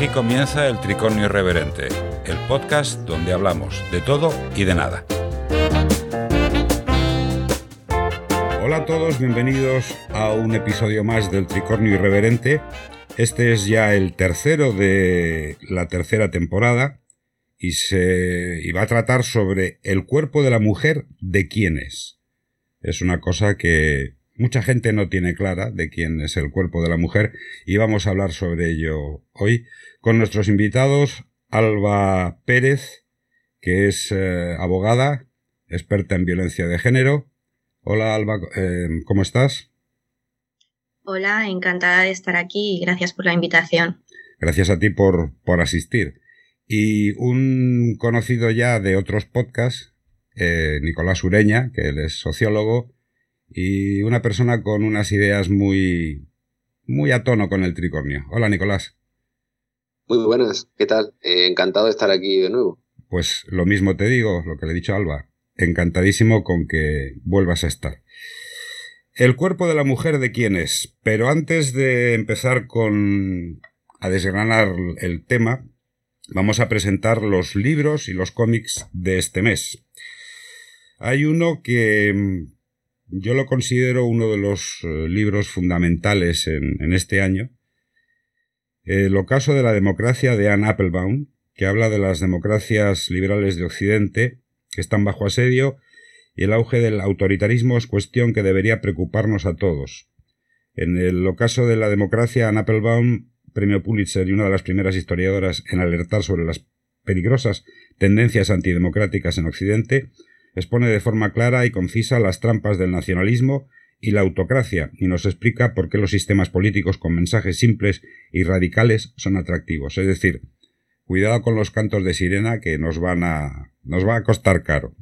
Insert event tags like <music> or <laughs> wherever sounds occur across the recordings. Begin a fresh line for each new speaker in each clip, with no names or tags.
Aquí comienza el Tricornio Irreverente, el podcast donde hablamos de todo y de nada. Hola a todos, bienvenidos a un episodio más del Tricornio Irreverente. Este es ya el tercero de la tercera temporada y, se, y va a tratar sobre el cuerpo de la mujer de quién es. Es una cosa que mucha gente no tiene clara de quién es el cuerpo de la mujer y vamos a hablar sobre ello hoy con nuestros invitados Alba Pérez, que es eh, abogada, experta en violencia de género. Hola Alba, eh, ¿cómo estás?
Hola, encantada de estar aquí y gracias por la invitación.
Gracias a ti por, por asistir. Y un conocido ya de otros podcasts, eh, Nicolás Ureña, que él es sociólogo, y una persona con unas ideas muy, muy a tono con el tricornio. Hola, Nicolás.
Muy buenas, ¿qué tal? Eh, encantado de estar aquí de nuevo.
Pues lo mismo te digo, lo que le he dicho a Alba. Encantadísimo con que vuelvas a estar. El cuerpo de la mujer de quién es. Pero antes de empezar con a desgranar el tema, vamos a presentar los libros y los cómics de este mes. Hay uno que yo lo considero uno de los eh, libros fundamentales en, este año. El ocaso de la democracia de Anne Applebaum, que habla de las democracias liberales de Occidente, que están bajo asedio, y el auge del autoritarismo es cuestión que debería preocuparnos a todos. En el ocaso de la democracia, Anne Applebaum, premio Pulitzer y una de las primeras historiadoras en alertar sobre las peligrosas tendencias antidemocráticas en Occidente, expone de forma clara y concisa las trampas del nacionalismo y la autocracia y nos explica por qué los sistemas políticos con mensajes simples y radicales son atractivos. Es decir, cuidado con los cantos de sirena que nos van a nos va a costar caro.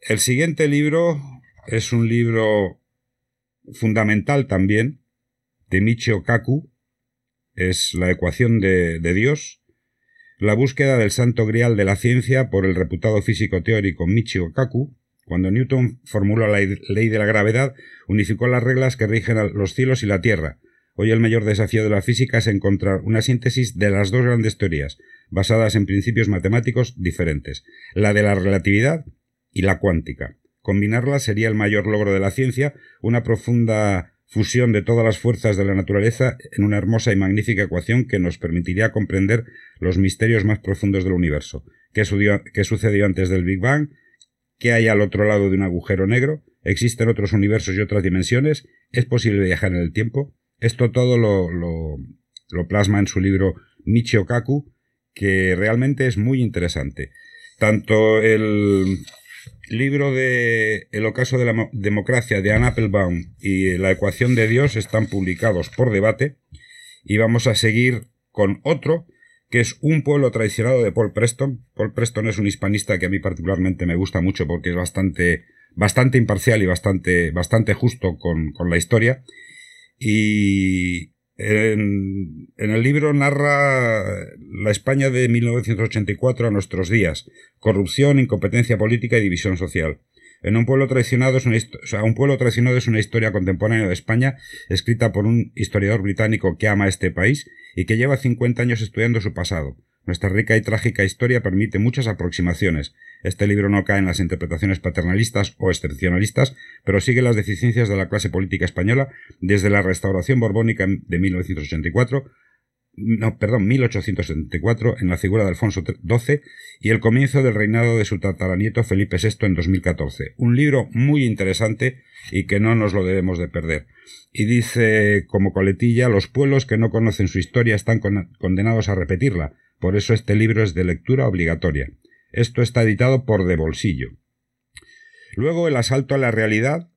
El siguiente libro es un libro fundamental también de Michio Kaku, es La ecuación de, de Dios, la búsqueda del santo grial de la ciencia por el reputado físico teórico Michio Kaku, cuando Newton formuló la ley de la gravedad, unificó las reglas que rigen los cielos y la Tierra. Hoy el mayor desafío de la física es encontrar una síntesis de las dos grandes teorías, basadas en principios matemáticos diferentes, la de la relatividad y la cuántica. Combinarlas sería el mayor logro de la ciencia, una profunda fusión de todas las fuerzas de la naturaleza en una hermosa y magnífica ecuación que nos permitiría comprender los misterios más profundos del universo. ¿Qué, sucedió antes del Big Bang? ¿Qué hay al otro lado de un agujero negro? ¿Existen otros universos y otras dimensiones? ¿Es posible viajar en el tiempo? Esto todo lo, plasma en su libro Michio Kaku, que realmente es muy interesante. Tanto el, libro de El ocaso de la democracia de Anne Applebaum y La ecuación de Dios están publicados por debate y vamos a seguir con otro que es Un pueblo traicionado de Paul Preston. Paul Preston es un hispanista que a mí particularmente me gusta mucho porque es bastante, bastante imparcial y bastante, bastante justo con, con la historia. Y en, el libro narra la España de 1984 a nuestros días, corrupción, incompetencia política y división social. En un pueblo traicionado es una, un pueblo traicionado es una historia contemporánea de España escrita por un historiador británico que ama este país y que lleva 50 años estudiando su pasado. Nuestra rica y trágica historia permite muchas aproximaciones. Este libro no cae en las interpretaciones paternalistas o excepcionalistas, pero sigue las deficiencias de la clase política española desde la restauración borbónica de 1984 no, perdón, 1874 en la figura de Alfonso XII y el comienzo del reinado de su tataranieto Felipe VI en 2014. Un libro muy interesante y que no nos lo debemos de perder. Y dice como coletilla, los pueblos que no conocen su historia están condenados a repetirla, por eso este libro es de lectura obligatoria. Esto está editado por De Bolsillo. Luego El asalto a la realidad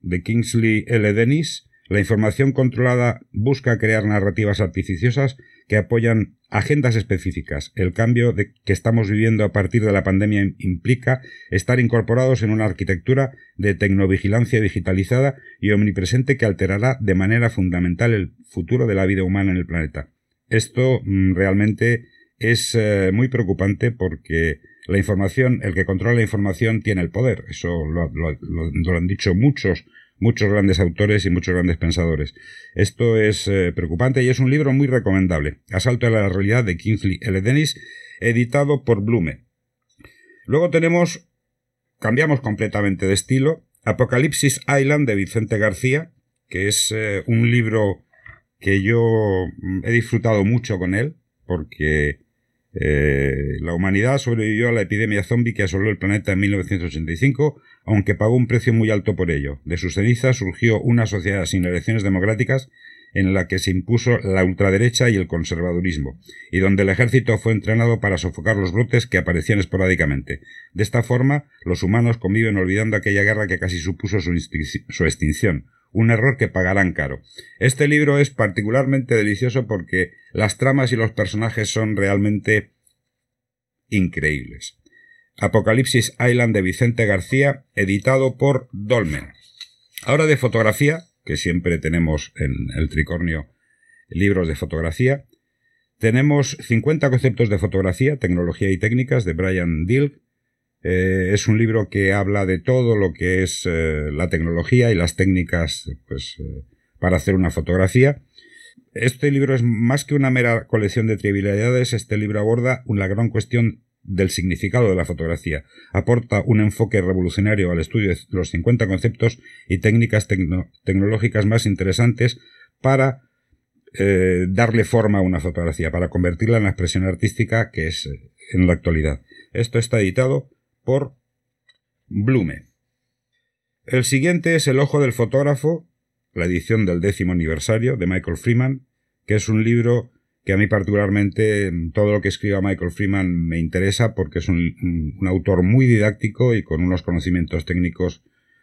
de Kingsley L. Dennis. La información controlada busca crear narrativas artificiosas que apoyan agendas específicas. El cambio que estamos viviendo a partir de la pandemia implica estar incorporados en una arquitectura de tecnovigilancia digitalizada y omnipresente que alterará de manera fundamental el futuro de la vida humana en el planeta. Esto mm, realmente es eh, muy preocupante porque la información, el que controla la información tiene el poder. Eso lo, han dicho muchos, muchos grandes autores y muchos grandes pensadores. Esto es eh, preocupante y es un libro muy recomendable. Asalto a la realidad de Kingsley L. Dennis, editado por Blume. Luego tenemos, cambiamos completamente de estilo, Apocalipsis Island de Vicente García, que es eh, un libro que yo mm, he disfrutado mucho con él, porque eh, la humanidad sobrevivió a la epidemia zombie que asoló el planeta en 1985, aunque pagó un precio muy alto por ello. De sus cenizas surgió una sociedad sin elecciones democráticas en la que se impuso la ultraderecha y el conservadurismo, y donde el ejército fue entrenado para sofocar los brotes que aparecían esporádicamente. De esta forma, los humanos conviven olvidando aquella guerra que casi supuso su, su extinción, un error que pagarán caro. Este libro es particularmente delicioso porque las tramas y los personajes son realmente increíbles. Apocalipsis Island de Vicente García, editado por Dolmen. Ahora de fotografía, que siempre tenemos en el tricornio libros de fotografía, tenemos 50 conceptos de fotografía, tecnología y técnicas de Brian Dilk, eh, es un libro que habla de todo lo que es eh, la tecnología y las técnicas pues, eh, para hacer una fotografía. Este libro es más que una mera colección de trivialidades, este libro aborda una gran cuestión del significado de la fotografía. Aporta un enfoque revolucionario al estudio de los 50 conceptos y técnicas tecnológicas más interesantes para darle forma a una fotografía, para convertirla en la expresión artística que es en la actualidad. Esto está editado por Blume. El siguiente es El ojo del fotógrafo, la edición del décimo aniversario de Michael Freeman, que es un libro que a mí particularmente todo lo que escriba Michael Freeman me interesa porque es un, autor muy didáctico y con unos conocimientos técnicos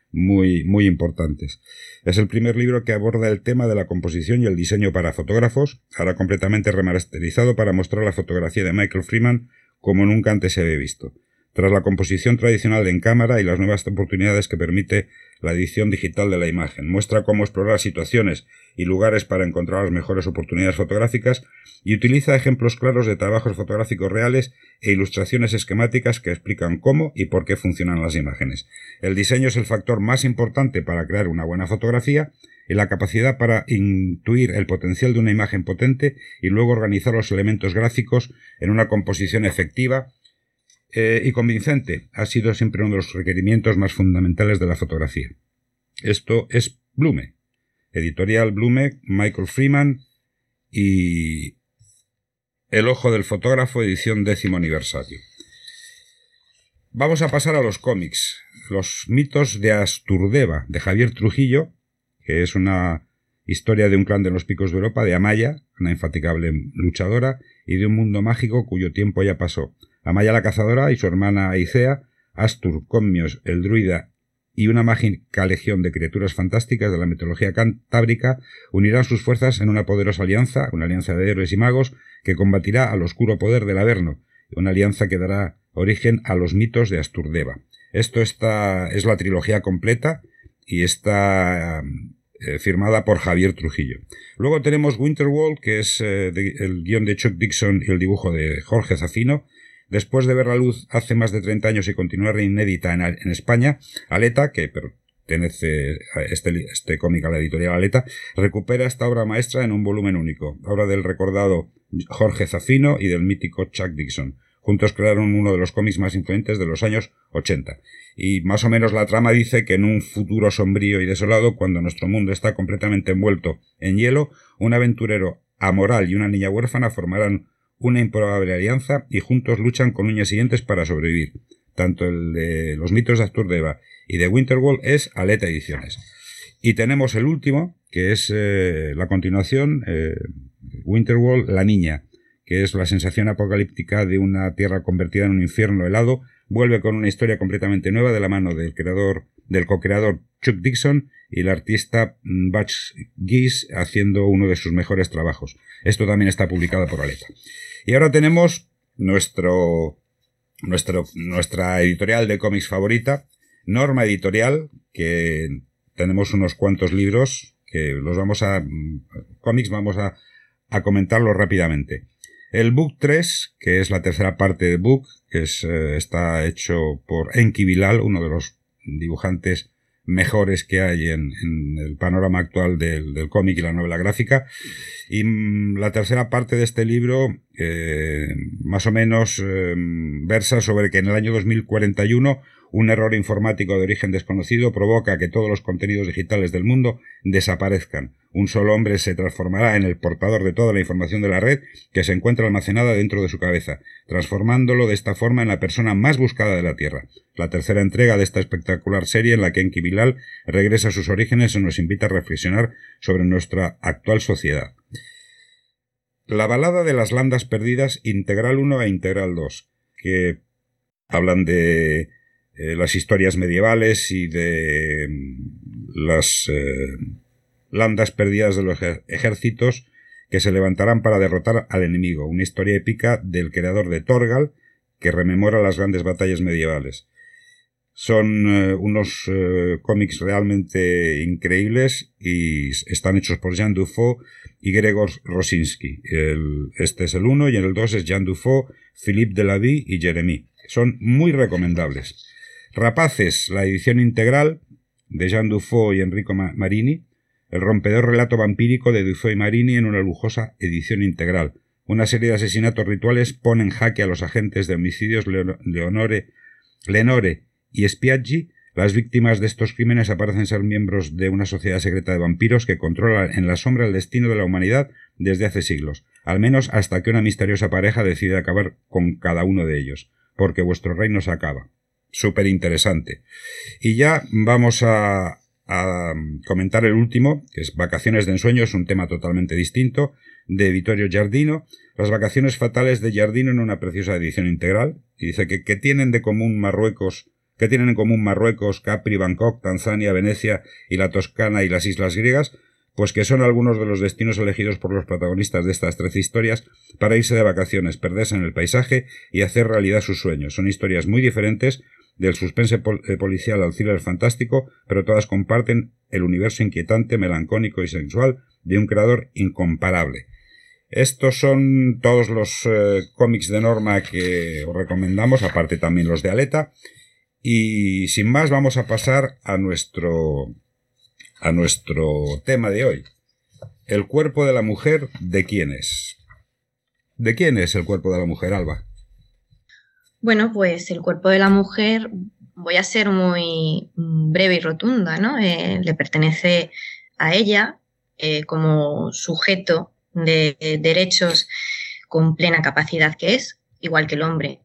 muy, muy importantes. Es el primer libro que aborda el tema de la composición y el diseño para fotógrafos, ahora completamente remasterizado para mostrar la fotografía de Michael Freeman como nunca antes se había visto tras la composición tradicional en cámara y las nuevas oportunidades que permite la edición digital de la imagen. Muestra cómo explorar situaciones y lugares para encontrar las mejores oportunidades fotográficas y utiliza ejemplos claros de trabajos fotográficos reales e ilustraciones esquemáticas que explican cómo y por qué funcionan las imágenes. El diseño es el factor más importante para crear una buena fotografía y la capacidad para intuir el potencial de una imagen potente y luego organizar los elementos gráficos en una composición efectiva eh, y convincente ha sido siempre uno de los requerimientos más fundamentales de la fotografía. Esto es Blume, editorial Blume, Michael Freeman y El ojo del fotógrafo, edición décimo aniversario. Vamos a pasar a los cómics. Los mitos de Asturdeva, de Javier Trujillo, que es una historia de un clan de los picos de Europa, de Amaya, una infatigable luchadora, y de un mundo mágico cuyo tiempo ya pasó. Amaya la cazadora y su hermana Aicea, Astur, Commios, el druida y una mágica legión de criaturas fantásticas de la mitología cantábrica unirán sus fuerzas en una poderosa alianza, una alianza de héroes y magos, que combatirá al oscuro poder del Averno, una alianza que dará origen a los mitos de Asturdeva. Esto está, es la trilogía completa y está eh, firmada por Javier Trujillo. Luego tenemos Winterwall, que es eh, el guion de Chuck Dixon y el dibujo de Jorge Zafino, Después de ver la luz hace más de 30 años y continuar inédita en, España, Aleta, que pertenece a este, este cómic a la editorial Aleta, recupera esta obra maestra en un volumen único, obra del recordado Jorge Zafino y del mítico Chuck Dixon. Juntos crearon uno de los cómics más influentes de los años 80. Y más o menos la trama dice que en un futuro sombrío y desolado, cuando nuestro mundo está completamente envuelto en hielo, un aventurero amoral y una niña huérfana formarán una improbable alianza y juntos luchan con uñas y dientes para sobrevivir. Tanto el de los mitos de Astur Deva y de Winterwall es Aleta Ediciones. Y tenemos el último, que es eh, la continuación, eh, Winterwall, La Niña, que es la sensación apocalíptica de una tierra convertida en un infierno helado, vuelve con una historia completamente nueva de la mano del creador, del co-creador Chuck Dixon y el artista mm, Butch Geese haciendo uno de sus mejores trabajos. Esto también está publicado por Aleta. Y ahora tenemos nuestro, nuestro, nuestra editorial de cómics favorita, Norma Editorial, que tenemos unos cuantos libros que los vamos a, cómics vamos a, a comentarlos rápidamente. El Book 3, que es la tercera parte de Book, que es, eh, está hecho por Enki Bilal, uno de los dibujantes mejores que hay en, el panorama actual del, cómic y la novela gráfica. Y mm, la tercera parte de este libro, eh, más o menos, eh, versa sobre que en el año 2041 un error informático de origen desconocido provoca que todos los contenidos digitales del mundo desaparezcan. Un solo hombre se transformará en el portador de toda la información de la red que se encuentra almacenada dentro de su cabeza, transformándolo de esta forma en la persona más buscada de la Tierra. La tercera entrega de esta espectacular serie en la que Enki Bilal regresa a sus orígenes y nos invita a reflexionar sobre nuestra actual sociedad. La balada de las landas perdidas, integral 1 e integral 2, que hablan de eh, las historias medievales y de mm, las eh, landas perdidas de los ejércitos que se levantarán para derrotar al enemigo, una historia épica del creador de Torgal que rememora las grandes batallas medievales. Son eh, unos cómics realmente increíbles y están hechos por Jean Dufaux y Gregor Rosinski. este es el uno y en el dos es Jean Dufaux, Philippe Delavie y Jeremy. Son muy recomendables. Rapaces, la edición integral de Jean Dufaux y Enrico Marini, el rompedor relato vampírico de Dufaux y Marini en una lujosa edición integral. Una serie de asesinatos rituales pone en jaque a los agentes de homicidios Leonore, Lenore y Spiaggi. Las víctimas de estos crímenes aparecen ser miembros de una sociedad secreta de vampiros que controla en la sombra el destino de la humanidad desde hace siglos, al menos hasta que una misteriosa pareja decide acabar con cada uno de ellos, porque vuestro reino se acaba súper interesante. Y ya vamos a, comentar el último, que es Vacaciones de ensueño, es un tema totalmente distinto, de Vittorio Giardino, las vacaciones fatales de Giardino en una preciosa edición integral, y dice que, tienen de común Marruecos, que tienen en común Marruecos, Capri, Bangkok, Tanzania, Venecia y la Toscana y las islas griegas, pues que son algunos de los destinos elegidos por los protagonistas de estas tres historias para irse de vacaciones, perderse en el paisaje y hacer realidad sus sueños. Son historias muy diferentes, del suspense eh, policial al thriller fantástico, pero todas comparten el universo inquietante, melancólico y sensual de un creador incomparable. Estos son todos los eh, cómics de Norma que os recomendamos, aparte también los de Aleta. Y sin más vamos a pasar a nuestro a nuestro tema de hoy. El cuerpo de la mujer, ¿de quién es? ¿De quién es el cuerpo de la mujer, Alba?
Bueno, pues el cuerpo de la mujer, voy a ser muy breve y rotunda, ¿no? Eh, le pertenece a ella eh, como sujeto de derechos con plena capacidad que es, igual que el hombre.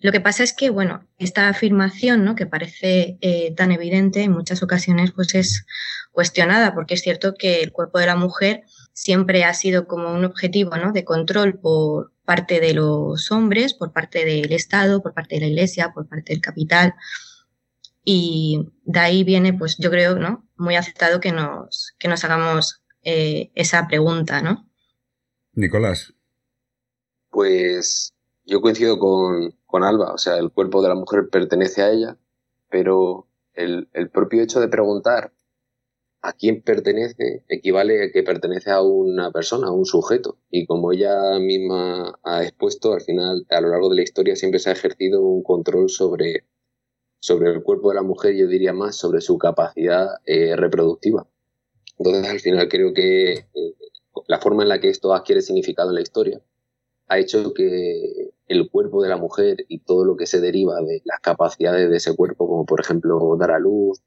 Lo que pasa es que, bueno, esta afirmación, ¿no? que parece eh, tan evidente, en muchas ocasiones pues es cuestionada, porque es cierto que el cuerpo de la mujer siempre ha sido como un objetivo ¿no? de control por, parte de los hombres, por parte del Estado, por parte de la Iglesia, por parte del capital. Y de ahí viene, pues yo creo, ¿no? Muy aceptado que nos, que nos hagamos eh, esa pregunta, ¿no?
Nicolás.
Pues yo coincido con, con, Alba, o sea, el cuerpo de la mujer pertenece a ella, pero el, el propio hecho de preguntar a quién pertenece equivale a que pertenece a una persona, a un sujeto. Y como ella misma ha expuesto, al final, a lo largo de la historia siempre se ha ejercido un control sobre, sobre el cuerpo de la mujer, yo diría más sobre su capacidad eh, reproductiva. Entonces, al final, creo que eh, la forma en la que esto adquiere significado en la historia ha hecho que el cuerpo de la mujer y todo lo que se deriva de las capacidades de ese cuerpo, como por ejemplo dar a luz,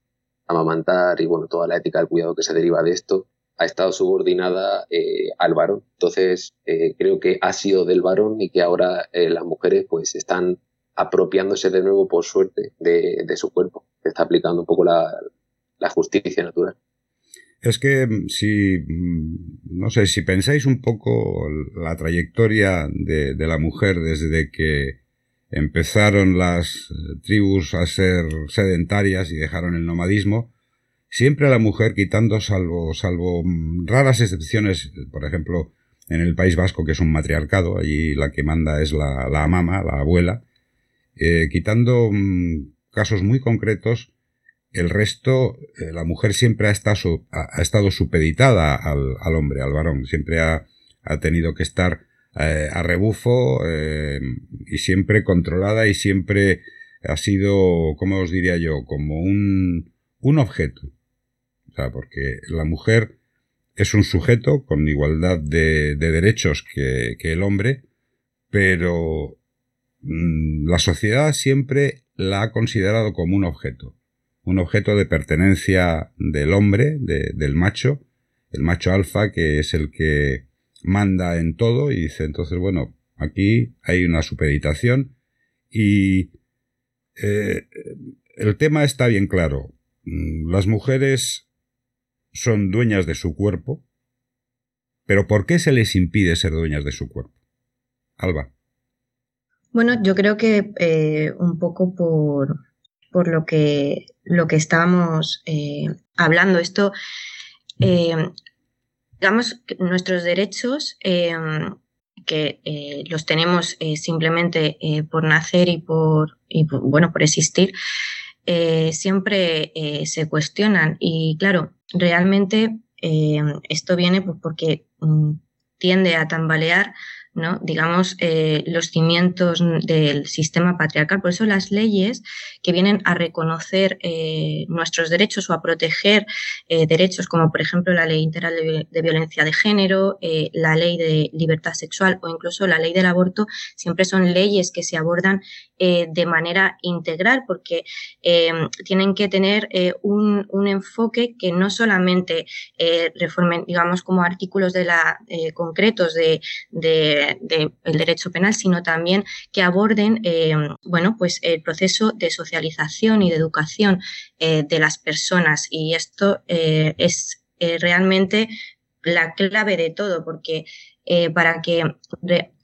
amamantar y bueno, toda la ética del cuidado que se deriva de esto, ha estado subordinada eh, al varón. Entonces, eh, creo que ha sido del varón y que ahora eh, las mujeres pues están apropiándose de nuevo, por suerte, de, su cuerpo. Se está aplicando un poco la, justicia natural.
Es que mm, si, mm, no sé, si pensáis un poco la trayectoria de la mujer desde que empezaron las eh, tribus a ser sedentarias y dejaron el nomadismo, siempre la mujer quitando salvo, salvo mm, raras excepciones, por ejemplo, en el País Vasco, que es un matriarcado, allí la que manda es la, la mama, la abuela, eh, quitando mm, casos muy concretos, el resto, eh, la mujer siempre ha estado, ha, estado supeditada al, al, hombre, al varón, siempre ha, ha tenido que estar eh, a rebufo eh, y siempre controlada y siempre ha sido, como os diría yo, como un, un objeto. O sea, porque la mujer es un sujeto con igualdad de, derechos que, el hombre, pero mm, la sociedad siempre la ha considerado como un objeto. Un objeto de pertenencia del hombre, del macho, el macho alfa, que es el que manda en todo y dice, entonces, bueno, aquí hay una supeditación y eh, el tema está bien claro. Mm, las mujeres son dueñas de su cuerpo, pero ¿por qué se les impide ser dueñas de su cuerpo? Alba.
Bueno, yo creo que eh, un poco por, por, lo que lo que estábamos eh, hablando. Esto, digamos, nuestros derechos que eh, los tenemos eh, simplemente eh, por nacer y por, bueno, por existir, siempre se cuestionan. Y claro, realmente esto viene pues, porque mm, tiende a tambalear ¿no? digamos, eh, los cimientos del sistema patriarcal. Por eso las leyes que vienen a reconocer eh, nuestros derechos o a proteger eh, derechos, como por ejemplo la ley integral de, violencia de género, la ley de libertad sexual o incluso la ley del aborto, siempre son leyes que se abordan de manera integral porque tienen que tener un, enfoque que no solamente reformen, digamos, como artículos de la, concretos de del derecho penal, sino también que aborden eh, bueno, pues el proceso de socialización y de educación eh, de las personas. Y esto eh, es realmente la clave de todo, porque para que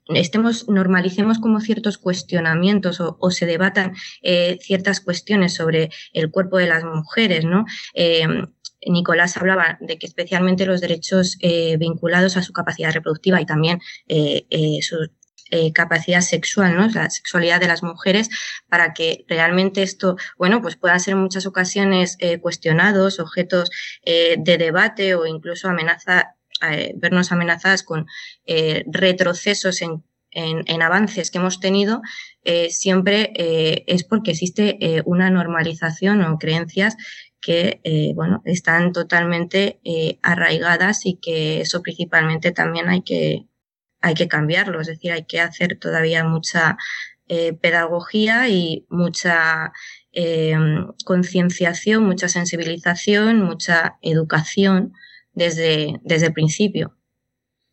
estemos, normalicemos como ciertos cuestionamientos o, se debatan ciertas cuestiones sobre el cuerpo de las mujeres, ¿no? Nicolás hablaba de que especialmente los derechos eh, vinculados a su capacidad reproductiva y también eh, eh, su capacidad sexual, ¿no? la sexualidad de las mujeres, para que realmente esto, bueno, pues puedan ser en muchas ocasiones cuestionados, objetos de debate o incluso amenaza, vernos amenazadas con retrocesos en en, avances que hemos tenido, siempre es porque existe una normalización o creencias que eh, bueno, están totalmente eh, arraigadas y que eso principalmente también hay que, hay que cambiarlo, es decir, hay que hacer todavía mucha eh, pedagogía y mucha concienciación, mucha sensibilización, mucha educación desde, desde el principio.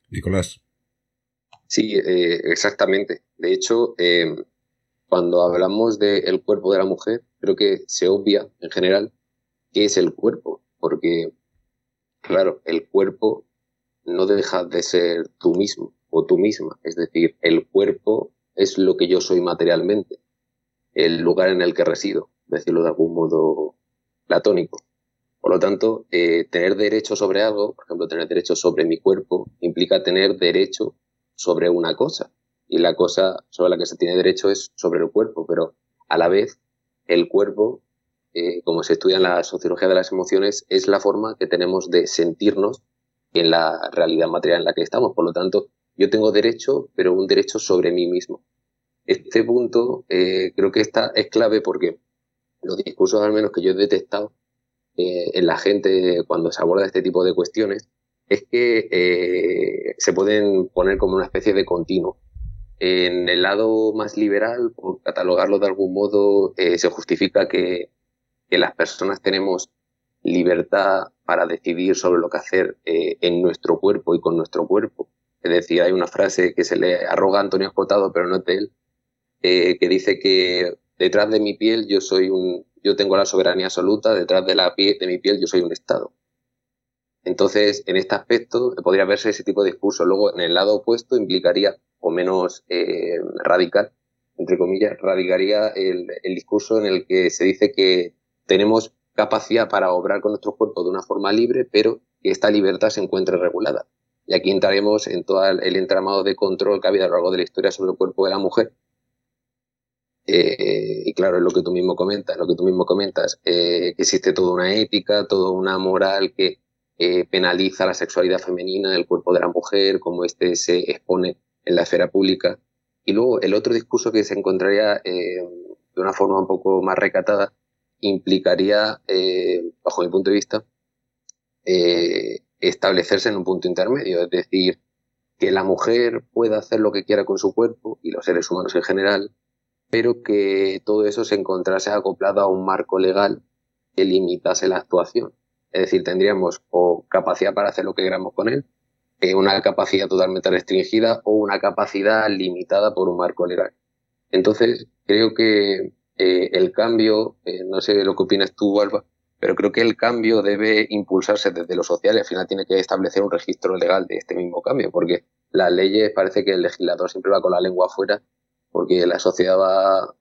Nicolás.
Sí, exactamente. De hecho, cuando hablamos del cuerpo de la mujer, creo que se obvia en general qué es el cuerpo, porque, claro, el cuerpo no deja de ser tú mismo o tú misma, es decir, el cuerpo es lo que yo soy materialmente, el lugar en el que resido, decirlo de algún modo platónico. Por lo tanto, eh, tener derecho sobre algo, por ejemplo, tener derecho sobre mi cuerpo, implica tener derecho sobre una cosa. Y la cosa sobre la que se tiene derecho es sobre el cuerpo, pero a la vez el cuerpo eh, como se estudia en la sociología de las emociones, es la forma que tenemos de sentirnos en la realidad material en la que estamos. Por lo tanto, yo tengo derecho, pero un derecho sobre mí mismo. Este punto eh, creo que está, es clave porque los discursos, al menos que yo he detectado eh, en la gente cuando se aborda este tipo de cuestiones, es que se pueden poner como una especie de continuo. En el lado más liberal, por catalogarlo de algún modo, se justifica que que las personas tenemos libertad para decidir sobre lo que hacer eh, en nuestro cuerpo y con nuestro cuerpo. Es decir, hay una frase que se le arroga a Antonio Escotado, pero no de él, eh, que dice que detrás de mi piel yo soy un, yo tengo la soberanía absoluta, detrás de la piel, de mi piel yo soy un Estado. Entonces, en este aspecto podría verse ese tipo de discurso. Luego, en el lado opuesto implicaría, o menos eh, radical, entre comillas, radicaría el discurso en el que se dice que tenemos capacidad para obrar con nuestro cuerpo de una forma libre, pero que esta libertad se encuentre regulada. Y aquí entraremos en todo el entramado de control que ha habido a lo largo de la historia sobre el cuerpo de la mujer. Eh, y claro, es lo que tú mismo comentas, lo que tú mismo comentas, eh, que existe toda una ética, toda una moral que eh, penaliza la sexualidad femenina, el cuerpo de la mujer, como este se expone en la esfera pública. Y luego el otro discurso que se encontraría de una forma un poco más recatada implicaría, eh, bajo mi punto de vista, eh, establecerse en un punto intermedio, es decir, que la mujer pueda hacer lo que quiera con su cuerpo y los seres humanos en general, pero que todo eso se encontrase acoplado a un marco legal que limitase la actuación. Es decir, tendríamos o capacidad para hacer lo que queramos con él, una capacidad totalmente restringida o una capacidad limitada por un marco legal. Entonces, creo que eh, el cambio, eh, no sé lo que opinas tú, Alba, pero creo que el cambio debe impulsarse desde lo social y al final tiene que establecer un registro legal de este mismo cambio, porque las leyes parece que el legislador siempre va con la lengua afuera, porque la sociedad va,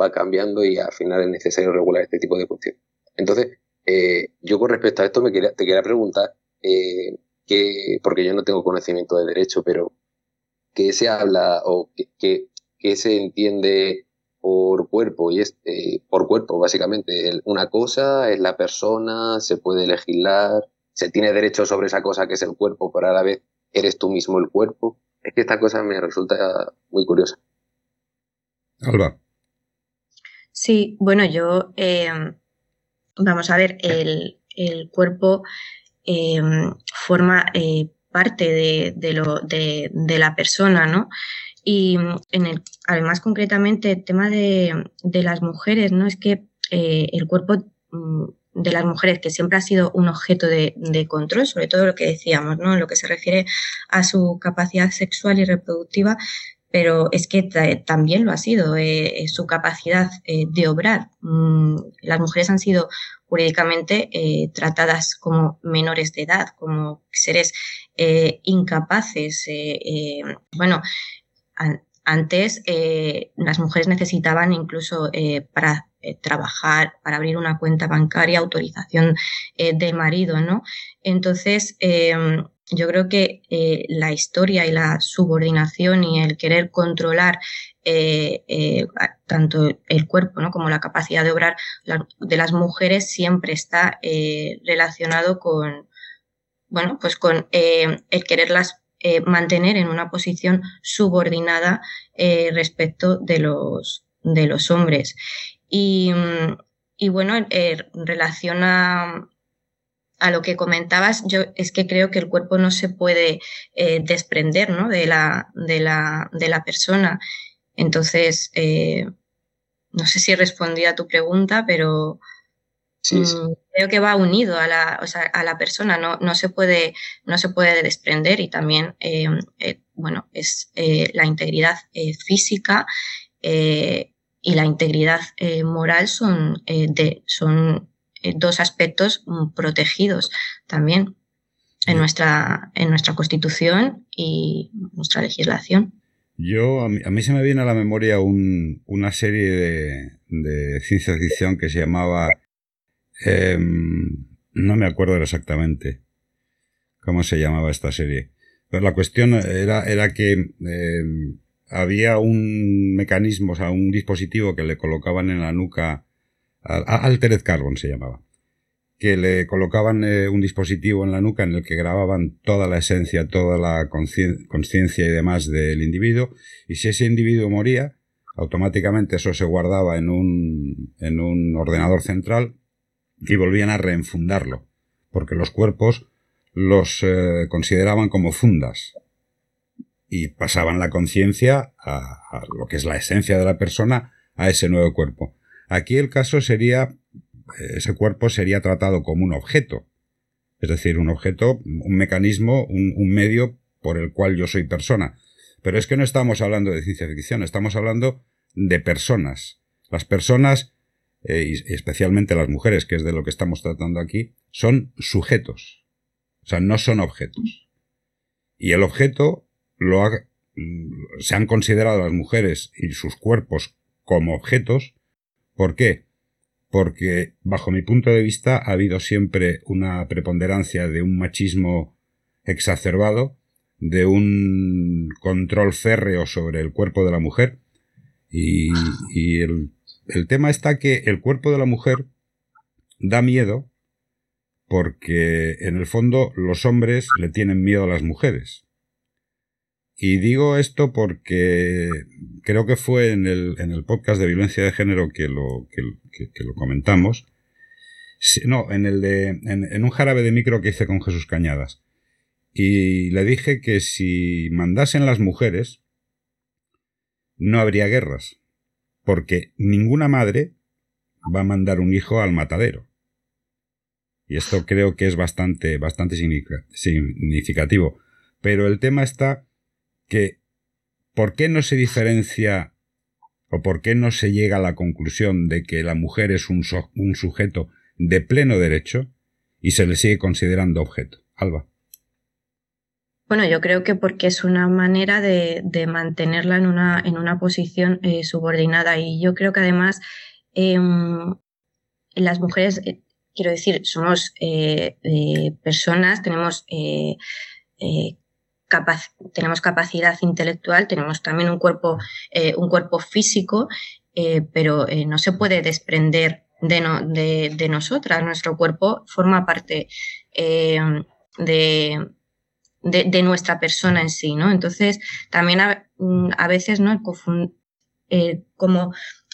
va cambiando y al final es necesario regular este tipo de cuestiones. Entonces, eh, yo con respecto a esto me quería, te quería preguntar, que, porque yo no tengo conocimiento de derecho, pero ¿qué se habla o qué, qué se entiende por cuerpo y es eh, por cuerpo básicamente. Una cosa es la persona se puede legislar se tiene derecho sobre esa cosa que es el cuerpo pero a la vez eres tú mismo el cuerpo. Es que esta cosa me resulta muy curiosa.
Alba.
Sí bueno yo eh, vamos a ver el, el cuerpo eh, forma parte de, de, lo, de, de la persona no y mm, en el, además, concretamente, el tema de, las mujeres, ¿no? Es que eh, el cuerpo mm, de las mujeres, que siempre ha sido un objeto de, control, sobre todo lo que decíamos, ¿no? Lo que se refiere a su capacidad sexual y reproductiva, pero es que también lo ha sido eh, su capacidad eh, de obrar. Mm, las mujeres han sido jurídicamente tratadas como menores de edad, como seres incapaces. Bueno, antes eh, las mujeres necesitaban incluso eh, para eh, trabajar, para abrir una cuenta bancaria, autorización del marido, ¿no? Entonces, em, yo creo que la historia y la subordinación y el querer controlar tanto el cuerpo ¿no? como la capacidad de obrar de las mujeres siempre está relacionado con, bueno, pues con el quererlas eh, mantener en una posición subordinada eh, respecto de los, de los hombres. Y, y bueno, eh, relaciona a lo que comentabas, yo es que creo que el cuerpo no se puede eh, desprender ¿no? de, la, de, la, de la persona. Entonces, no sé si respondí a tu pregunta, pero, Sí, sí. Mm, creo que va unido a la, o sea, a la persona, no, no, se puede, no se puede desprender y también, eh, eh, bueno, es eh, la integridad eh, física y la integridad moral son, de, son dos aspectos mm, protegidos también en nuestra, en nuestra constitución y nuestra legislación.
Yo, a mí, a mí se me viene a la memoria un, una serie de, de ciencia ficción que se llamaba eh, no me acuerdo exactamente cómo se llamaba esta serie. Pero la cuestión era, era que eh, había un mecanismo, o sea, un dispositivo que le colocaban en la nuca, Altered Carbon se llamaba, que le colocaban eh, un dispositivo en la nuca en el que grababan toda la esencia, toda la conciencia y demás del individuo, y si ese individuo moría, automáticamente eso se guardaba en un, en un ordenador central y volvían a reenfundarlo, porque los cuerpos los eh, consideraban como fundas y pasaban la conciencia a, lo que es la esencia de la persona a ese nuevo cuerpo. Aquí el caso sería, ese cuerpo sería tratado como un objeto, es decir, un objeto, un mecanismo, un medio por el cual yo soy persona. Pero es que no estamos hablando de ciencia ficción, estamos hablando de personas. Las personas eh, y especialmente las mujeres, que es de lo que estamos tratando aquí, son sujetos. O sea, no son objetos. Y el objeto lo ha, mm, se han considerado las mujeres y sus cuerpos como objetos. ¿Por qué? Porque, bajo mi punto de vista, ha habido siempre una preponderancia de un machismo exacerbado, de un control férreo sobre el cuerpo de la mujer, y, y el el tema está que el cuerpo de la mujer da miedo porque en el fondo los hombres le tienen miedo a las mujeres. Y digo esto porque creo que fue en el, en el podcast de violencia de género que lo, que, lo comentamos. No, en el de, en, un jarabe de micro que hice con Jesús Cañadas. Y le dije que si mandasen las mujeres, no habría guerras. Porque ninguna madre va a mandar un hijo al matadero. Y esto creo que es bastante, bastante significativo. Pero el tema está que ¿por qué no se diferencia o por qué no se llega a la conclusión de que la mujer es un, un sujeto de pleno derecho y se le sigue considerando objeto? Alba.
Bueno, yo creo que porque es una manera de, mantenerla en una, en una posición eh, subordinada y yo creo que además em, las mujeres, eh, quiero decir, somos eh, personas, tenemos tenemos capacidad intelectual, tenemos también un cuerpo, un cuerpo físico, pero no se puede desprender de, de, nosotras. Nuestro cuerpo forma parte de, de, nuestra persona en sí, ¿no? Entonces, también a, a veces, ¿no? como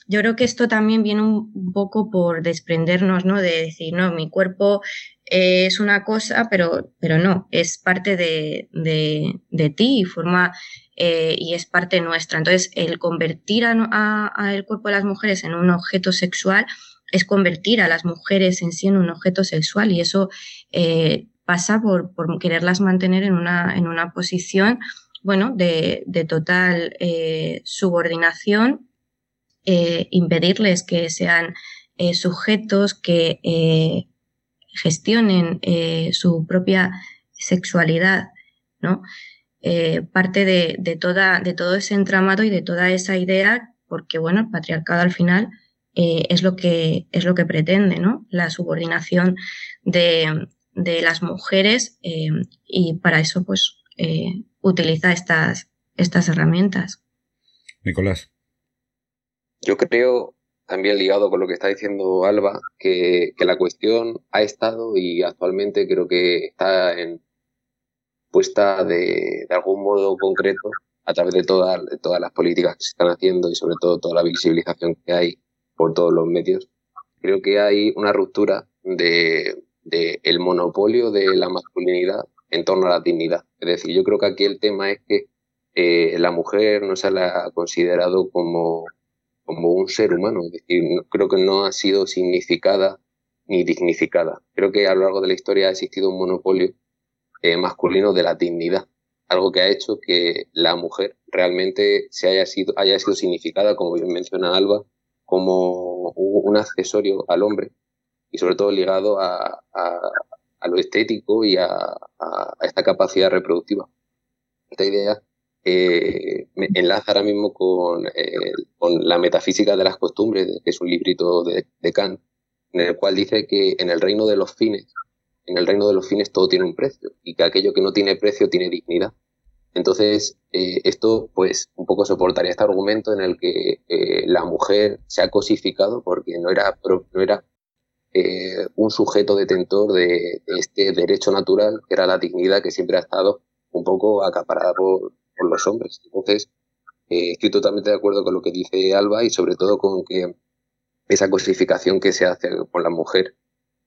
yo creo que esto también viene un, poco por desprendernos, ¿no? De decir, no, mi cuerpo es una cosa, pero, pero no, es parte de, de, ti y forma eh, y es parte nuestra. Entonces, el convertir a, el cuerpo de las mujeres en un objeto sexual es convertir a las mujeres en sí en un objeto sexual y eso eh, pasa por, quererlas mantener en una, en una posición bueno, de, de total eh, subordinación eh, impedirles que sean eh, sujetos que gestionen su propia sexualidad, ¿no? parte de, toda, de todo ese entramado y de toda esa idea, porque bueno, el patriarcado al final es, lo que, es lo que pretende, ¿no? La subordinación de, de las mujeres y para eso pues utiliza estas, estas herramientas.
Nicolás.
Yo creo, también ligado con lo que está diciendo Alba, que, la cuestión ha estado y actualmente creo que está en, puesta de, algún modo concreto a través de, todas todas las políticas que se están haciendo y sobre todo toda la visibilización que hay por todos los medios. Creo que hay una ruptura de, el monopolio de la masculinidad en torno a la dignidad. Es decir, yo creo que aquí el tema es que eh, la mujer no se la ha considerado como como un ser humano, es decir, creo que no ha sido significada ni dignificada. Creo que a lo largo de la historia ha existido un monopolio eh, masculino de la dignidad, algo que ha hecho que la mujer realmente se haya sido, haya sido significada, como bien menciona Alba, como un accesorio al hombre y sobre todo ligado a, lo estético y a, a, esta capacidad reproductiva. Esta idea eh, enlaza ahora mismo con, eh, con, La metafísica de las costumbres, que es un librito de, de, Kant, en el cual dice que en el reino de los fines, en el reino de los fines todo tiene un precio y que aquello que no tiene precio tiene dignidad. Entonces, eh, esto pues un poco soportaría este argumento en el que la mujer se ha cosificado porque no era, no era eh, un sujeto detentor de, este derecho natural, que era la dignidad que siempre ha estado un poco acaparada por, los hombres. Entonces, eh, estoy totalmente de acuerdo con lo que dice Alba y sobre todo con que esa cosificación que se hace con la mujer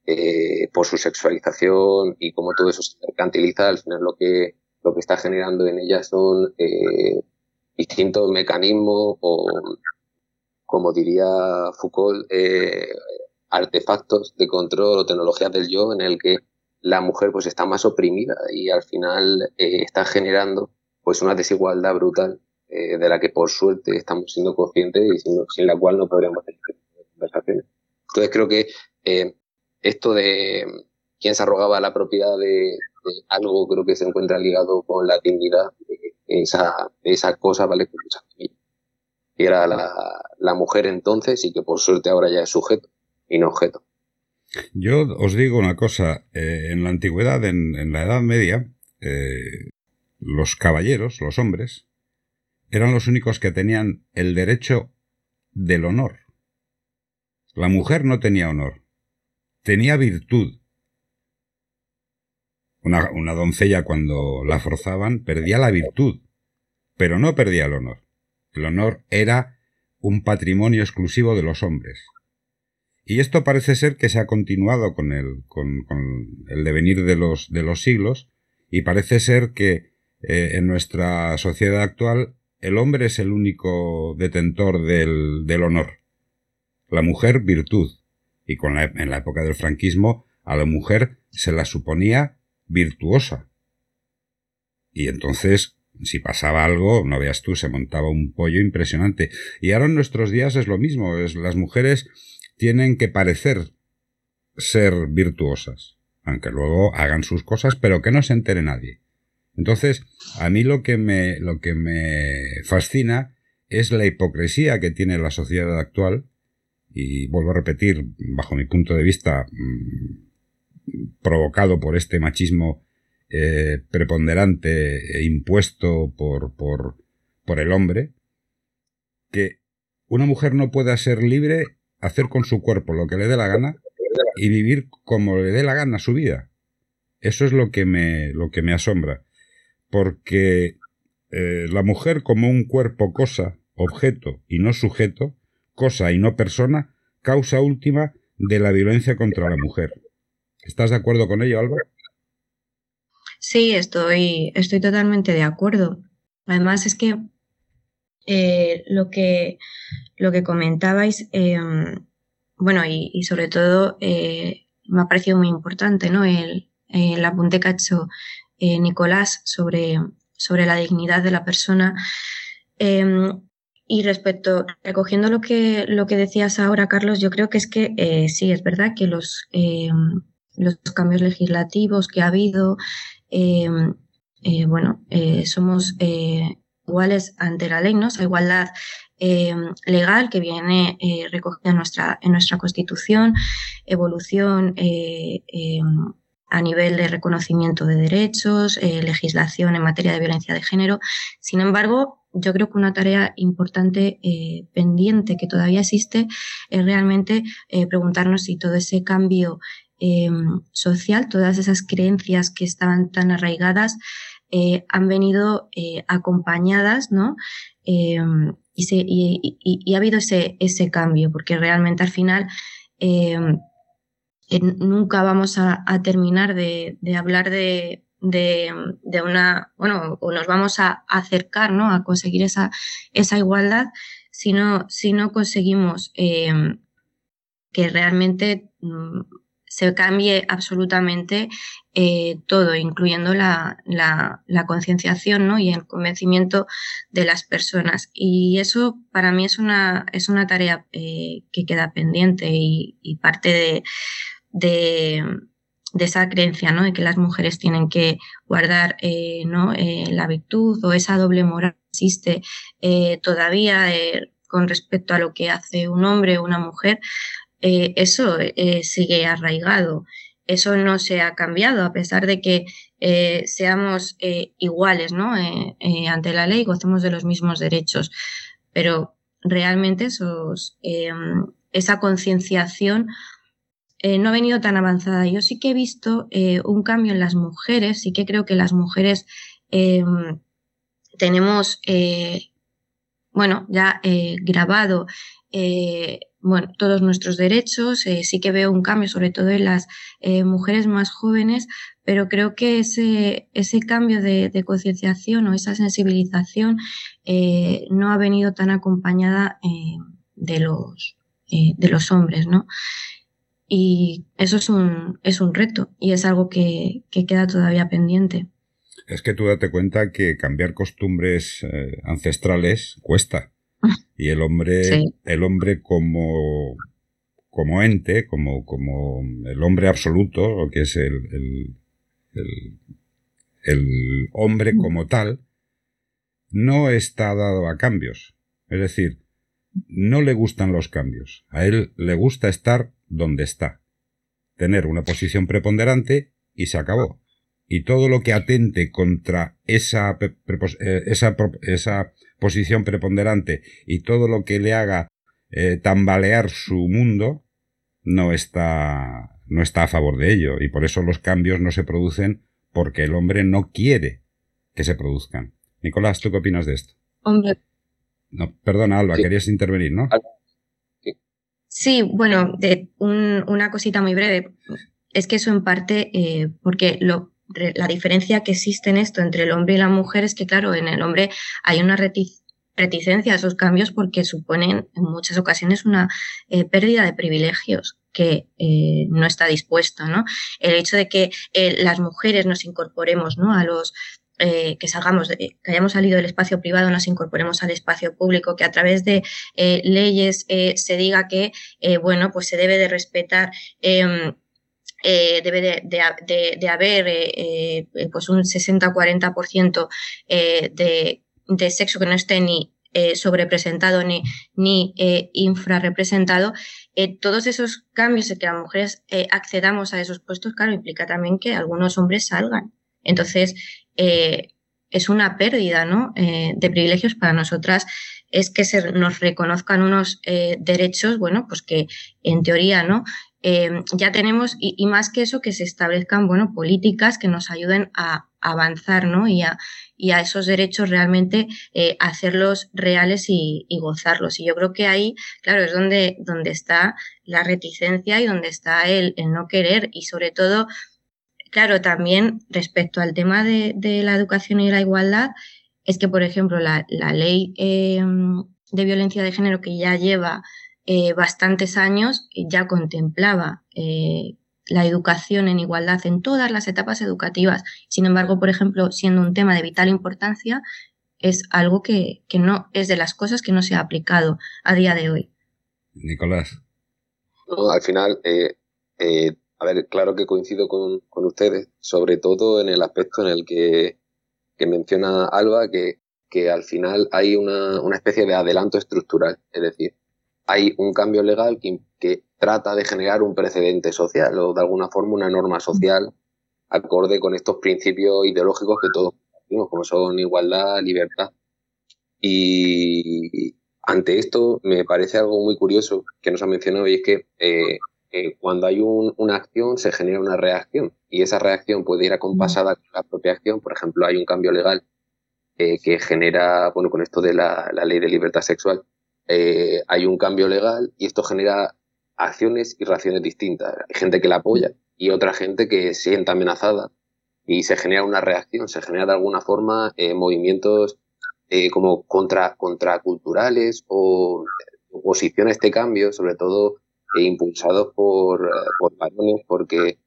eh, por su sexualización y cómo todo eso se mercantiliza, al final lo que, lo que está generando en ella son distintos mecanismos o, como diría Foucault, artefactos de control o tecnologías del yo en el que la mujer pues está más oprimida y al final está generando pues una desigualdad brutal eh, de la que por suerte estamos siendo conscientes y sin, la cual no podríamos tener conversaciones. Entonces creo que eh, esto de quién se arrogaba la propiedad de, algo creo que se encuentra ligado con la dignidad de esa, esa cosa, ¿vale? Que era la, mujer entonces y que por suerte ahora ya es sujeto y no objeto.
Yo os digo una cosa, eh, en la antigüedad, en, la Edad Media, eh, los caballeros, los hombres, eran los únicos que tenían el derecho del honor. La mujer no tenía honor, tenía virtud. Una, doncella cuando la forzaban perdía la virtud. pero no perdía el honor. El honor era un patrimonio exclusivo de los hombres. Y esto parece ser que se ha continuado con el, con, el devenir de los, de los siglos, y parece ser que eh, en nuestra sociedad actual el hombre es el único detentor del, del honor. La mujer virtud. Y con en la época del franquismo a la mujer se la suponía virtuosa. Y entonces, si pasaba algo, no veas tú, se montaba un pollo impresionante. Y ahora en nuestros días es lo mismo, es, las mujeres tienen que parecer ser virtuosas, aunque luego hagan sus cosas, pero que no se entere nadie. Entonces, a mí lo que me, lo que me fascina es la hipocresía que tiene la sociedad actual, y vuelvo a repetir, bajo mi punto de vista, mm, provocado por este machismo eh, preponderante e impuesto por, por, por el hombre, que una mujer no pueda ser libre, hacer con su cuerpo lo que le dé la gana y vivir como le dé la gana su vida. Eso es lo que me, lo que me asombra porque eh, la mujer como un cuerpo cosa, objeto y no sujeto, cosa y no persona, causa última de la violencia contra la mujer. ¿Estás de acuerdo con ello, Alba?
Sí, estoy, estoy totalmente de acuerdo. Además es que eh, lo que lo que comentabais, em, bueno, y, sobre todo eh, me ha parecido muy importante, ¿no? El, el apunte que ha hecho eh, Nicolás sobre, sobre la dignidad de la persona. Em, y respecto, recogiendo lo que, lo que decías ahora, Carlos, yo creo que es que eh, sí, es verdad que los, em, los cambios legislativos que ha habido, bueno, somos iguales ante la ley, ¿no? Esa igualdad legal que viene recogida en nuestra, en nuestra Constitución, evolución a nivel de reconocimiento de derechos, eh, legislación en materia de violencia de género. Sin embargo, yo creo que una tarea importante eh, pendiente que todavía existe es realmente eh, preguntarnos si todo ese cambio em, social, todas esas creencias que estaban tan arraigadas, han venido acompañadas, ¿no? Y, ha habido ese, ese cambio, porque realmente al final em, nunca vamos a, terminar de, hablar de, una, bueno, o nos vamos a acercar ¿no? a conseguir esa, esa igualdad si no, si no conseguimos em, que realmente mm, se cambie absolutamente eh, todo, incluyendo la, concienciación ¿no? y el convencimiento de las personas. Y eso para mí es una, es una tarea eh, que queda pendiente y parte de, de, esa creencia, ¿no? De que las mujeres tienen que guardar, eh, ¿no? La virtud o esa doble moral que existe todavía con respecto a lo que hace un hombre o una mujer, eso sigue arraigado. Eso no se ha cambiado, a pesar de que seamos iguales, ¿no? ante la ley, gocemos de los mismos derechos. Pero realmente esos, esa concienciación eh, no ha venido tan avanzada. Yo sí que he visto eh, un cambio en las mujeres, sí que creo que las mujeres em, tenemos, eh, bueno, ya grabado bueno, todos nuestros derechos, sí que veo un cambio, sobre todo en las mujeres más jóvenes, pero creo que ese, ese cambio de, concienciación o esa sensibilización no ha venido tan acompañada de, los, de los hombres, ¿no? Y eso es un, es un reto y es algo que, queda todavía pendiente.
Es que tú date cuenta que cambiar costumbres eh, ancestrales cuesta. Y el hombre, el hombre como, como ente, como, como el hombre absoluto, lo que es el, el, el hombre como tal, no está dado a cambios. Es decir, no le gustan los cambios. A él le gusta estar donde está. Tener una posición preponderante y se acabó. Y todo lo que atente contra esa, eh, esa, esa posición preponderante y todo lo que le haga eh, tambalear su mundo no está, no está a favor de ello. Y por eso los cambios no se producen porque el hombre no quiere que se produzcan. Nicolás, ¿tú qué opinas de esto?
Hombre.
No, perdona, Alba, querías intervenir, ¿no?
Sí, bueno, de una cosita muy breve. Es que eso en parte, eh, porque lo, la diferencia que existe en esto entre el hombre y la mujer es que, claro, en el hombre hay una reticencia a esos cambios porque suponen en muchas ocasiones una eh, pérdida de privilegios que eh, no está dispuesto, ¿no? El hecho de que las mujeres nos incorporemos, ¿no? A los eh, que salgamos, que hayamos salido del espacio privado, nos incorporemos al espacio público, que a través de eh, leyes eh, se diga que, bueno, pues se debe de respetar em, debe de, haber pues un 60-40% de, de sexo que no esté ni sobrepresentado ni, ni infrarrepresentado, todos esos cambios de que las mujeres accedamos a esos puestos, claro, implica también que algunos hombres salgan. Entonces, eh, es una pérdida ¿no? Eh, de privilegios para nosotras es que se nos reconozcan unos eh, derechos, bueno, pues que en teoría, ¿no? Ya tenemos, y, más que eso, que se establezcan, bueno, políticas que nos ayuden a avanzar, ¿no? Y a, y a esos derechos realmente hacerlos reales y, gozarlos. Y yo creo que ahí, claro, es donde, donde está la reticencia y donde está el, no querer y sobre todo Claro, también respecto al tema de, la educación y la igualdad, es que, por ejemplo, la, ley em, de violencia de género que ya lleva eh, bastantes años ya contemplaba eh, la educación en igualdad en todas las etapas educativas. Sin embargo, por ejemplo, siendo un tema de vital importancia, es algo que, no es de las cosas que no se ha aplicado a día de hoy.
Nicolás.
al final, eh, a ver, claro que coincido con, ustedes, sobre todo en el aspecto en el que, menciona Alba, que, que, al final hay una, especie de adelanto estructural, es decir, hay un cambio legal que, trata de generar un precedente social o de alguna forma una norma social acorde con estos principios ideológicos que todos compartimos, como son igualdad, libertad. Y ante esto me parece algo muy curioso que nos ha mencionado y es que eh, cuando hay una acción se genera una reacción y esa reacción puede ir acompasada con la propia acción. Por ejemplo, hay un cambio legal eh, que genera, bueno, con esto de la, ley de libertad sexual, eh, hay un cambio legal y esto genera acciones y reacciones distintas. Hay gente que la apoya y otra gente que se siente amenazada y se genera una reacción, se genera de alguna forma eh, movimientos como contra, contraculturales o oposición a este cambio, sobre todo e impulsados por, eh, por varones porque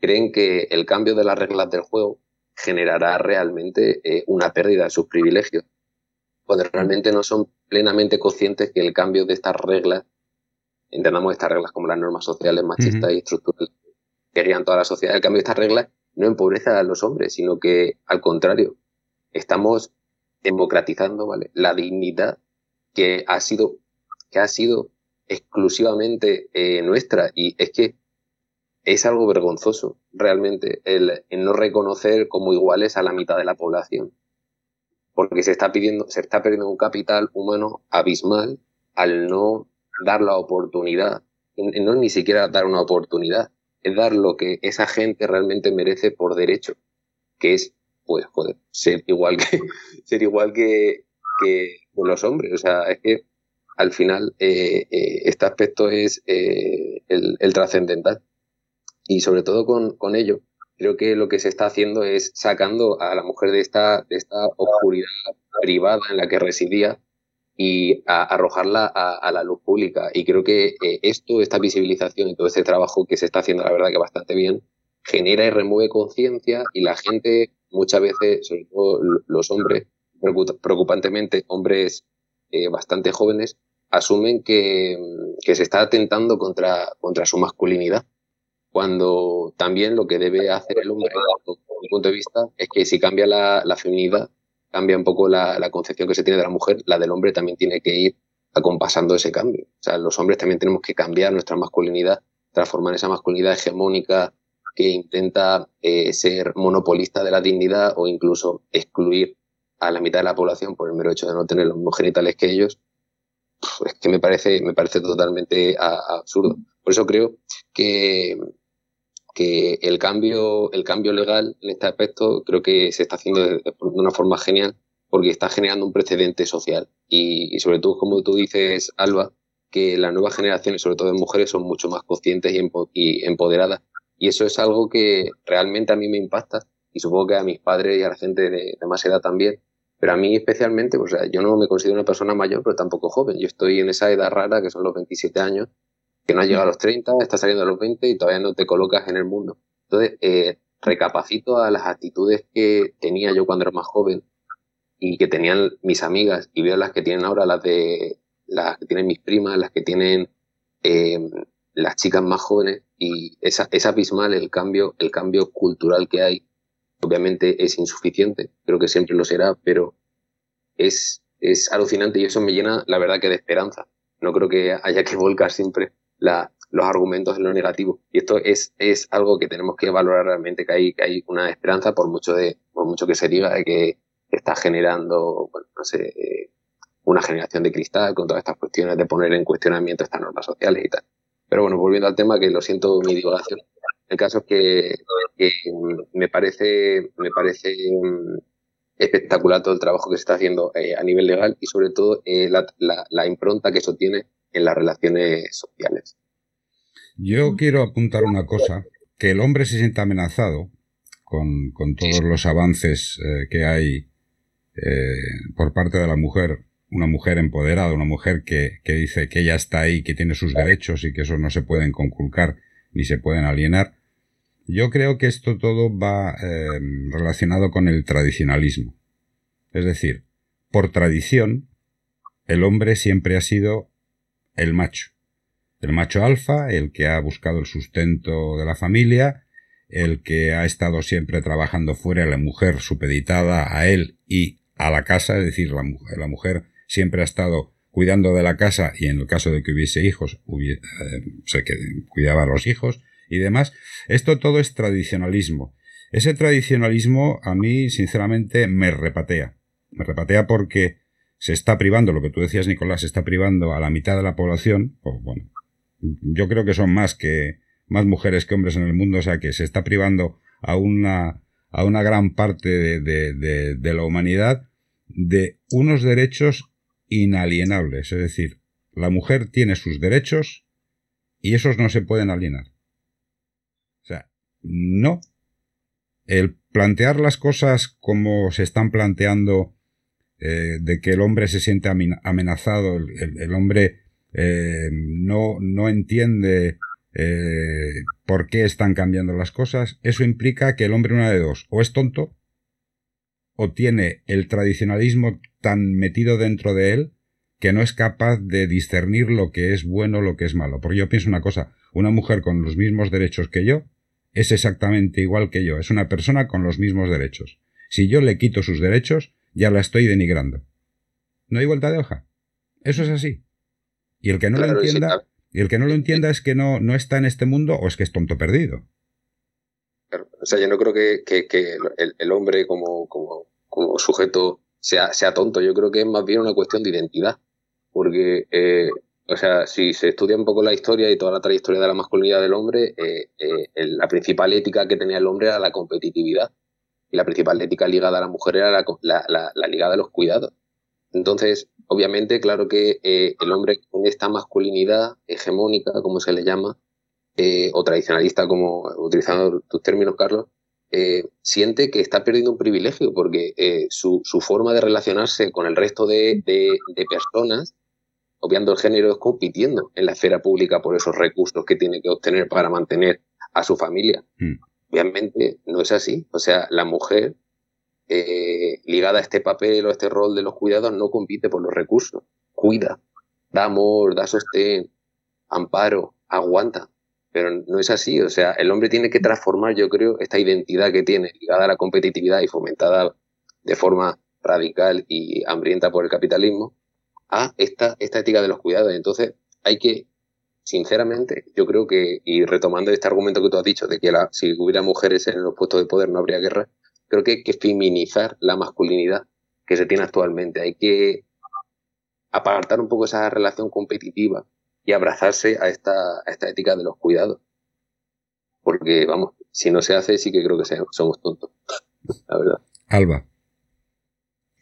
creen que el cambio de las reglas del juego generará realmente eh, una pérdida de sus privilegios, cuando realmente no son plenamente conscientes que el cambio de estas reglas, entendamos estas reglas como las normas sociales machistas y estructurales que guían toda la sociedad, el cambio de estas reglas no empobrece a los hombres, sino que al contrario, estamos democratizando ¿vale? la dignidad que ha sido, que ha sido exclusivamente eh, nuestra. Y es que es algo vergonzoso, realmente, el, no reconocer como iguales a la mitad de la población. Porque se está pidiendo, se está perdiendo un capital humano abismal al no dar la oportunidad. No ni siquiera dar una oportunidad, es dar lo que esa gente realmente merece por derecho, que es, pues, joder, ser igual que, <laughs> ser igual que, que los hombres. O sea, es que al final eh, eh, este aspecto es eh, el, trascendental. Y sobre todo con, ello, creo que lo que se está haciendo es sacando a la mujer de esta, de esta oscuridad privada en la que residía y arrojarla a, la luz pública. Y creo que esto, esta visibilización y todo este trabajo que se está haciendo, la verdad que bastante bien, genera y remueve conciencia y la gente muchas veces, sobre todo los hombres, preocupantemente hombres bastante jóvenes, asumen que, se está atentando contra, contra su masculinidad, cuando también lo que debe hacer el hombre, desde mi punto de vista, es que si cambia la, la feminidad, cambia un poco la, la, concepción que se tiene de la mujer, la del hombre también tiene que ir acompasando ese cambio. O sea, los hombres también tenemos que cambiar nuestra masculinidad, transformar esa masculinidad hegemónica que intenta eh, ser monopolista de la dignidad o incluso excluir a la mitad de la población por el mero hecho de no tener los mismos genitales que ellos, es que me parece, me parece totalmente absurdo. Por eso creo que, que el cambio, el cambio legal en este aspecto creo que se está haciendo de, una forma genial, porque está generando un precedente social. Y, sobre todo, como tú dices, Alba, que las nuevas generaciones, sobre todo de mujeres, son mucho más conscientes y, empoderadas. Y eso es algo que realmente a mí me impacta y supongo que a mis padres y a la gente de, más edad también. Pero a mí especialmente, o sea, yo no me considero una persona mayor, pero tampoco joven. Yo estoy en esa edad rara, que son los 27 años, que no ha llegado a los 30, está saliendo a los 20 y todavía no te colocas en el mundo. Entonces, eh, recapacito a las actitudes que tenía yo cuando era más joven y que tenían mis amigas y veo las que tienen ahora, las de las que tienen mis primas, las que tienen eh, las chicas más jóvenes y esa, es abismal el cambio, el cambio cultural que hay. Obviamente es insuficiente, creo que siempre lo será, pero es, es alucinante y eso me llena, la verdad, que de esperanza. No creo que haya que volcar siempre la, los argumentos en lo negativo. Y esto es, es algo que tenemos que valorar realmente, que hay, que hay una esperanza por mucho, de, por mucho que se diga de que está generando, no sé, eh, una generación de cristal con todas estas cuestiones de poner en cuestionamiento estas normas sociales y tal. Pero bueno, volviendo al tema, que lo siento mi divulgación. El caso es que, me parece, me parece mm, espectacular todo el trabajo que se está haciendo eh, a nivel legal y sobre todo eh, la, impronta que eso tiene en las relaciones sociales.
Yo quiero apuntar una cosa, que el hombre se sienta amenazado con, con todos los avances eh, que hay por parte de la mujer una mujer empoderada, una mujer que, que, dice que ella está ahí, que tiene sus derechos y que esos no se pueden conculcar ni se pueden alienar. Yo creo que esto todo va eh, relacionado con el tradicionalismo. Es decir, por tradición, el hombre siempre ha sido el macho. El macho alfa, el que ha buscado el sustento de la familia, el que ha estado siempre trabajando fuera, la mujer supeditada a él y a la casa, es decir, la, mujer siempre ha estado cuidando de la casa y en el caso de que hubiese hijos, hubiese, eh, que cuidaba a los hijos y demás. Esto todo es tradicionalismo. Ese tradicionalismo a mí, sinceramente, me repatea. Me repatea porque se está privando, lo que tú decías, Nicolás, se está privando a la mitad de la población, o bueno, yo creo que son más que más mujeres que hombres en el mundo, o sea que se está privando a una a una gran parte de, de, de la humanidad de unos derechos inalienables. Es decir, la mujer tiene sus derechos y esos no se pueden alienar. O sea, no. El plantear las cosas como se están planteando eh, de que el hombre se siente amenazado, el, hombre eh, no, no entiende eh, por qué están cambiando las cosas, eso implica que el hombre una de dos, o es tonto, o tiene el tradicionalismo tan metido dentro de él que no es capaz de discernir lo que es bueno, lo que es malo. Porque yo pienso una cosa, una mujer con los mismos derechos que yo es exactamente igual que yo, es una persona con los mismos derechos. Si yo le quito sus derechos, ya la estoy denigrando. No hay vuelta de hoja. Eso es así. Y el que no lo entienda, y el que no lo entienda es que no, no está en este mundo o es que es tonto perdido.
O sea, yo no creo que, el, hombre como, como, como sujeto sea, sea tonto. Yo creo que es más bien una cuestión de identidad. Porque, eh, o sea, si se estudia un poco la historia y toda la trayectoria de la masculinidad del hombre, eh, eh, la principal ética que tenía el hombre era la competitividad. Y la principal ética ligada a la mujer era la, la, la, ligada a los cuidados. Entonces, obviamente, claro que el hombre con esta masculinidad hegemónica, como se le llama, o tradicionalista, como utilizando tus términos, Carlos, eh, siente que está perdiendo un privilegio porque eh, su, forma de relacionarse con el resto de, personas, obviando el género, es compitiendo en la esfera pública por esos recursos que tiene que obtener para mantener a su familia. Mm. Obviamente no es así. O sea, la mujer eh, ligada a este papel o a este rol de los cuidados no compite por los recursos. Cuida, da amor, da sostén, amparo, aguanta pero no es así. O sea, el hombre tiene que transformar, yo creo, esta identidad que tiene ligada a la competitividad y fomentada de forma radical y hambrienta por el capitalismo a esta, esta ética de los cuidados. Entonces, hay que, sinceramente, yo creo que, y retomando este argumento que tú has dicho, de que la, si hubiera mujeres en los puestos de poder no habría guerra, creo que hay que feminizar la masculinidad que se tiene actualmente. Hay que apartar un poco esa relación competitiva y abrazarse a esta, a esta ética de los cuidados. Porque, vamos, si no se hace, sí que creo que somos tontos, la verdad.
Alba.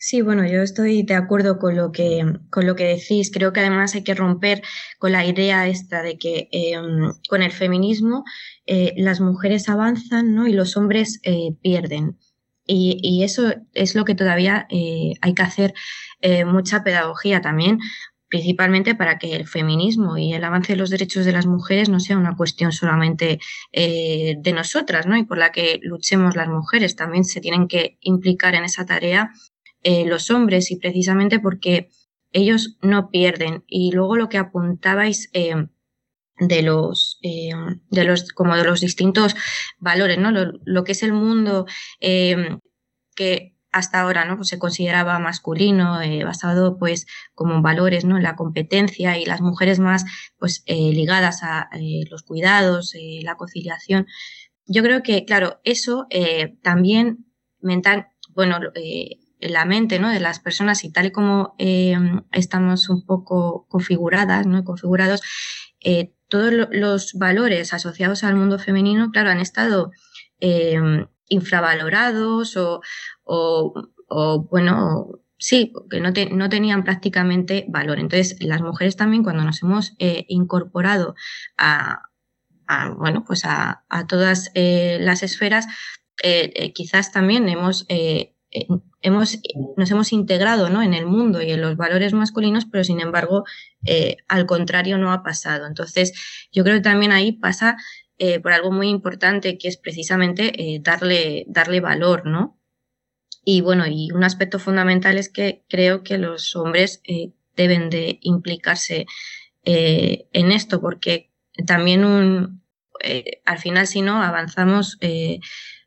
Sí, bueno, yo estoy de acuerdo con lo que, con lo que decís. Creo que además hay que romper con la idea esta de que em, con el feminismo eh, las mujeres avanzan ¿no? y los hombres eh, pierden. Y, eso es lo que todavía eh, hay que hacer mucha pedagogía también, principalmente para que el feminismo y el avance de los derechos de las mujeres no sea una cuestión solamente de nosotras, ¿no? Y por la que luchemos las mujeres, también se tienen que implicar en esa tarea eh, los hombres y precisamente porque ellos no pierden. Y luego lo que apuntabais eh, de los eh, de los como de los distintos valores, ¿no? Lo, que es el mundo que hasta ahora no pues se consideraba masculino basado pues como valores no la competencia y las mujeres más pues ligadas a los cuidados la conciliación yo creo que claro eso también mental bueno la mente ¿no? de las personas y tal y como eh, estamos un poco configuradas, ¿no? configurados, eh, todos los valores asociados al mundo femenino, claro, han estado eh, infravalorados o, o, bueno, sí, que no, tenían prácticamente valor. Entonces, las mujeres también cuando nos hemos incorporado a, bueno, pues a, a todas las esferas, quizás también hemos hemos, nos hemos integrado ¿no? en el mundo y en los valores masculinos, pero sin embargo, eh, al contrario no ha pasado. Entonces, yo creo que también ahí pasa eh, por algo muy importante, que es precisamente eh, darle, darle valor, ¿no? Y bueno, y un aspecto fundamental es que creo que los hombres deben de implicarse en esto, porque también un, al final, si no, avanzamos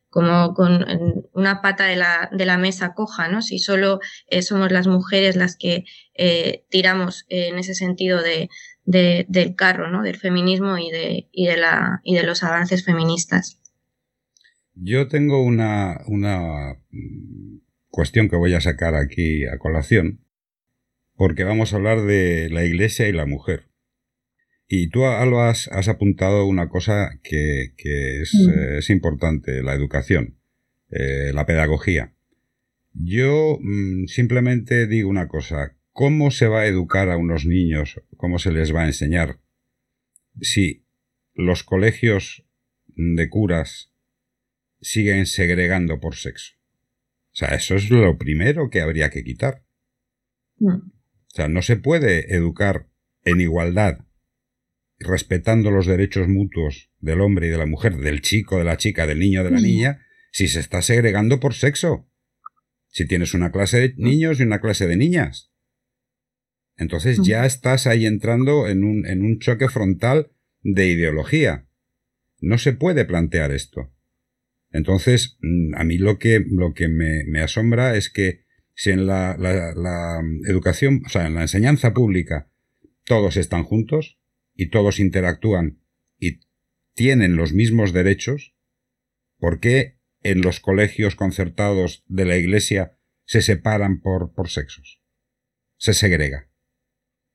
como con una pata de la, de la mesa coja, ¿no? Si solo eh, somos las mujeres las que eh, tiramos en ese sentido de, del carro, ¿no? Del feminismo y de, y de, la, y de los avances feministas.
Yo tengo una, una mm, cuestión que voy a sacar aquí a colación, porque vamos a hablar de la iglesia y la mujer. Y tú, Alba, has, apuntado una cosa que, mm. eh, es, importante, la educación, eh, la pedagogía. Yo mm, simplemente digo una cosa, ¿cómo se va a educar a unos niños? ¿Cómo se les va a enseñar? Si los colegios de curas siguen segregando por sexo. O sea, eso es lo primero que habría que quitar. Mm. O sea, no se puede educar en igualdad respetando los derechos mutuos del hombre y de la mujer, del chico, de la chica, del niño, de la niña, si se está segregando por sexo. Si tienes una clase de niños y una clase de niñas. Entonces ya estás ahí entrando en un, en un choque frontal de ideología. No se puede plantear esto. Entonces, mm, a mí lo que, lo que me, me asombra es que si en la, la, la educación, o sea, en la enseñanza pública, todos están juntos, y todos interactúan y tienen los mismos derechos, ¿por qué en los colegios concertados de la Iglesia se separan por, por sexos? Se segrega.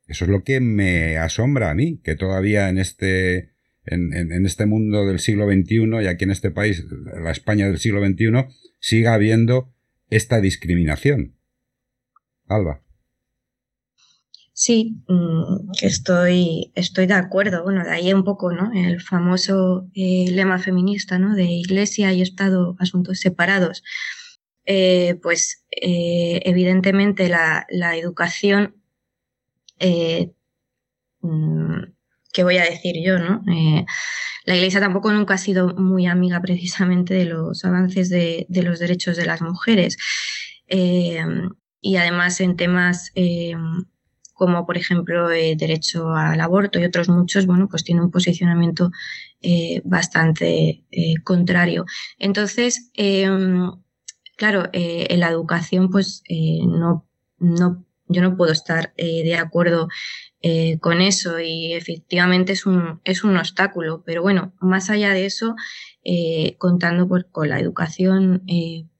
Eso es lo que me asombra a mí, que todavía en este, en, en, este mundo del siglo XXI y aquí en este país, la España del siglo XXI, siga habiendo esta discriminación. Alba.
Sí, mm, estoy, estoy de acuerdo. Bueno, de ahí un poco, ¿no? El famoso eh, lema feminista, ¿no? De Iglesia y Estado, asuntos separados. Eh, pues eh, evidentemente la, la educación, mm, ¿qué voy a decir yo, no? la Iglesia tampoco nunca ha sido muy amiga precisamente de los avances de, de los derechos de las mujeres. y además en temas como por ejemplo el derecho al aborto y otros muchos, bueno, pues tiene un posicionamiento eh, bastante eh, contrario. Entonces, em, claro, eh, en la educación, pues no, no, yo no puedo estar de acuerdo con eso y efectivamente es un, es un obstáculo. Pero bueno, más allá de eso, contando con la educación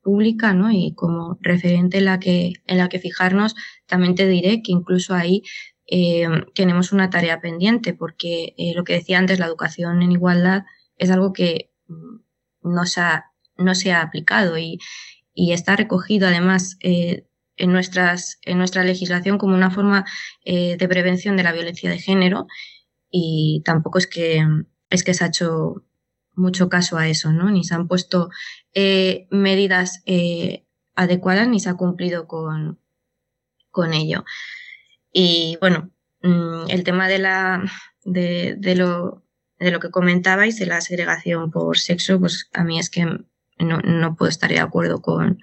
pública, ¿no? Y como referente en la que, en la que fijarnos, también te diré que incluso ahí eh, tenemos una tarea pendiente, porque eh, lo que decía antes, la educación en igualdad es algo que mm, no se ha, no se ha aplicado y, y está recogido además eh, en, nuestras, en nuestra legislación como una forma de prevención de la violencia de género y tampoco es que, es que se ha hecho mucho caso a eso, ¿no? Ni se han puesto eh, medidas eh, adecuadas ni se ha cumplido con, con ello. Y bueno, mm, el tema de la de, de, lo, de lo que comentabais, de la segregación por sexo, pues a mí es que no, no puedo estar de acuerdo con,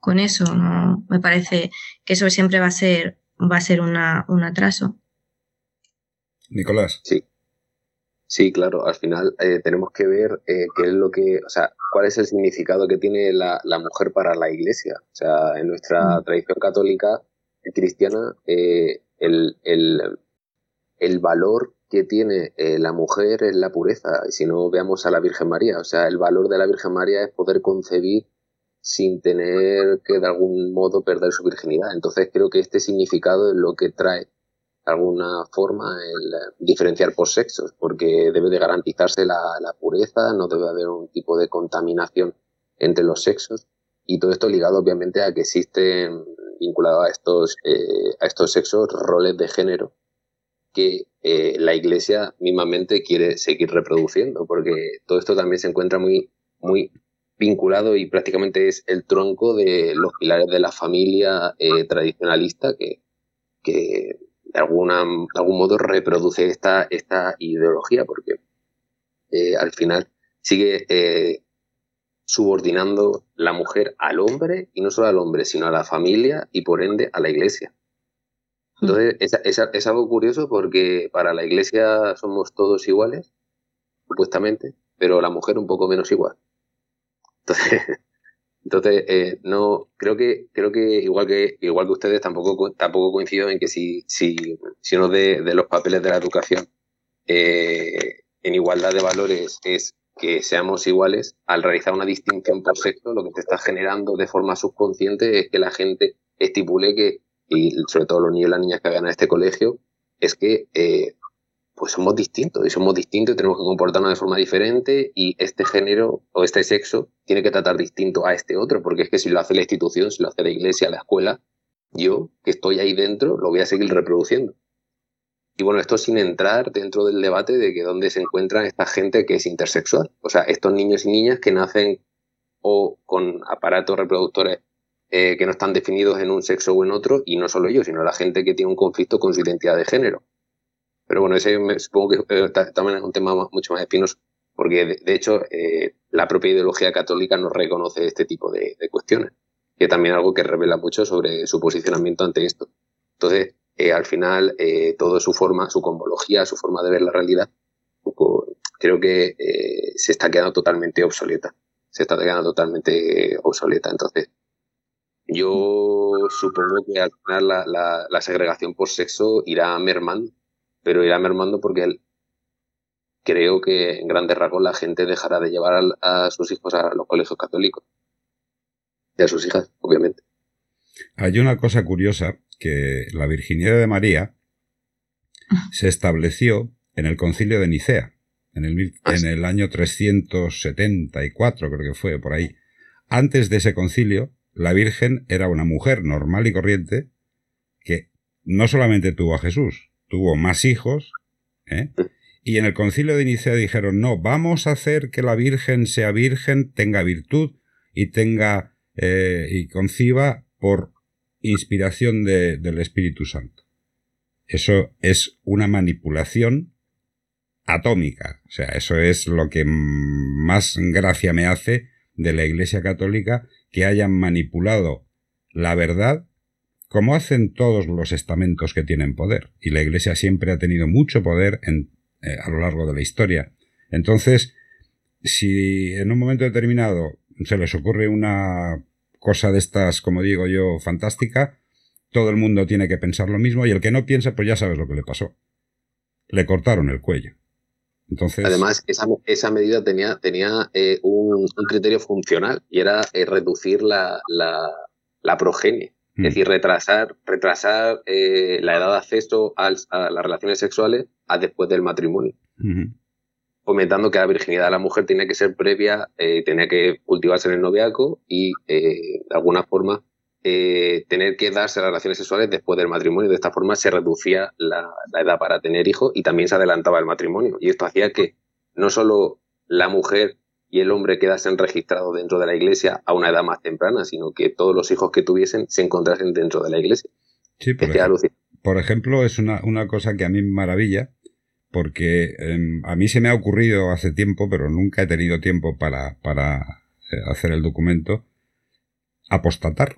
con eso. No, me parece que eso siempre va a ser, va a ser una, un atraso.
Nicolás.
Sí. Sí, claro, al final eh, tenemos que ver eh, qué es lo que, o sea, cuál es el significado que tiene la, la mujer para la iglesia. O sea, en nuestra mm. tradición católica cristiana, eh, el, el, el, valor que tiene la mujer es la pureza. Y si no, veamos a la Virgen María. O sea, el valor de la Virgen María es poder concebir sin tener que de algún modo perder su virginidad. Entonces creo que este significado es lo que trae alguna forma el diferenciar por sexos, porque debe de garantizarse la, pureza, no debe haber un tipo de contaminación entre los sexos y todo esto ligado obviamente a que existen vinculados a estos, eh, a estos sexos roles de género que eh, la Iglesia mismamente quiere seguir reproduciendo, porque todo esto también se encuentra muy, muy vinculado y prácticamente es el tronco de los pilares de la familia eh, tradicionalista que de, alguna, de algún modo reproduce esta, esta ideología, porque eh, al final sigue eh, subordinando la mujer al hombre, y no solo al hombre, sino a la familia y por ende a la iglesia. Entonces, es, es, algo curioso porque para la iglesia somos todos iguales, supuestamente, pero la mujer un poco menos igual. Entonces, <laughs> entonces eh, no, creo que, creo que igual que, igual que ustedes tampoco, tampoco coincido en que si, si, si uno de, los papeles de la educación eh, en igualdad de valores es que seamos iguales, al realizar una distinción por sexo, lo que te está generando de forma subconsciente es que la gente estipule que y sobre todo los niños y las niñas que vayan a este colegio, es que eh, pues somos distintos y somos distintos y tenemos que comportarnos de forma diferente y este género o este sexo tiene que tratar distinto a este otro, porque es que si lo hace la institución, si lo hace la iglesia, la escuela, yo que estoy ahí dentro lo voy a seguir reproduciendo. Y bueno, esto sin entrar dentro del debate de que dónde se encuentra esta gente que es intersexual. O sea, estos niños y niñas que nacen o con aparatos reproductores eh, que no están definidos en un sexo o en otro, y no solo ellos, sino la gente que tiene un conflicto con su identidad de género. Pero bueno, ese me, supongo que eh, también es un tema mucho más espinoso, porque de, hecho eh, la propia ideología católica no reconoce este tipo de, cuestiones, que también es algo que revela mucho sobre su posicionamiento ante esto. Entonces, al final, todo su forma, su convología, su forma de ver la realidad, creo que se está quedando totalmente obsoleta. Se está quedando totalmente obsoleta. Entonces, yo supongo que al final la, la, segregación por sexo irá mermando, pero irá mermando porque creo que en grandes rasgos la gente dejará de llevar a, sus hijos a los colegios católicos. Y a sus hijas, obviamente.
Hay una cosa curiosa, que la virginidad de María <laughs> se estableció en el concilio de Nicea, en el, ah, en el año 374, creo que fue, por ahí. Antes de ese concilio, la Virgen era una mujer normal y corriente que no solamente tuvo a Jesús, tuvo más hijos, ¿eh? y en el concilio de Nicea dijeron, no, vamos a hacer que la Virgen sea virgen, tenga virtud y tenga eh, y conciba por inspiración del Espíritu Santo. Eso es una manipulación atómica. O sea, eso es lo que más gracia me hace de la Iglesia Católica que hayan manipulado la verdad como hacen todos los estamentos que tienen poder. Y la Iglesia siempre ha tenido mucho poder eh, a lo largo de la historia. Entonces, si en un momento determinado se les ocurre una cosa de estas, como digo yo, fantástica, todo el mundo tiene que pensar lo mismo y el que no piensa, pues ya sabes lo que le pasó. Le cortaron el cuello.
Además, esa, medida tenía, eh, un, criterio funcional y era eh, reducir la, la progenie. Es mm. decir, retrasar, retrasar eh, la edad de acceso a las relaciones sexuales a después del matrimonio. Comentando que la virginidad de la mujer tenía que ser previa, tenía que cultivarse en el noviazgo y de alguna forma eh, tener que darse las relaciones sexuales después del matrimonio. De esta forma se reducía la, edad para tener hijos y también se adelantaba el matrimonio. Y esto hacía que no solo la mujer y el hombre quedasen registrados dentro de la iglesia a una edad más temprana, sino que todos los hijos que tuviesen se encontrasen dentro de la iglesia.
Sí, por, ejemplo, por ejemplo, es una, una, cosa que a mí me maravilla, porque em, a mí se me ha ocurrido hace tiempo, pero nunca he tenido tiempo para, para eh, hacer el documento, apostatar.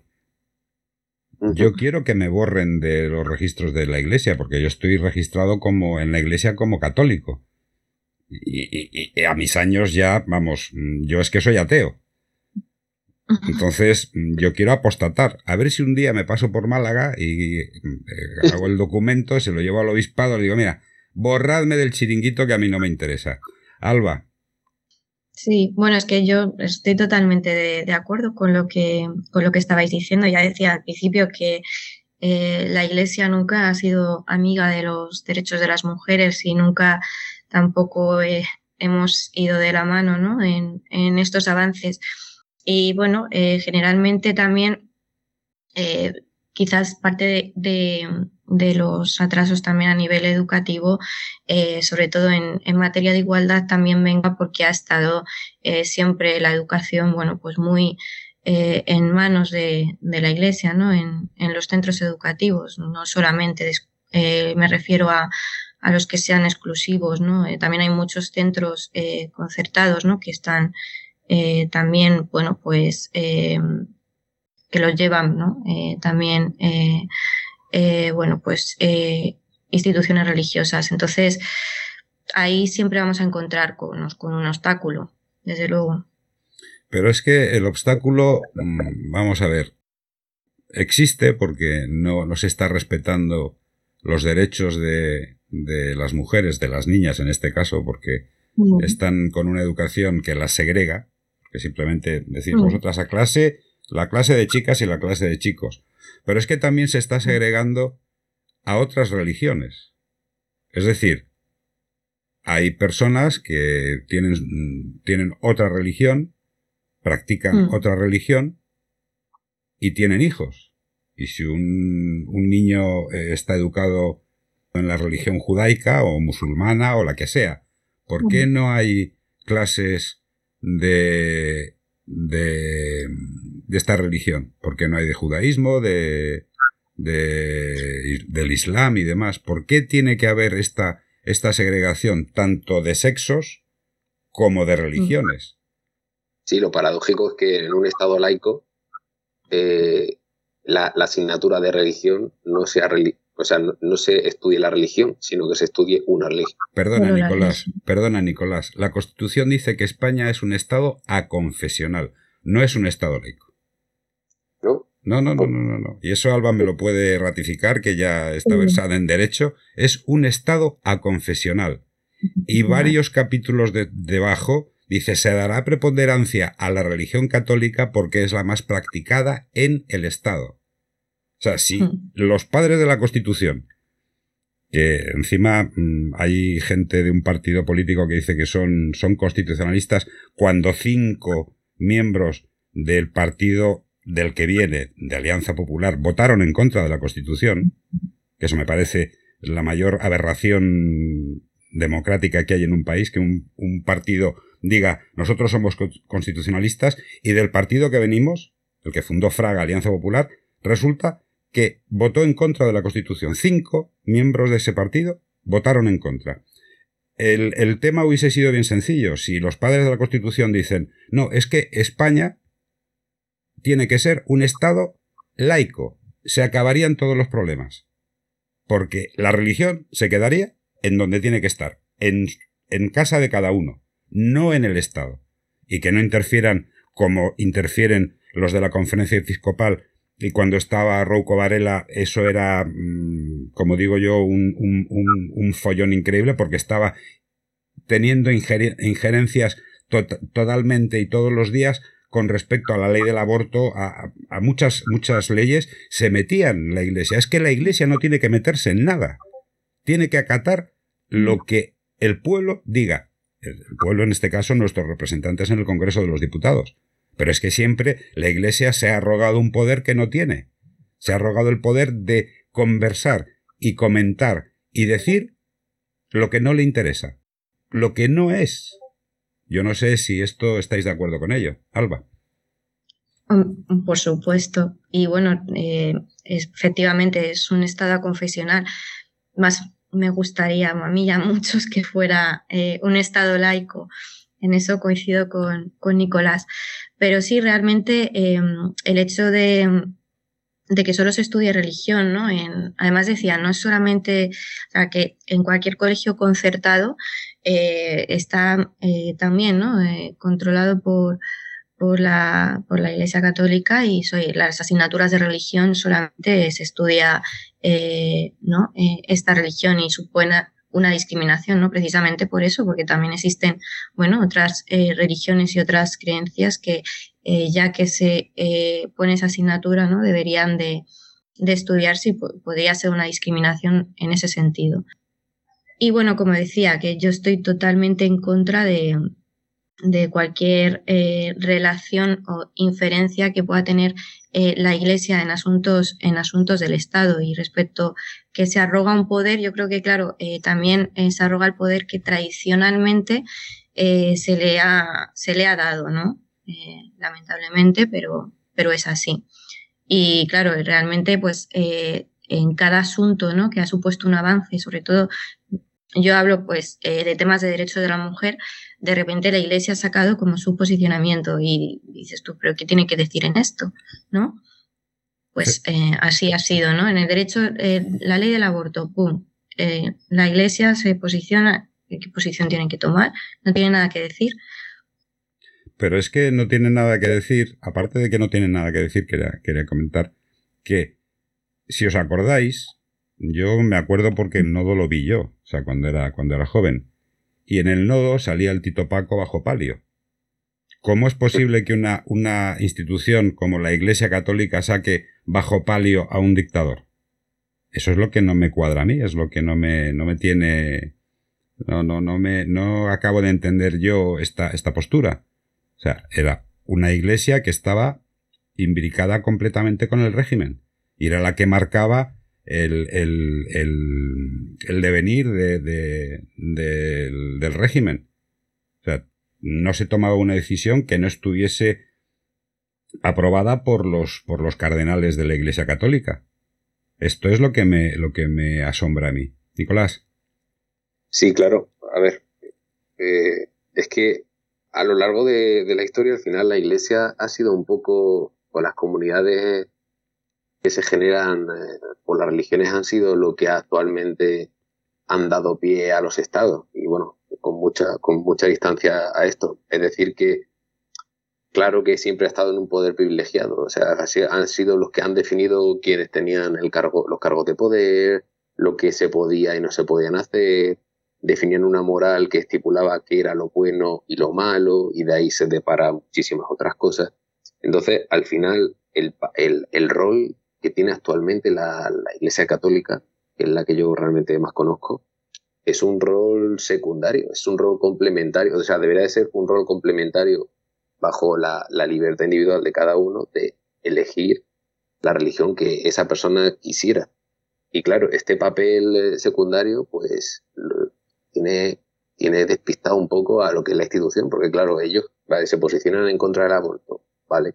Yo quiero que me borren de los registros de la iglesia, porque yo estoy registrado como en la iglesia como católico. Y, a mis años ya, vamos, yo es que soy ateo. Entonces, yo quiero apostatar. A ver si un día me paso por Málaga y eh, hago el documento, se lo llevo al obispado y digo, mira, borradme del chiringuito que a mí no me interesa. Alba,
Sí, bueno, es que yo estoy totalmente de, acuerdo con lo, que, con lo que estabais diciendo. Ya decía al principio que eh, la Iglesia nunca ha sido amiga de los derechos de las mujeres y nunca tampoco eh, hemos ido de la mano ¿no? en, en estos avances. Y bueno, eh, generalmente también quizás parte de, de los atrasos también a nivel educativo, eh, sobre todo en, materia de igualdad, también venga porque ha estado eh, siempre la educación, bueno, pues muy eh, en manos de, la Iglesia, ¿no? En, los centros educativos, no solamente me refiero a, a, los que sean exclusivos, ¿no? también hay muchos centros concertados, ¿no? Que están también, bueno, pues que los llevan, ¿no? también eh, bueno, pues eh, instituciones religiosas. Entonces, ahí siempre vamos a encontrar con, con un obstáculo, desde luego.
Pero es que el obstáculo, mm, vamos a ver, existe porque no, no se está respetando los derechos de, de, las mujeres, de las niñas en este caso, porque están con una educación que las segrega, que simplemente decir vosotras a clase, la clase de chicas y la clase de chicos. Pero es que también se está segregando a otras religiones. Es decir, hay personas que tienen, tienen otra religión, practican mm. otra religión y tienen hijos. Y si un, un niño eh, está educado en la religión judaica o musulmana o la que sea, ¿por qué no hay clases de de, de esta religión, porque no hay de judaísmo, de, de, del islam y demás. ¿Por qué tiene que haber esta, esta segregación tanto de sexos como de religiones?
Sí, lo paradójico es que en un Estado laico eh, la, la, asignatura de religión no sea, o sea, no, se estudie la religión, sino que se estudie una religión.
Perdona, Nicolás, perdona, Nicolás. La Constitución dice que España es un Estado aconfesional, no es un Estado laico.
¿No?
No, no, no, no, no, Y eso Alba me lo puede ratificar, que ya está versada en derecho. Es un Estado aconfesional. Y varios capítulos de, debajo dice se dará preponderancia a la religión católica porque es la más practicada en el Estado. O sea, si hmm. los padres de la Constitución, que encima mm, hay gente de un partido político que dice que son, son constitucionalistas, cuando cinco miembros del partido del que viene, de Alianza Popular, votaron en contra de la Constitución, que eso me parece la mayor aberración democrática que hay en un país, que un, un partido diga nosotros somos constitucionalistas y del partido que venimos, el que fundó Fraga, Alianza Popular, resulta que votó en contra de la Constitución. Cinco miembros de ese partido votaron en contra. El, el, tema hubiese sido bien sencillo. Si los padres de la Constitución dicen, no, es que España tiene que ser un Estado laico, se acabarían todos los problemas. Porque la religión se quedaría en donde tiene que estar, en, en casa de cada uno, no en el Estado. Y que no interfieran como interfieren los de la conferencia episcopal y cuando estaba Rouco Varela, eso era, mm, como digo yo, un, follón increíble porque estaba teniendo injerencias totalmente y todos los días con respecto a la ley del aborto, a, a, muchas, muchas leyes, se metían la iglesia. Es que la iglesia no tiene que meterse en nada. Tiene que acatar lo que el pueblo diga. El pueblo, en este caso, nuestros representantes en el Congreso de los Diputados. Pero es que siempre la Iglesia se ha arrogado un poder que no tiene. Se ha arrogado el poder de conversar y comentar y decir lo que no le interesa, lo que no es. Yo no sé si esto estáis de acuerdo con ello, Alba.
Mm, por supuesto. Y bueno, eh, efectivamente es un estado confesional. Más me gustaría a mí y a <laughs> muchos que fuera eh, un estado laico. En eso coincido con, Nicolás. Pero sí, realmente em, el hecho de, que solo se estudie religión, ¿no? En, además decía, no es solamente, que en cualquier colegio concertado eh, está también, ¿no? controlado por, por la, por la Iglesia Católica y soy, las asignaturas de religión solamente se estudia eh, ¿no? Eh, esta religión y supone una discriminación, ¿no? Precisamente por eso, porque también existen, bueno, otras eh, religiones y otras creencias que ya que se pone esa asignatura, ¿no? Deberían de, de estudiarse y podría ser una discriminación en ese sentido. Y bueno, como decía, que yo estoy totalmente en contra de, de cualquier eh, relación o inferencia que pueda tener eh, la Iglesia en asuntos, en asuntos del Estado. Y respecto que se arroga un poder, yo creo que, claro, eh, también se arroga el poder que tradicionalmente se, le ha, se le ha dado, ¿no? lamentablemente, pero, pero es así. Y claro, realmente, pues, en cada asunto, ¿no? Que ha supuesto un avance, sobre todo yo hablo pues de temas de derechos de la mujer, de repente la iglesia ha sacado como su posicionamiento y dices tú, pero ¿qué tiene que decir en esto? ¿No? Pues eh, así ha sido, ¿no? En el derecho, eh, la ley del aborto, ¡pum! Eh, la iglesia se posiciona, ¿qué posición tienen que tomar? No tiene nada que decir.
Pero es que no tiene nada que decir, aparte de que no tiene nada que decir, quería, quería comentar que, si os acordáis, yo me acuerdo porque el nodo lo vi yo, o sea, cuando era, cuando era joven y en el nodo salía el Tito Paco bajo palio. ¿Cómo es posible que una, una institución como la Iglesia Católica saque bajo palio a un dictador? Eso es lo que no me cuadra a mí, es lo que no me, no me tiene. No, no, no me. no acabo de entender yo esta, esta postura. O sea, era una iglesia que estaba imbricada completamente con el régimen. Y era la que marcaba el, el, devenir de, del, régimen. O sea, no se tomaba una decisión que no estuviese aprobada por los, por los cardenales de la Iglesia Católica. Esto es lo que me, lo que me asombra a mí. Nicolás.
Sí, claro. A ver, eh, es que a lo largo de, la historia, al final, la Iglesia ha sido un poco, con las comunidades que se generan eh, por las religiones han sido lo que actualmente han dado pie a los estados y bueno con mucha con mucha distancia a esto es decir que claro que siempre ha estado en un poder privilegiado o sea han sido los que han definido quienes tenían el cargo los cargos de poder lo que se podía y no se podían hacer definían una moral que estipulaba qué era lo bueno y lo malo y de ahí se depara muchísimas otras cosas. Entonces al final el, el, el rol que tiene actualmente la, Iglesia Católica, que es la que yo realmente más conozco, es un rol secundario, es un rol complementario, o sea, debería de ser un rol complementario bajo la, libertad individual de cada uno de elegir la religión que esa persona quisiera. Y claro, este papel eh, secundario, pues, tiene, tiene despistado un poco a lo que es la institución, porque claro, ellos se posicionan en contra del aborto, ¿vale?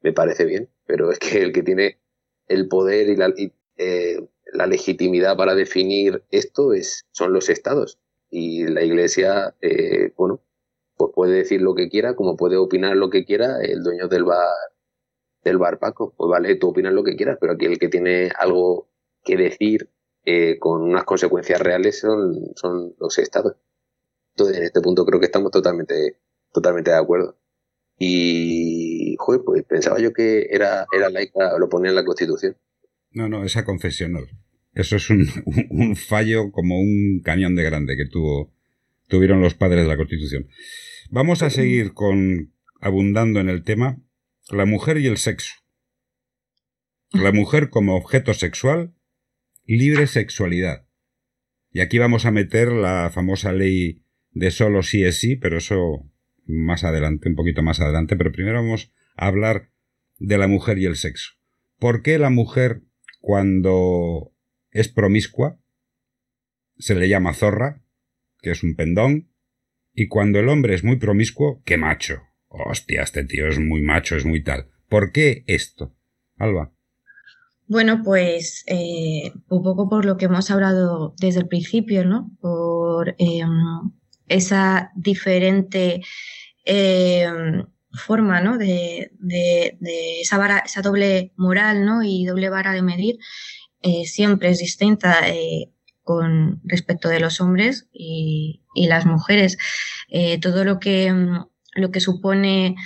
Me parece bien, pero es que el que tiene el poder y la, eh, legitimidad para definir esto es, son los estados. Y la Iglesia, eh, bueno, pues puede decir lo que quiera, como puede opinar lo que quiera el dueño del bar, del bar Paco. Pues vale, tú opinas lo que quieras, pero aquí el que tiene algo que decir eh, con unas consecuencias reales son, son los estados. Entonces, en este punto creo que estamos totalmente, totalmente de acuerdo. Y, joder, pues pensaba yo que era, era laica, lo ponía en la Constitución.
No, no, esa confesional. Eso es un, <laughs> un, fallo como un cañón de grande que tuvo, tuvieron los padres de la Constitución. Vamos a seguir con, abundando en el tema, la mujer y el sexo. La mujer como objeto sexual, libre sexualidad. Y aquí vamos a meter la famosa ley de solo sí es sí, pero eso más adelante, un poquito más adelante, pero primero vamos a hablar de la mujer y el sexo. ¿Por qué la mujer cuando es promiscua se le llama zorra, que es un pendón, y cuando el hombre es muy promiscuo, qué macho. Hostia, este tío es muy macho, es muy tal. ¿Por qué esto? Alba.
Bueno, pues eh, un poco por lo que hemos hablado desde el principio, ¿no? Por em, esa diferente em, forma, ¿no? De, esa, vara, esa doble moral, ¿no? Y doble vara de medir eh, siempre es distinta eh, con respecto de los hombres y, las mujeres. todo lo que, lo que supone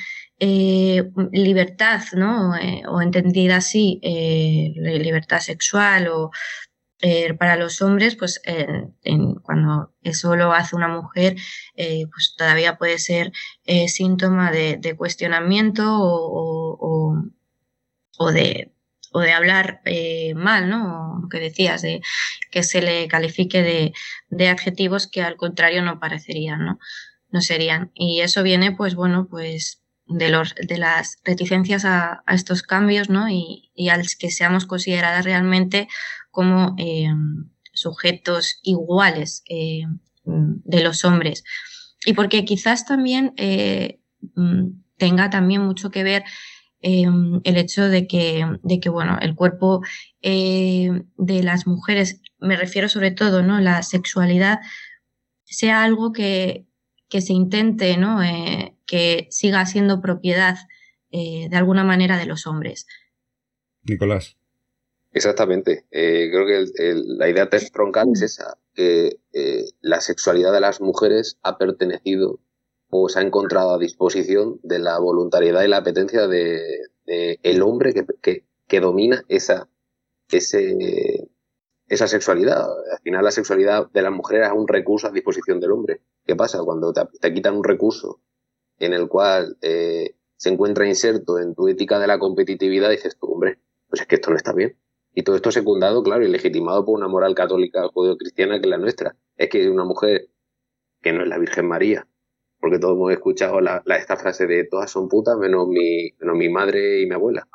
eh, libertad, ¿no? Eh, o entendida así, eh, libertad sexual o para los hombres, pues cuando eso lo hace una mujer, pues todavía puede ser síntoma de, cuestionamiento o, o, de o de hablar mal, ¿no? Lo que decías, de que se le califique de, de, adjetivos que al contrario no parecerían, ¿no? No serían. Y eso viene, pues bueno, pues de, los, de las reticencias a, estos cambios ¿no? y, y, al que seamos consideradas realmente como eh, sujetos iguales eh, de los hombres. Y porque quizás también eh, tenga también mucho que ver el hecho de que, de que bueno, el cuerpo de las mujeres, me refiero sobre todo, ¿no? La sexualidad sea algo que, que se intente, ¿no? que siga siendo propiedad eh, de alguna manera de los hombres.
Nicolás.
Exactamente. Eh, creo que la idea troncal es esa, que eh, la sexualidad de las mujeres ha pertenecido se ha encontrado a disposición de la voluntariedad y la apetencia de, el hombre que, que, domina esa, esa sexualidad. Al final la sexualidad de las mujeres es un recurso a disposición del hombre. ¿Qué pasa? Cuando te quitan un recurso en el cual eh, se encuentra inserto en tu ética de la competitividad, dices tú, hombre, pues es que esto no está bien. Y todo esto secundado, claro, y legitimado por una moral católica judeo-cristiana que es la nuestra. Es que una mujer que no es la Virgen María, porque todos hemos escuchado la, esta frase de todas son putas menos mi, menos mi madre y mi abuela.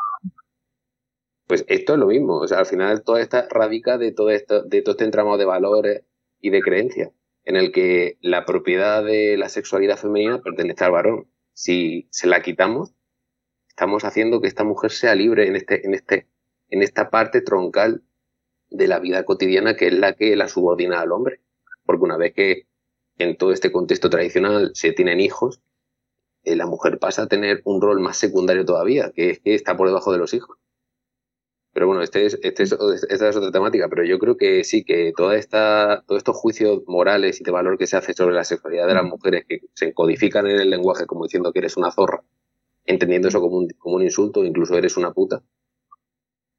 Pues esto es lo mismo, o sea, al final toda esta radica de todo esto, de todo este entramado de valores y de creencias en el que la propiedad de la sexualidad femenina pertenece al varón. Si se la quitamos, estamos haciendo que esta mujer sea libre en este, en este, en esta parte troncal de la vida cotidiana que es la que la subordina al hombre. Porque una vez que en todo este contexto tradicional se tienen hijos, eh, la mujer pasa a tener un rol más secundario todavía, que es que está por debajo de los hijos. Pero bueno, este es, este es, esta es otra temática, pero yo creo que sí, que toda esta, todos estos juicios morales y de valor que se hace sobre la sexualidad de las mujeres, que se codifican en el lenguaje como diciendo que eres una zorra, entendiendo eso como un, como un insulto, incluso eres una puta,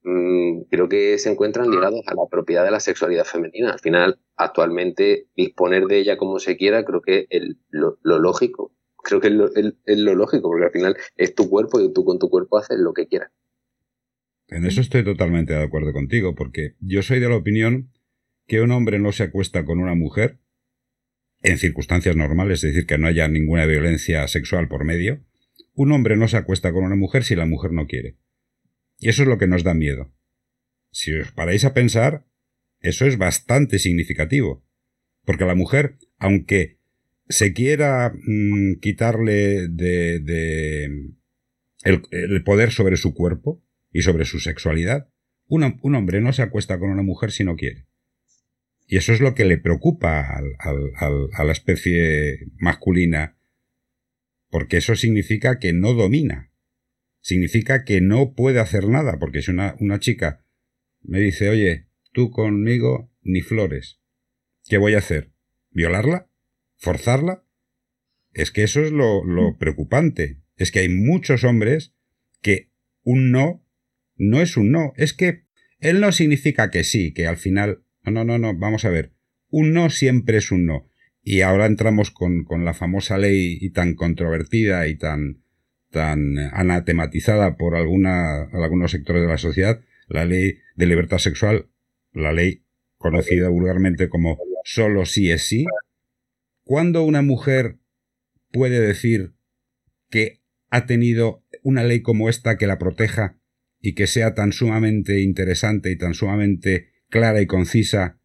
mm, creo que se encuentran ligados a la propiedad de la sexualidad femenina. Al final, actualmente, disponer de ella como se quiera, creo que es lo, lógico. Creo que es lo, es lo lógico, porque al final es tu cuerpo y tú con tu cuerpo haces lo que quieras.
En eso estoy totalmente de acuerdo contigo, porque yo soy de la opinión que un hombre no se acuesta con una mujer en circunstancias normales, es decir, que no haya ninguna violencia sexual por medio. Un hombre no se acuesta con una mujer si la mujer no quiere. Y eso es lo que nos da miedo. Si os paráis a pensar, eso es bastante significativo. Porque la mujer, aunque se quiera mm, quitarle el poder sobre su cuerpo, y sobre su sexualidad. Un, hombre no se acuesta con una mujer si no quiere. Y eso es lo que le preocupa a la especie masculina, porque eso significa que no domina, significa que no puede hacer nada, porque si una, una chica me dice, oye, tú conmigo ni flores, ¿qué voy a hacer? ¿Violarla? ¿Forzarla? Es que eso es lo, lo mm. preocupante, es que hay muchos hombres que un no no es un no, es que él no significa que sí, que al final... No, no, no, no, vamos a ver. Un no siempre es un no. Y ahora entramos con, con la famosa ley y tan controvertida y tan, tan anatematizada por alguna, algunos sectores de la sociedad, la ley de libertad sexual, la ley conocida vulgarmente como solo sí es sí. ¿Cuándo una mujer puede decir que ha tenido una ley como esta que la proteja y que sea tan sumamente interesante y tan sumamente clara y concisa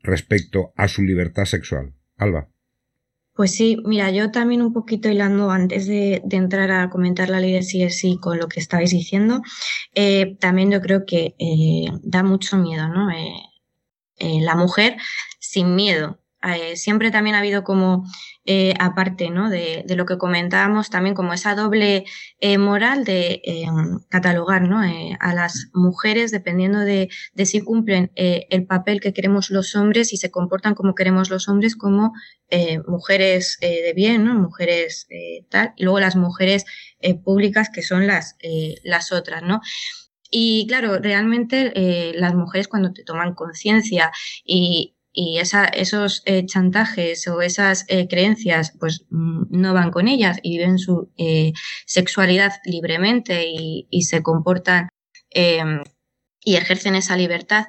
respecto a su libertad sexual. Alba.
Pues sí, mira, yo también un poquito hilando antes de, entrar a comentar la ley de sí es sí con lo que estabais diciendo, eh, también yo creo que eh, da mucho miedo, ¿no? Eh, la mujer sin miedo siempre también ha habido como, eh, aparte ¿no? de, lo que comentábamos, también como esa doble eh, moral de catalogar ¿no? a las mujeres dependiendo de, de si cumplen el papel que queremos los hombres y se comportan como queremos los hombres como mujeres de bien, ¿no? mujeres tal, y luego las mujeres públicas que son las, las otras, ¿no? Y claro, realmente las mujeres cuando te toman conciencia y, y esa, esos eh, chantajes o esas eh, creencias pues mm, no van con ellas y viven su eh, sexualidad libremente y, se comportan em, y ejercen esa libertad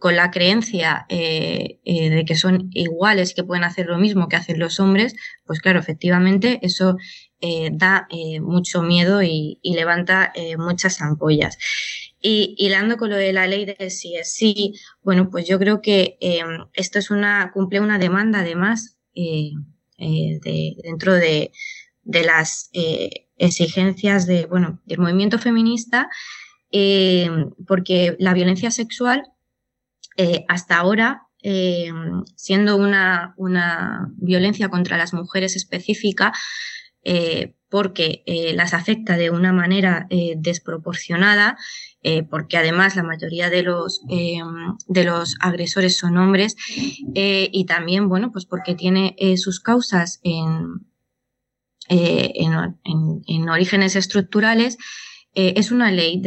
con la creencia de que son iguales que pueden hacer lo mismo que hacen los hombres, pues claro, efectivamente eso da mucho miedo y, y levanta muchas ampollas. Y hilando con lo de la ley de sí es sí, bueno, pues yo creo que em, esto es una, cumple una demanda además eh, eh, de, dentro de, de las eh, exigencias de, bueno, del movimiento feminista, em, porque la violencia sexual hasta ahora em, siendo una, una, violencia contra las mujeres específica, porque las afecta de una manera desproporcionada eh, porque además la mayoría de los, eh, de los agresores son hombres, eh, y también, bueno, pues porque tiene sus causas en, en, orígenes estructurales, es una ley,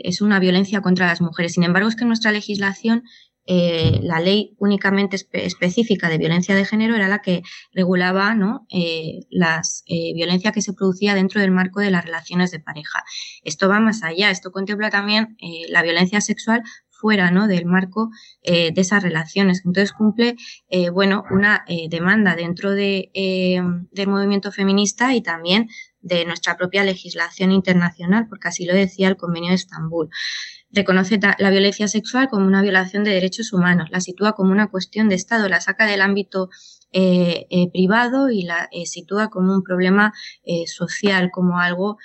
es una violencia contra las mujeres. Sin embargo, es que nuestra legislación eh, la ley únicamente específica de violencia de género era la que regulaba eh, las eh, violencia que se producía dentro del marco de las relaciones de pareja. Esto va más allá, esto contempla también eh, la violencia sexual fuera del marco de esas relaciones. Entonces cumple bueno, una demanda dentro de, del movimiento feminista y también de nuestra propia legislación internacional, porque así lo decía el Convenio de Estambul reconoce la violencia sexual como una violación de derechos humanos, la sitúa como una cuestión de Estado, la saca del ámbito eh, eh, privado y la eh, sitúa como un problema social, como algo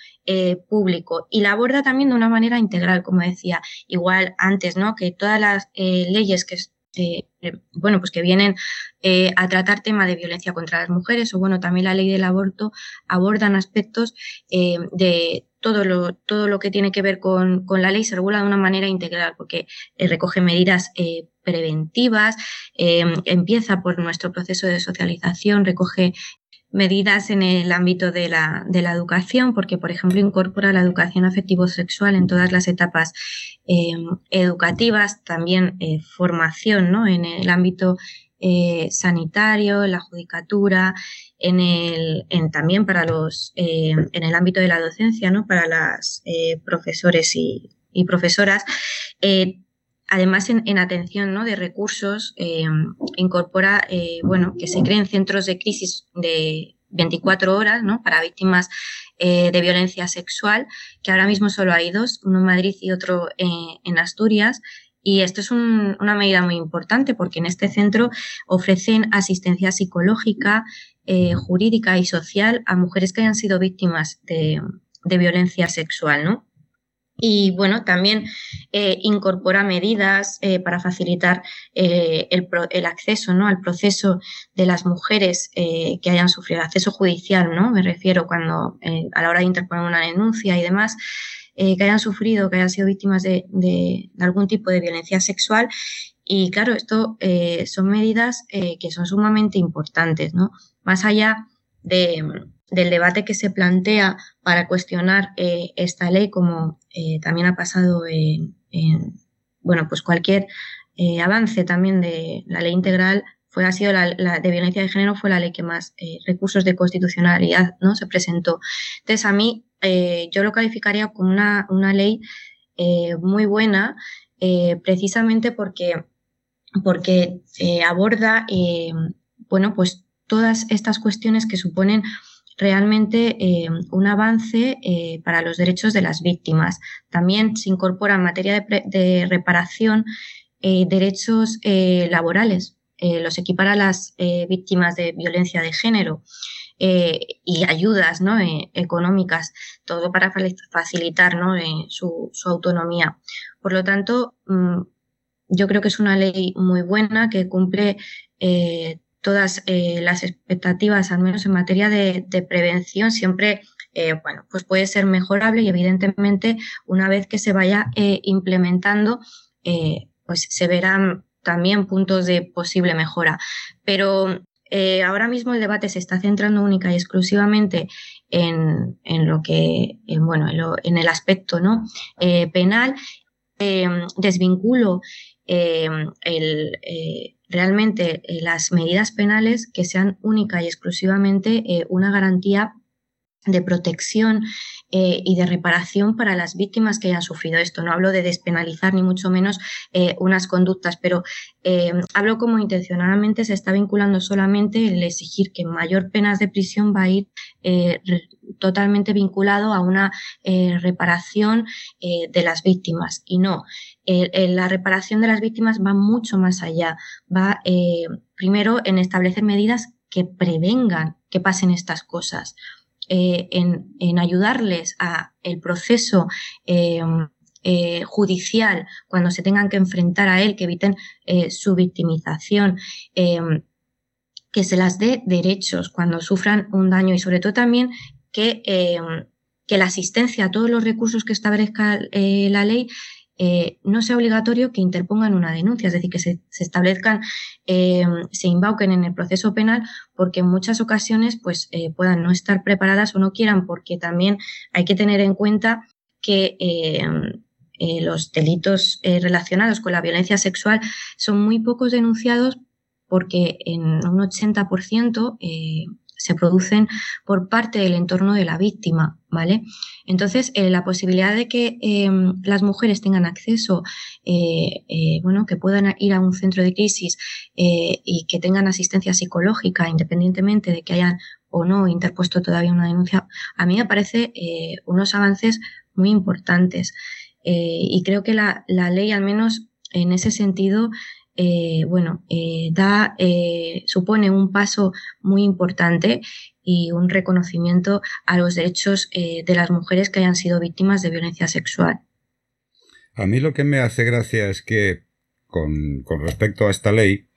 público. Y la aborda también de una manera integral, como decía, igual antes, ¿no? Que todas las leyes que bueno, pues que vienen a tratar tema de violencia contra las mujeres o bueno, también la ley del aborto abordan aspectos de todo lo, todo lo que tiene que ver con, la ley se regula de una manera integral porque eh, recoge medidas eh, preventivas, em, empieza por nuestro proceso de socialización, recoge medidas en el ámbito de la, de la educación, porque, por ejemplo, incorpora la educación afectivo-sexual en todas las etapas em, educativas, también eh, formación ¿no? en el ámbito eh, sanitario, en la judicatura, en el, en, también para los, eh, en el ámbito de la docencia, ¿no? para las eh, profesores y, y profesoras. Además, en, en, atención ¿no? de recursos, incorpora bueno, que se creen centros de crisis de 24 horas ¿no? para víctimas de violencia sexual, que ahora mismo solo hay dos, uno en Madrid y otro en Asturias, y esto es una medida muy importante porque en este centro ofrecen asistencia psicológica, eh, jurídica y social a mujeres que hayan sido víctimas de, violencia sexual, ¿no? Y bueno, también eh, incorpora medidas eh, para facilitar el, acceso ¿no? al proceso de las mujeres que hayan sufrido acceso judicial, ¿no? Me refiero cuando a la hora de interponer una denuncia y demás. Eh, que hayan sufrido, que hayan sido víctimas de, algún tipo de violencia sexual. Y claro, esto eh, son medidas eh, que son sumamente importantes, ¿no? Más allá del debate que se plantea para cuestionar esta ley, como también ha pasado en, bueno, pues cualquier avance también de la ley integral fue, ha sido la, de violencia de género fue la ley que más recursos de constitucionalidad no se presentó. Entonces a mí eh, yo lo calificaría como una, una ley eh, muy buena, eh, precisamente porque, porque aborda, bueno, pues todas estas cuestiones que suponen realmente eh, un avance eh, para los derechos de las víctimas. También se incorpora en materia de, reparación eh, derechos laborales, los equipara a las víctimas de violencia de género. y ayudas ¿no? económicas, todo para facilitar ¿no? su, autonomía. Por lo tanto, mm, yo creo que es una ley muy buena que cumple todas eh, las expectativas, al menos en materia de, prevención, siempre eh, bueno, pues puede ser mejorable y evidentemente una vez que se vaya eh, implementando, pues se verán también puntos de posible mejora. Pero ahora mismo el debate se está centrando única y exclusivamente en, lo que, bueno, en, el aspecto ¿no? penal. desvinculo el realmente eh, las medidas penales que sean única y exclusivamente eh, una garantía de protección eh, y de reparación para las víctimas que hayan sufrido esto. No hablo de despenalizar ni mucho menos unas conductas, pero hablo como intencionadamente se está vinculando solamente el exigir que mayor penas de prisión va a ir totalmente vinculado a una reparación de las víctimas y no la reparación de las víctimas va mucho más allá. Va eh, primero en establecer medidas que prevengan que pasen estas cosas, eh, en, ayudarles a el proceso eh, judicial cuando se tengan que enfrentar a él, que eviten su victimización que se las dé derechos cuando sufran un daño y sobre todo también que, que la asistencia a todos los recursos que establezca la ley eh, no sea obligatorio que interpongan una denuncia, es decir, que se, establezcan, eh, se invoquen en el proceso penal, porque en muchas ocasiones pues, eh, puedan no estar preparadas o no quieran, porque también hay que tener en cuenta que los delitos relacionados con la violencia sexual son muy pocos denunciados porque en un 80% se producen por parte del entorno de la víctima, ¿vale? Entonces, eh, la posibilidad de que em, las mujeres tengan acceso, eh, eh, bueno, que puedan ir a un centro de crisis y que tengan asistencia psicológica, independientemente de que hayan o no interpuesto todavía una denuncia, a mí me parece unos avances muy importantes. y creo que la, la ley, al menos en ese sentido, eh, bueno, eh, da, eh, supone un paso muy importante y un reconocimiento a los derechos de las mujeres que hayan sido víctimas de violencia sexual.
A mí lo que me hace gracia es que con, respecto a esta ley,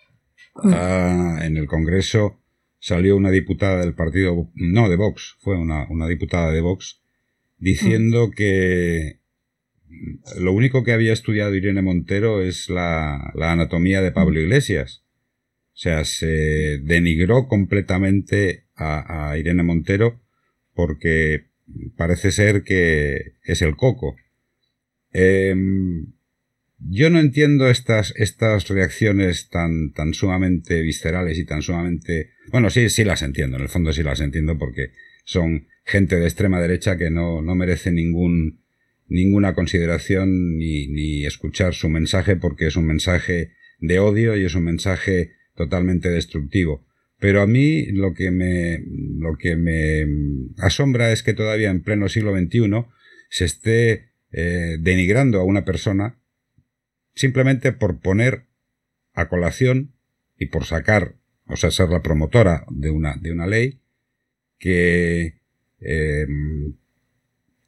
mm. ah, en el Congreso salió una diputada del partido, no, de Vox, fue una, una diputada de Vox, diciendo mm. que lo único que había estudiado Irene Montero es la, anatomía de Pablo Iglesias. O sea, se denigró completamente a, Irene Montero porque parece ser que es el coco. Em, yo no entiendo estas, estas reacciones tan, tan sumamente viscerales y tan sumamente... Bueno, sí, sí las entiendo, en el fondo sí las entiendo porque son gente de extrema derecha que no, no merece ningún, ninguna consideración ni, ni escuchar su mensaje porque es un mensaje de odio y es un mensaje totalmente destructivo. Pero a mí lo que me, lo que me asombra es que todavía en pleno siglo XXI se esté eh, denigrando a una persona simplemente por poner a colación y por sacar, o sea, ser la promotora de una, de una ley que eh,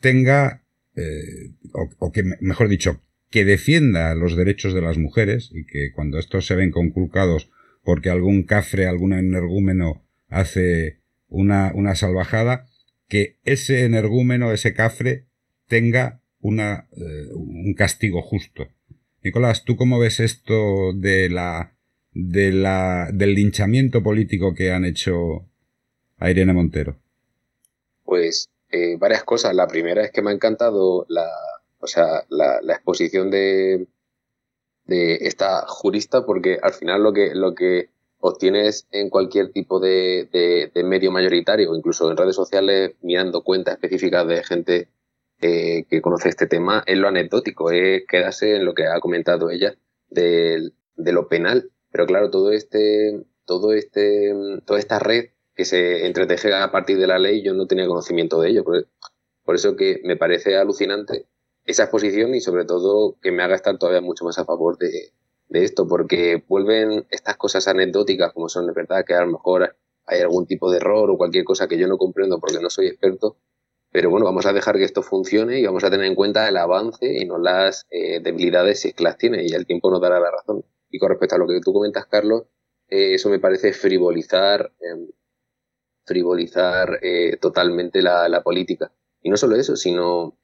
tenga eh, o, que, mejor dicho, que defienda los derechos de las mujeres y que cuando estos se ven conculcados porque algún cafre, algún energúmeno hace una, una salvajada, que ese energúmeno, ese cafre, tenga una, eh, un castigo justo. Nicolás, ¿tú cómo ves esto de la, de la, del linchamiento político que han hecho a Irene Montero?
Pues eh, varias cosas. La primera es que me ha encantado la, o sea, la, exposición de, de esta jurista porque al final lo que, lo que obtienes en cualquier tipo de, de, medio mayoritario, incluso en redes sociales, mirando cuentas específicas de gente eh, que conoce este tema, es lo anecdótico, es quedarse en lo que ha comentado ella de, de lo penal. Pero claro, todo este, todo este, toda esta red que se entreteje a partir de la ley, yo no tenía conocimiento de ello. Por, por eso que me parece alucinante esa exposición y sobre todo que me haga estar todavía mucho más a favor de, de esto, porque vuelven estas cosas anecdóticas, como son de verdad que a lo mejor hay algún tipo de error o cualquier cosa que yo no comprendo porque no soy experto, pero bueno, vamos a dejar que esto funcione y vamos a tener en cuenta el avance y no las eh, debilidades si es que las tiene y el tiempo nos dará la razón. Y con respecto a lo que tú comentas, Carlos, eh, eso me parece frivolizar, em, frivolizar eh, totalmente la, política. Y no solo eso, sino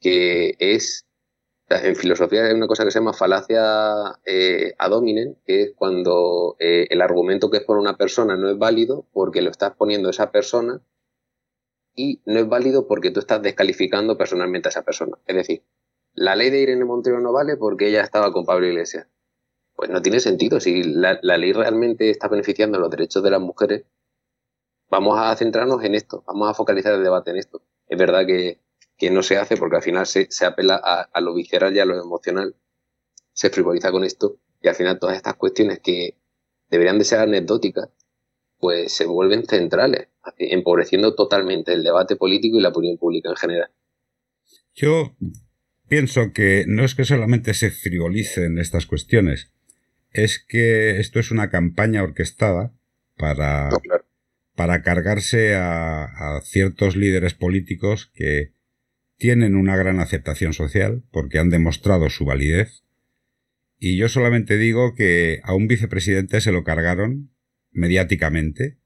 que es en filosofía hay una cosa que se llama falacia eh, ad hominem, que es cuando eh, el argumento que es por una persona no es válido porque lo estás poniendo esa persona y no es válido porque tú estás descalificando personalmente a esa persona. Es decir, la ley de Irene Montero no vale porque ella estaba con Pablo Iglesias. Pues no tiene sentido. Si la ley realmente está beneficiando los derechos de las mujeres, vamos a centrarnos en esto, vamos a focalizar el debate en esto. Es verdad que que no se hace porque al final se, apela a, lo visceral y a lo emocional, se frivoliza con esto y al final todas estas cuestiones que deberían de ser anecdóticas, pues se vuelven centrales, empobreciendo totalmente el debate político y la opinión pública en general.
Yo pienso que no es que solamente se frivolicen estas cuestiones, es que esto es una campaña orquestada para, para cargarse a, ciertos líderes políticos que tienen una gran aceptación social porque han demostrado su validez. Y yo solamente digo que a un vicepresidente se lo cargaron mediáticamente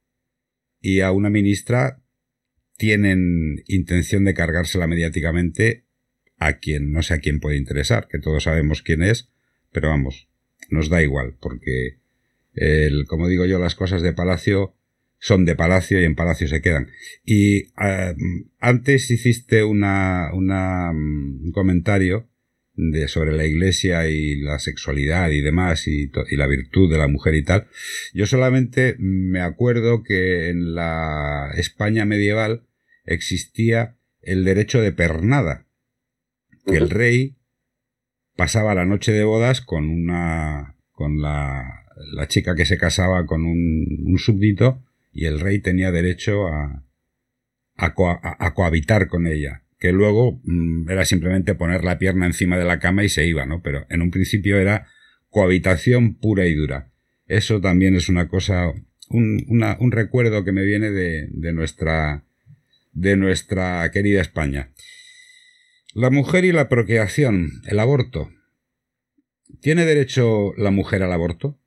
y a una ministra tienen intención de cargársela mediáticamente a quien no sé a quién puede interesar, que todos sabemos quién es, pero vamos, nos da igual, porque el, como digo yo, las cosas de Palacio son de Palacio y en Palacio se quedan. Y eh, antes hiciste una, una, un comentario de, sobre la iglesia y la sexualidad y demás y, y, la virtud de la mujer y tal. Yo solamente me acuerdo que en la España medieval existía el derecho de pernada, que el rey pasaba la noche de bodas con una con la, la chica que se casaba con un, un súbdito y el rey tenía derecho a, cohabitar con ella, que luego mm, era simplemente poner la pierna encima de la cama y se iba, ¿no? Pero en un principio era cohabitación pura y dura. Eso también es una cosa, un, un recuerdo que me viene de, de, nuestra, de nuestra querida España. La mujer y la procreación, el aborto. ¿Tiene derecho la mujer al aborto?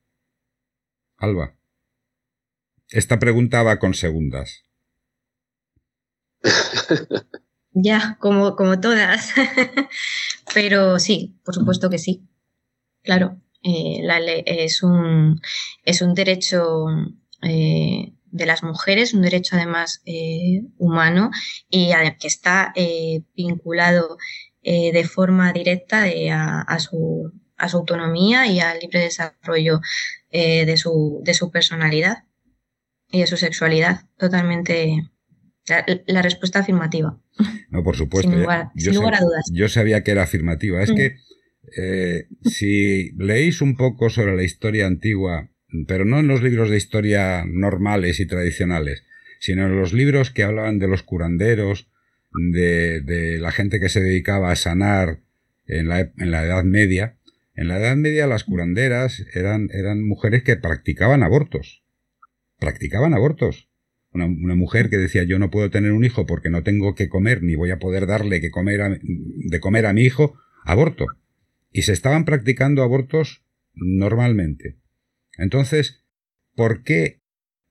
Alba. Esta pregunta va con segundas. <laughs>
ya, como, como todas. <laughs> Pero sí, por supuesto que sí. Claro, eh, la ley es un, es un derecho eh, de las mujeres, un derecho además eh, humano y que está vinculado de forma directa a, su, a, su, autonomía y al libre desarrollo de, su, de su personalidad y de su sexualidad. Totalmente la, respuesta afirmativa.
No, por supuesto.
Sin lugar, a dudas.
Yo sabía que era afirmativa. Es mm. que eh, si leéis un poco sobre la historia antigua, pero no en los libros de historia normales y tradicionales, sino en los libros que hablaban de los curanderos, de, de la gente que se dedicaba a sanar en la, en la Edad Media, en la Edad Media las curanderas eran, eran mujeres que practicaban abortos practicaban abortos. Una, mujer que decía yo no puedo tener un hijo porque no tengo que comer ni voy a poder darle que comer de comer a mi hijo, aborto. Y se estaban practicando abortos normalmente. Entonces, ¿por qué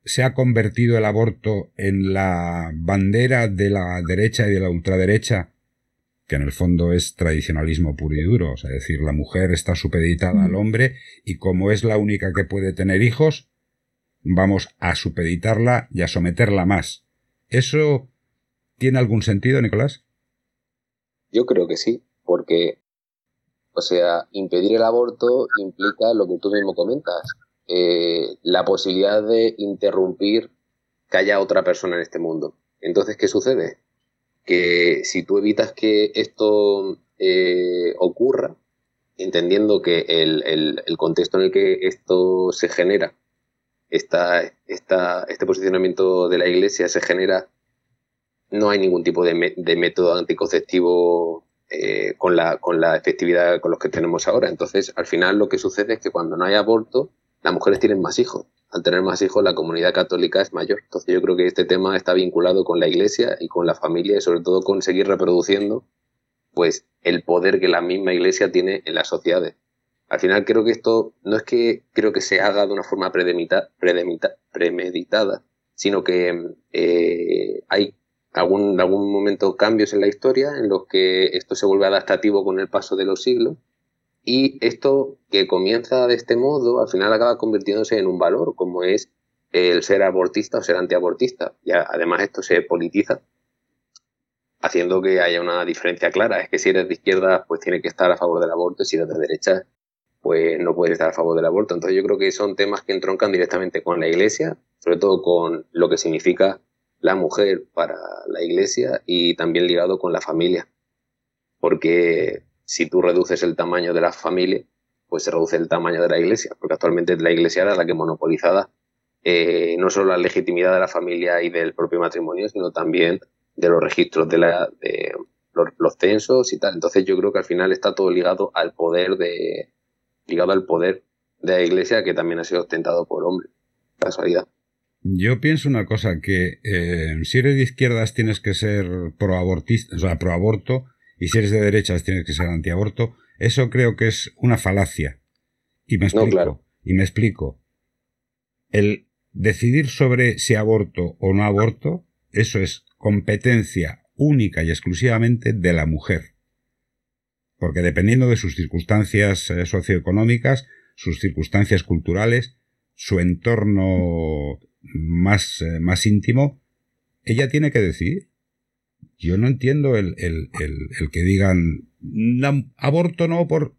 se ha convertido el aborto en la bandera de la derecha y de la ultraderecha, que en el fondo es tradicionalismo puro y duro? es decir, la mujer está supeditada al hombre y como es la única que puede tener hijos, vamos a supeditarla y a someterla más. ¿Eso tiene algún sentido, Nicolás?
Yo creo que sí, porque, o sea, impedir el aborto implica lo que tú mismo comentas, eh, la posibilidad de interrumpir que haya otra persona en este mundo. Entonces, ¿qué sucede? Que si tú evitas que esto eh, ocurra, entendiendo que el, el contexto en el que esto se genera esta, esta, este posicionamiento de la Iglesia se genera, no hay ningún tipo de, método anticonceptivo eh, con, la, con la efectividad con los que tenemos ahora. Entonces, al final lo que sucede es que cuando no hay aborto, las mujeres tienen más hijos. Al tener más hijos, la comunidad católica es mayor. Entonces, yo creo que este tema está vinculado con la Iglesia y con la familia y sobre todo con seguir reproduciendo pues el poder que la misma Iglesia tiene en las sociedades. Al final creo que esto no es que creo que se haga de una forma premeditada, sino que eh, hay algún, algún momento cambios en la historia en los que esto se vuelve adaptativo con el paso de los siglos y esto que comienza de este modo al final acaba convirtiéndose en un valor como es el ser abortista o ser antiabortista. Y además esto se politiza haciendo que haya una diferencia clara. Es que si eres de izquierda, pues tiene que estar a favor del aborto, y si eres de derecha, pues no puede estar a favor del aborto. Entonces yo creo que son temas que entroncan directamente con la Iglesia, sobre todo con lo que significa la mujer para la Iglesia y también ligado con la familia. Porque si tú reduces el tamaño de la familia, pues se reduce el tamaño de la Iglesia, porque actualmente la Iglesia era la que monopolizada eh, no solo la legitimidad de la familia y del propio matrimonio, sino también de los registros de, la, de los, los censos y tal. Entonces yo creo que al final está todo ligado al poder de, ligado al poder de la Iglesia que también ha sido ostentado por hombres. Casualidad.
Yo pienso una cosa, que eh, si eres de izquierdas tienes que ser proabortista, o sea, proaborto, y si eres de derechas tienes que ser antiaborto. Eso creo que es una falacia. Y me explico. Y me explico. El decidir sobre si aborto o no aborto, eso es competencia única y exclusivamente de la mujer porque dependiendo de sus circunstancias eh, socioeconómicas, sus circunstancias culturales, su entorno más, eh, más íntimo, ella tiene que decidir. Yo no entiendo el, el, el, que digan aborto no por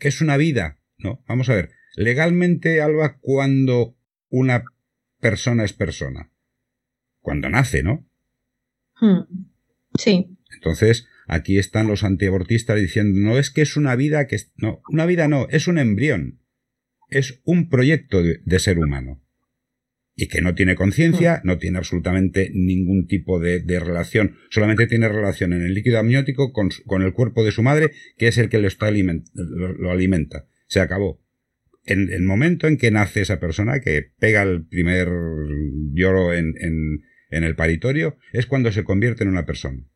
que es una vida. No, vamos a ver. Legalmente, Alba, cuando una persona es persona. Cuando nace, ¿no?
Hmm. Sí.
Entonces, Aquí están los antiabortistas diciendo, no es que es una vida que... No, una vida no, es un embrión. Es un proyecto de, ser humano. Y que no tiene conciencia, hmm. no tiene absolutamente ningún tipo de, relación, solamente tiene relación en el líquido amniótico con, el cuerpo de su madre, que es el que lo, está lo, alimenta. Se acabó. En el momento en que nace esa persona, que pega el primer lloro en, en el paritorio, es cuando se convierte en una persona.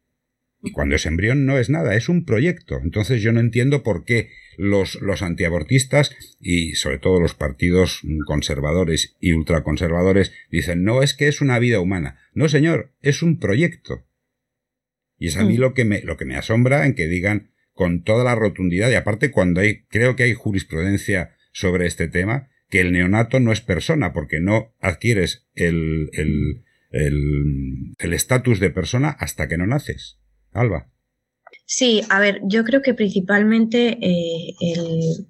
Y cuando es embrión no es nada, es un proyecto. Entonces yo no entiendo por qué los, los antiabortistas y sobre todo los partidos conservadores y ultraconservadores dicen no es que es una vida humana. No, señor, es un proyecto. Y es a mí mm. lo que me, lo que me asombra en que digan con toda la rotundidad, y aparte cuando hay, creo que hay jurisprudencia sobre este tema, que el neonato no es persona, porque no adquieres el estatus el, el, de persona hasta que no naces. Alba.
Sí, a ver, yo creo que principalmente eh,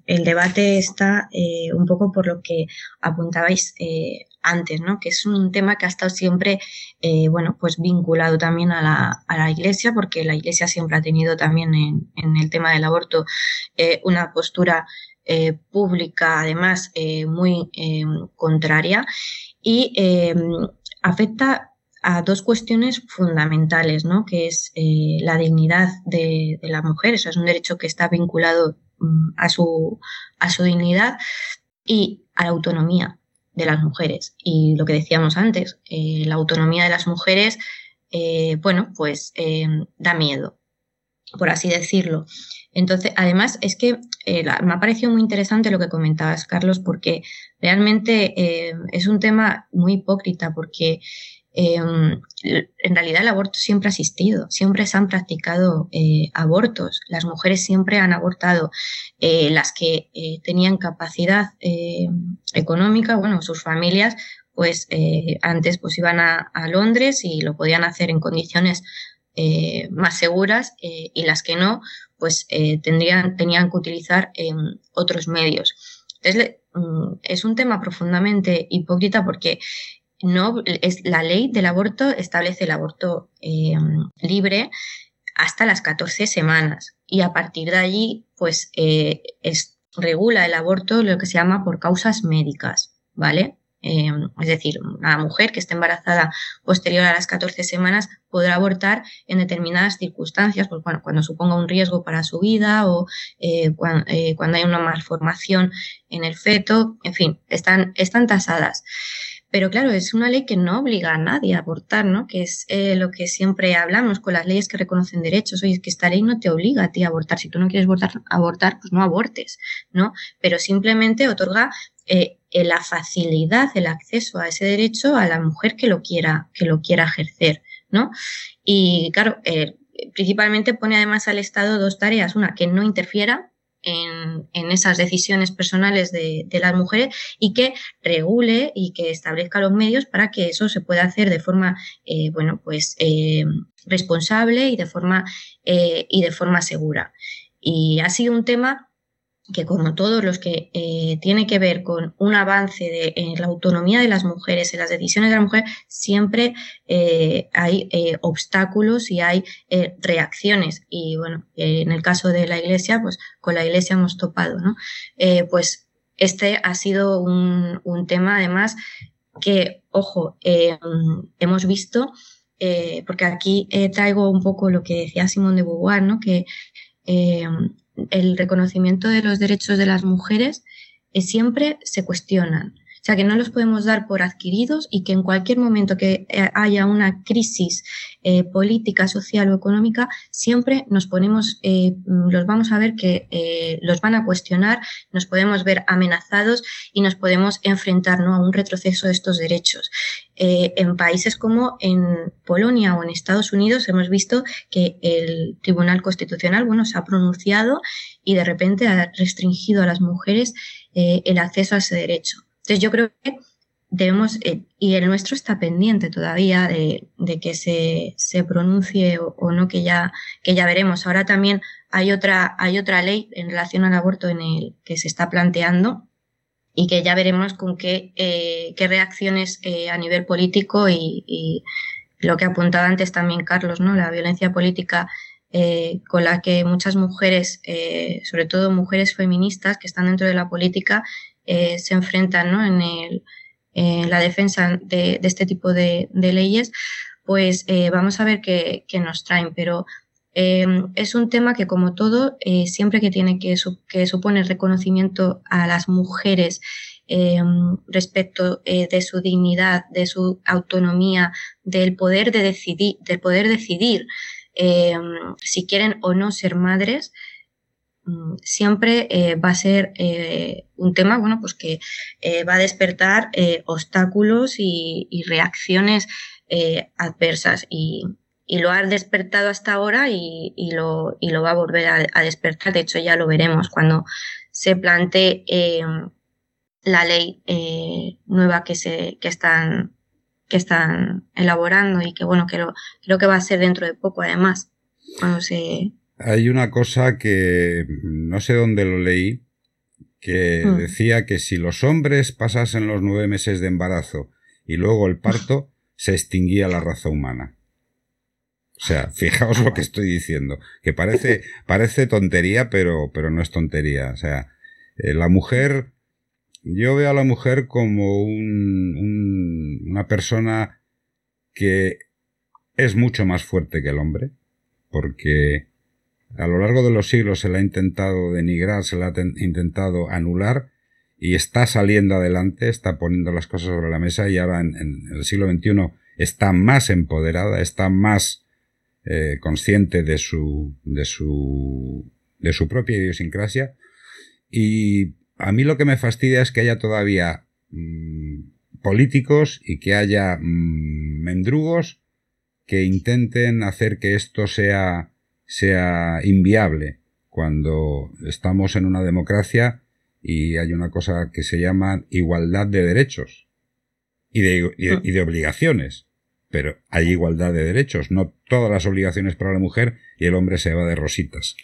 el, debate está eh, un poco por lo que apuntabais eh, antes, ¿no? Que es un tema que ha estado siempre, bueno, pues vinculado también a la, Iglesia, porque la Iglesia siempre ha tenido también en el tema del aborto una postura pública, además, muy contraria y afecta a dos cuestiones fundamentales, ¿no? que es eh, la dignidad de, la mujer, eso es un derecho que está vinculado mm, a, su, a su dignidad y a la autonomía de las mujeres. Y lo que decíamos antes, eh, la autonomía de las mujeres, eh, bueno, pues da miedo, por así decirlo. Entonces, además, es que me ha parecido muy interesante lo que comentabas, Carlos, porque realmente es un tema muy hipócrita, porque Em, en realidad el aborto siempre ha existido, siempre se han practicado eh, abortos, las mujeres siempre han abortado, eh, las que eh, tenían capacidad económica, bueno, sus familias, pues antes pues iban a, Londres y lo podían hacer en condiciones más seguras y las que no, pues tendrían, tenían que utilizar em, otros medios. Mm, es un tema profundamente hipócrita porque no es la ley del aborto establece el aborto eh, libre hasta las 14 semanas y a partir de allí pues eh, regula el aborto lo que se llama por causas médicas, ¿vale? Em, es decir, una mujer que esté embarazada posterior a las 14 semanas podrá abortar en determinadas circunstancias, pues, bueno, cuando suponga un riesgo para su vida o eh, eh, cuando, hay una malformación en el feto, en fin, están, están tasadas. Pero claro, es una ley que no obliga a nadie a abortar, ¿no? Que es eh, lo que siempre hablamos con las leyes que reconocen derechos. Oye, es que esta ley no te obliga a ti a abortar. Si tú no quieres abortar, abortar pues no abortes, ¿no? Pero simplemente otorga eh, eh, la facilidad, el acceso a ese derecho a la mujer que lo quiera, que lo quiera ejercer, ¿no? Y claro, principalmente pone además al Estado dos tareas. Una, que no interfiera en, esas decisiones personales de, las mujeres y que regule y que establezca los medios para que eso se pueda hacer de forma, eh, bueno, pues eh, responsable y de forma, eh, y de forma segura. Y ha sido un tema que como todos los que eh, tiene que ver con un avance de, en la autonomía de las mujeres, en las decisiones de la mujer, siempre eh, hay eh, obstáculos y hay eh, reacciones. Y bueno, en el caso de la iglesia, pues con la iglesia hemos topado, ¿no? pues este ha sido un, tema además que, ojo, hemos visto, porque aquí traigo un poco lo que decía Simón de Beauvoir, ¿no? Que el reconocimiento de los derechos de las mujeres eh, siempre se cuestionan. O sea, que no los podemos dar por adquiridos y que en cualquier momento que eh, haya una crisis eh, política, social o económica, siempre nos ponemos, eh, los vamos a ver que los van a cuestionar, nos podemos ver amenazados y nos podemos enfrentar ¿no? a un retroceso de estos derechos. Eh, en países como en Polonia o en Estados Unidos hemos visto que el Tribunal Constitucional bueno, se ha pronunciado y de repente ha restringido a las mujeres eh, el acceso a ese derecho. Entonces yo creo que debemos, eh, y el nuestro está pendiente todavía de, de que se, se pronuncie o, o, no, que ya, que ya veremos. Ahora también hay otra, hay otra ley en relación al aborto en el que se está planteando y que ya veremos con qué, eh, qué reacciones eh, a nivel político y, y, lo que apuntaba antes también Carlos, ¿no? La violencia política eh, con la que muchas mujeres, eh, sobre todo mujeres feministas que están dentro de la política, eh, se enfrentan ¿no? en, el, en la defensa de, de este tipo de, de, leyes, pues eh, vamos a ver qué, qué nos traen. Pero eh, es un tema que, como todo, eh, siempre que tiene que, su que supone reconocimiento a las mujeres eh, respecto eh, de su dignidad, de su autonomía, del poder de decidir, del poder decidir eh, si quieren o no ser madres, mm, siempre eh, va a ser eh, un tema, bueno, pues que eh, va a despertar obstáculos y, y reacciones adversas. Y, y, lo ha despertado hasta ahora y, y, lo, y lo va a volver a, a, despertar. De hecho, ya lo veremos cuando se plantee eh, la ley eh, nueva que se que están que están elaborando y que bueno que lo, creo que va a ser dentro de poco además cuando se
hay una cosa que no sé dónde lo leí que mm. decía que si los hombres pasasen los nueve meses de embarazo y luego el parto se extinguía la raza humana o sea, fijaos lo que estoy diciendo, que parece, parece tontería, pero, pero no es tontería. O sea, eh, la mujer yo veo a la mujer como un, un, una persona que es mucho más fuerte que el hombre, porque a lo largo de los siglos se la ha intentado denigrar, se la ha intentado anular y está saliendo adelante, está poniendo las cosas sobre la mesa y ahora en, en el siglo XXI está más empoderada, está más eh, consciente de su, de su, de su propia idiosincrasia y a mí lo que me fastidia es que haya todavía mmm, políticos y que haya mmm, mendrugos que intenten hacer que esto sea, sea inviable cuando estamos en una democracia y hay una cosa que se llama igualdad de derechos y de, y de, y de obligaciones. Pero hay igualdad de derechos, no todas las obligaciones para la mujer y el hombre se va de rositas.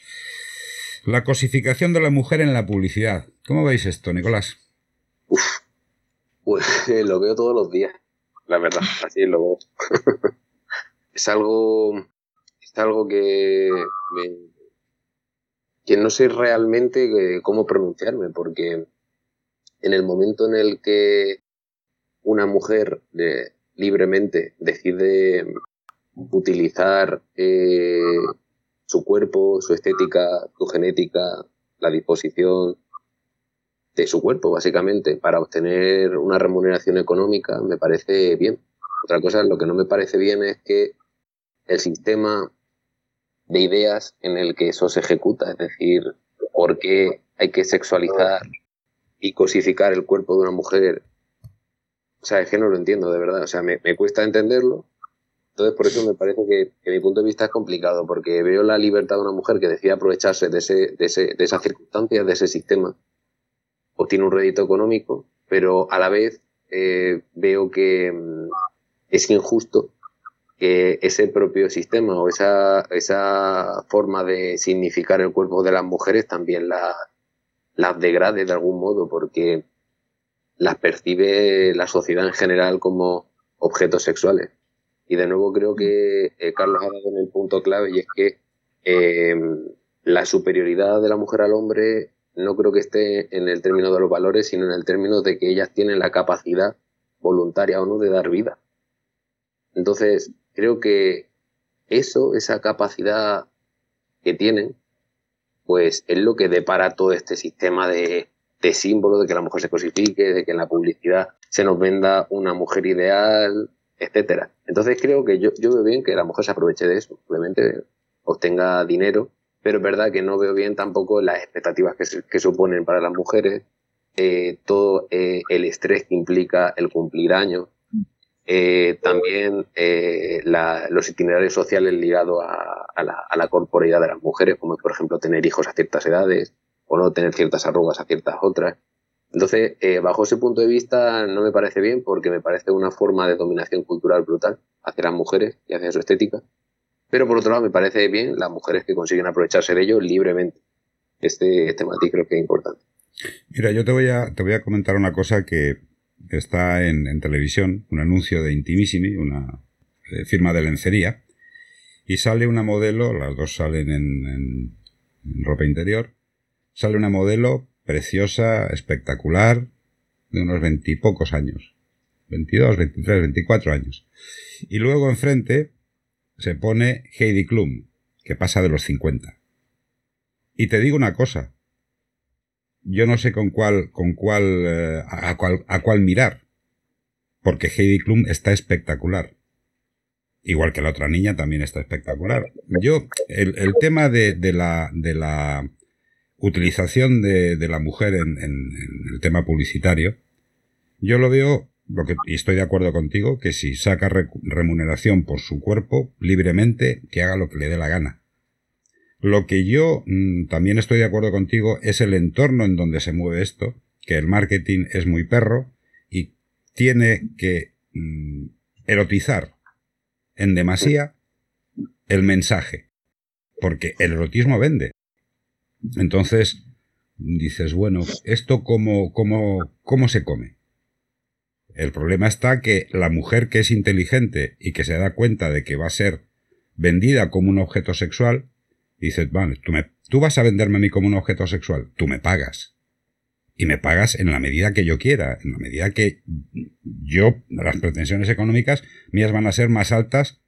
La cosificación de la mujer en la publicidad. ¿Cómo veis esto, Nicolás?
Uf, pues, <laughs> lo veo todos los días, la verdad, así lo veo. <laughs> es algo, es algo que, que no sé realmente cómo pronunciarme, porque en el momento en el que una mujer libremente decide utilizar eh, su cuerpo, su estética, su genética, la disposición de su cuerpo, básicamente, para obtener una remuneración económica, me parece bien. Otra cosa, lo que no me parece bien es que el sistema de ideas en el que eso se ejecuta, es decir, por qué hay que sexualizar y cosificar el cuerpo de una mujer. Sea, es que no lo entiendo, de verdad. O sea, me, cuesta entenderlo. Entonces, por eso me parece que, que, mi punto de vista es complicado, porque veo la libertad de una mujer que decide aprovecharse de, ese, de, ese, de esas circunstancias, de ese sistema, obtiene un rédito económico, pero a la vez eh, veo que mm, es injusto que ese propio sistema o esa, esa forma de significar el cuerpo de las mujeres también la, las degrade de algún modo, porque las percibe la sociedad en general como objetos sexuales. Y de nuevo creo que eh, Carlos ha dado en el punto clave y es que eh, la superioridad de la mujer al hombre no creo que esté en el término de los valores, sino en el término de que ellas tienen la capacidad voluntaria o no de dar vida. Entonces, creo que eso, esa capacidad que tienen, pues es lo que depara todo este sistema de, de símbolos, de que la mujer se cosifique, de que en la publicidad se nos venda una mujer ideal, etcétera. Entonces creo que yo, yo veo bien que la mujer se aproveche de eso, obviamente obtenga dinero, pero es verdad que no veo bien tampoco las expectativas que, que suponen para las mujeres, eh, todo eh, el estrés que implica el cumplir años, eh, también los itinerarios sociales ligados a, la, a, de las mujeres, como por ejemplo tener hijos a ciertas edades o no tener ciertas arrugas a ciertas otras. Entonces, eh, bajo ese punto de vista no me parece bien porque me parece una forma de dominación cultural brutal hacia las mujeres y hacia su estética. Pero por otro lado me parece bien las mujeres que consiguen aprovecharse de ello libremente. Este, este matiz creo que es importante.
Mira, yo te voy a, te voy a comentar una cosa que está en, televisión, un anuncio de Intimissimi, una eh, firma de lencería, y sale una modelo, las dos salen en, ropa interior, sale una modelo preciosa, espectacular, de unos veintipocos años, 22, 23, 24 años. Y luego enfrente se pone Heidi Klum, que pasa de los 50. Y te digo una cosa, yo no sé con cuál, con cuál, eh, a, cuál, a cuál mirar. Porque Heidi Klum está espectacular. Igual que la otra niña también está espectacular. Yo, el, tema de, la, de la utilización de, de la mujer en, en, el tema publicitario, yo lo veo, lo que, y estoy de acuerdo contigo, que si saca remuneración por su cuerpo libremente, que haga lo que le dé la gana. Lo que yo mm, también estoy de acuerdo contigo es el entorno en donde se mueve esto, que el marketing es muy perro y tiene que mm, erotizar en demasía el mensaje, porque el erotismo vende. Entonces, dices, bueno, ¿esto cómo, cómo, cómo se come? El problema está que la mujer que es inteligente y que se da cuenta de que va a ser vendida como un objeto sexual, dices, vale, tú, me, tú vas a venderme a mí como un objeto sexual, tú me pagas. Y me pagas en la medida que yo quiera, en la medida que yo, las pretensiones económicas mías van a ser más altas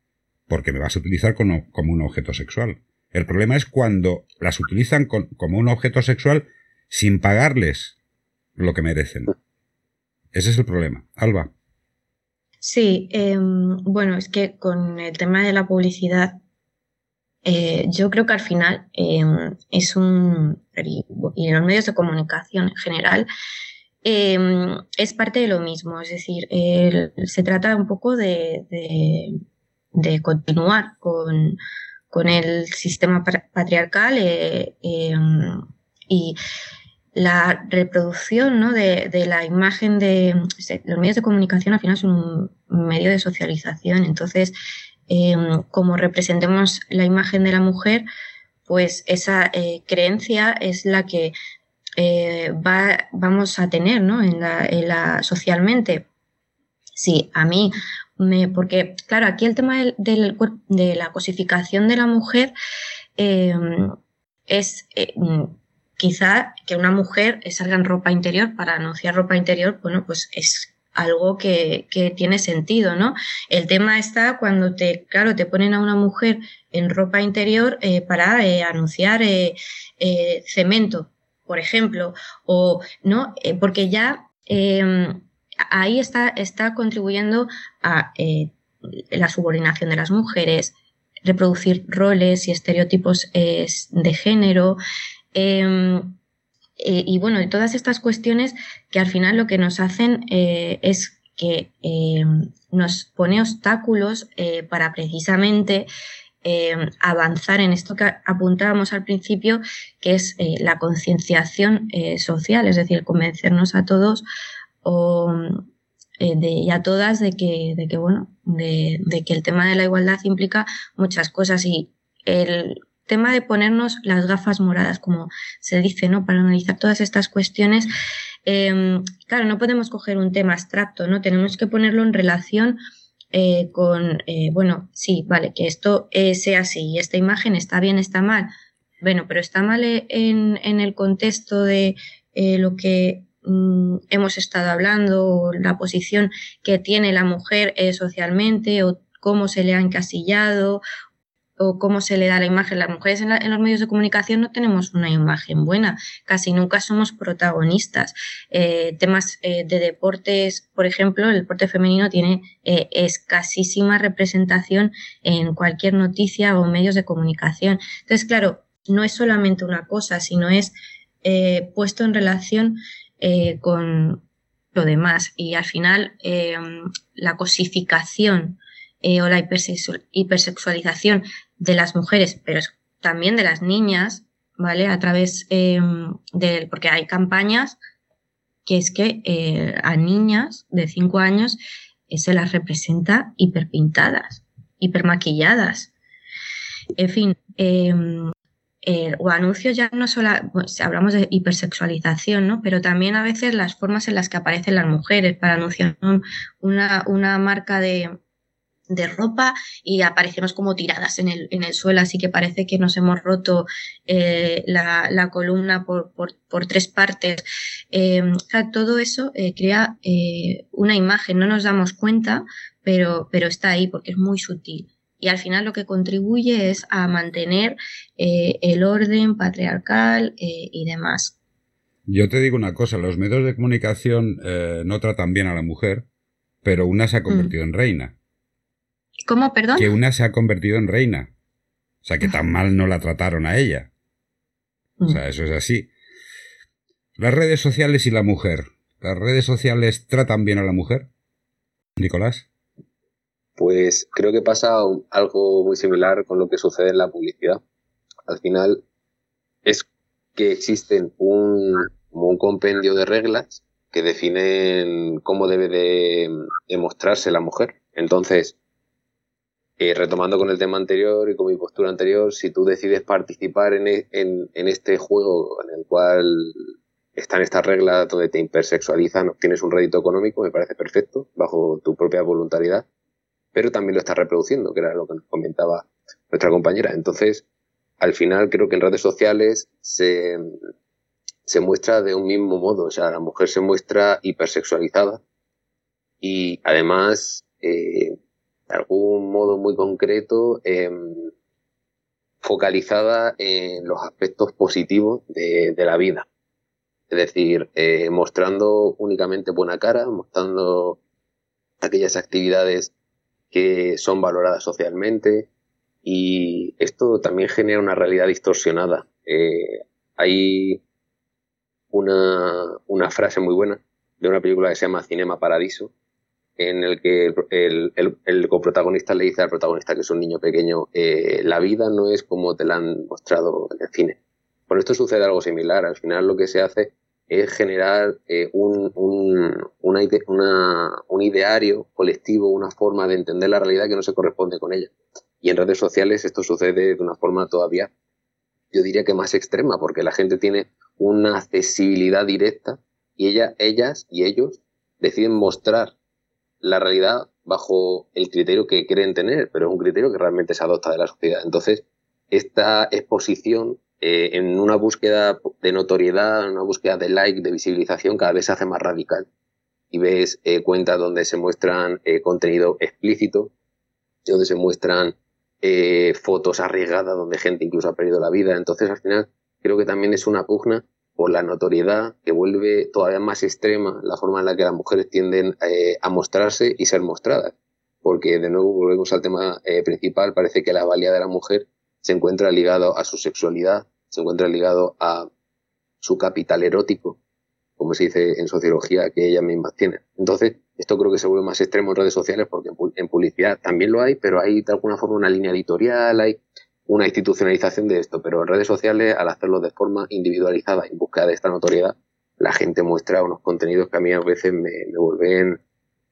porque me vas a utilizar como, como un objeto sexual. El problema es cuando las utilizan como un objeto sexual sin pagarles lo que merecen. Ese es el problema. Alba.
Sí, em, bueno, es que con el tema de la publicidad eh, yo creo que al final em, es un, y en los medios de comunicación en general, em, es parte de lo mismo, es decir, se trata un poco de, de, continuar con, con, el sistema patriarcal eh, em, y la reproducción ¿no? de, la imagen de los medios de comunicación al final son un medio de socialización, entonces Em, como representemos la imagen de la mujer, pues esa eh, creencia es la que eh, va, vamos a tener ¿no? en la, socialmente. Sí, a mí, porque claro, aquí el tema de la cosificación de la mujer em, es eh, quizá que una mujer salga en ropa interior para anunciar ropa interior, bueno, pues es algo que, tiene sentido, ¿no? El tema está cuando te, claro, te ponen a una mujer en ropa interior eh, para eh, anunciar cemento, por ejemplo, o no, porque ya em, ahí está, está contribuyendo a la subordinación de las mujeres, reproducir roles y estereotipos de género. Em, eh, y bueno, todas estas cuestiones que al final lo que nos hacen eh, es que eh, nos pone obstáculos para precisamente avanzar en esto que apuntábamos al principio, que es la concienciación social, es decir, convencernos a todos o, de, y a todas de que, de que bueno, de, que el tema de la igualdad implica muchas cosas y el tema de ponernos las gafas moradas, como se dice, ¿no? Para analizar todas estas cuestiones. Em, claro, no podemos coger un tema abstracto, ¿no? Tenemos que ponerlo en relación eh, con, eh, bueno, sí, vale, que esto eh, sea así y esta imagen está bien, está mal. Bueno, pero está mal en, en el contexto de lo que hemos estado hablando, la posición que tiene la mujer socialmente o cómo se le ha encasillado o cómo se le da la imagen. Las mujeres en, los medios de comunicación no tenemos una imagen buena, casi nunca somos protagonistas. Eh, temas eh, de deportes, por ejemplo, el deporte femenino tiene eh, escasísima representación en cualquier noticia o medios de comunicación. Entonces, claro, no es solamente una cosa, sino es puesto en relación con lo demás. Y al final, la cosificación o la hipersexualización de las mujeres, pero también de las niñas, ¿vale? A través em, de, porque hay campañas que es que eh, a niñas de 5 años eh, se las representa hiperpintadas, hipermaquilladas. En fin, em, o anuncios ya no solo, hablamos de hipersexualización, ¿no? Pero también a veces las formas en las que aparecen las mujeres para anunciar una, una marca de, de ropa y aparecemos como tiradas en el, en el suelo, así que parece que nos hemos roto eh, la, columna por, por, tres partes. Eh, todo eso eh, crea una imagen, no nos damos cuenta, pero, pero está ahí porque es muy sutil. Y al final lo que contribuye es a mantener el orden patriarcal y demás.
Yo te digo una cosa, los medios de comunicación no tratan bien a la mujer, pero una se ha convertido en reina.
¿Cómo, perdón?
Que una se ha convertido en reina. O sea, que tan mal no la trataron a ella. O sea, eso es así. Las redes sociales y la mujer. ¿Las redes sociales tratan bien a la mujer? Nicolás.
Pues creo que pasa algo muy similar con lo que sucede en la publicidad. Al final es que existen un, compendio de reglas que definen cómo debe de, mostrarse la mujer. Entonces, eh, retomando con el tema anterior y con mi postura anterior, si tú decides participar en, e, en, este juego en el cual están estas reglas donde te hipersexualizan, obtienes un rédito económico, me parece perfecto, bajo tu propia voluntariedad, pero también lo estás reproduciendo, que era lo que nos comentaba nuestra compañera. Entonces, al final creo que en redes sociales se, se muestra de un mismo modo, o sea, la mujer se muestra hipersexualizada y además eh, de algún modo muy concreto, em, focalizada en los aspectos positivos de, la vida. Es decir, eh, mostrando únicamente buena cara, mostrando aquellas actividades que son valoradas socialmente y esto también genera una realidad distorsionada. Eh, hay una, una frase muy buena de una película que se llama Cinema Paradiso, en el que el, el, coprotagonista le dice al protagonista, que es un niño pequeño, eh, la vida no es como te la han mostrado en el cine. Con esto sucede algo similar. Al final lo que se hace es generar eh, un, un, un ideario colectivo, una forma de entender la realidad que no se corresponde con ella. Y en redes sociales esto sucede de una forma todavía, yo diría que más extrema, porque la gente tiene una accesibilidad directa y ella, ellas y ellos deciden mostrar la realidad bajo el criterio que quieren tener, pero es un criterio que realmente se adopta de la sociedad. Entonces, esta exposición eh, en una búsqueda de notoriedad, en una búsqueda de like, de visibilización, cada vez se hace más radical. y ves eh, cuentas donde se muestran eh, contenido explícito, donde se muestran eh, fotos arriesgadas, donde gente incluso ha perdido la vida. Entonces, al final, creo que también es una pugna por la notoriedad que vuelve todavía más extrema la forma en la que las mujeres tienden a mostrarse y ser mostradas. Porque, de nuevo, volvemos al tema principal, parece que la valía de la mujer se encuentra ligado a su sexualidad, se encuentra ligado a su capital erótico, como se dice en sociología, que ella misma tiene. Entonces, esto creo que se vuelve más extremo en redes sociales porque en publicidad también lo hay, pero hay de alguna forma una línea editorial, hay una institucionalización de esto, pero en redes sociales, al hacerlo de forma individualizada en busca de esta notoriedad, la gente muestra unos contenidos que a mí a veces me, vuelven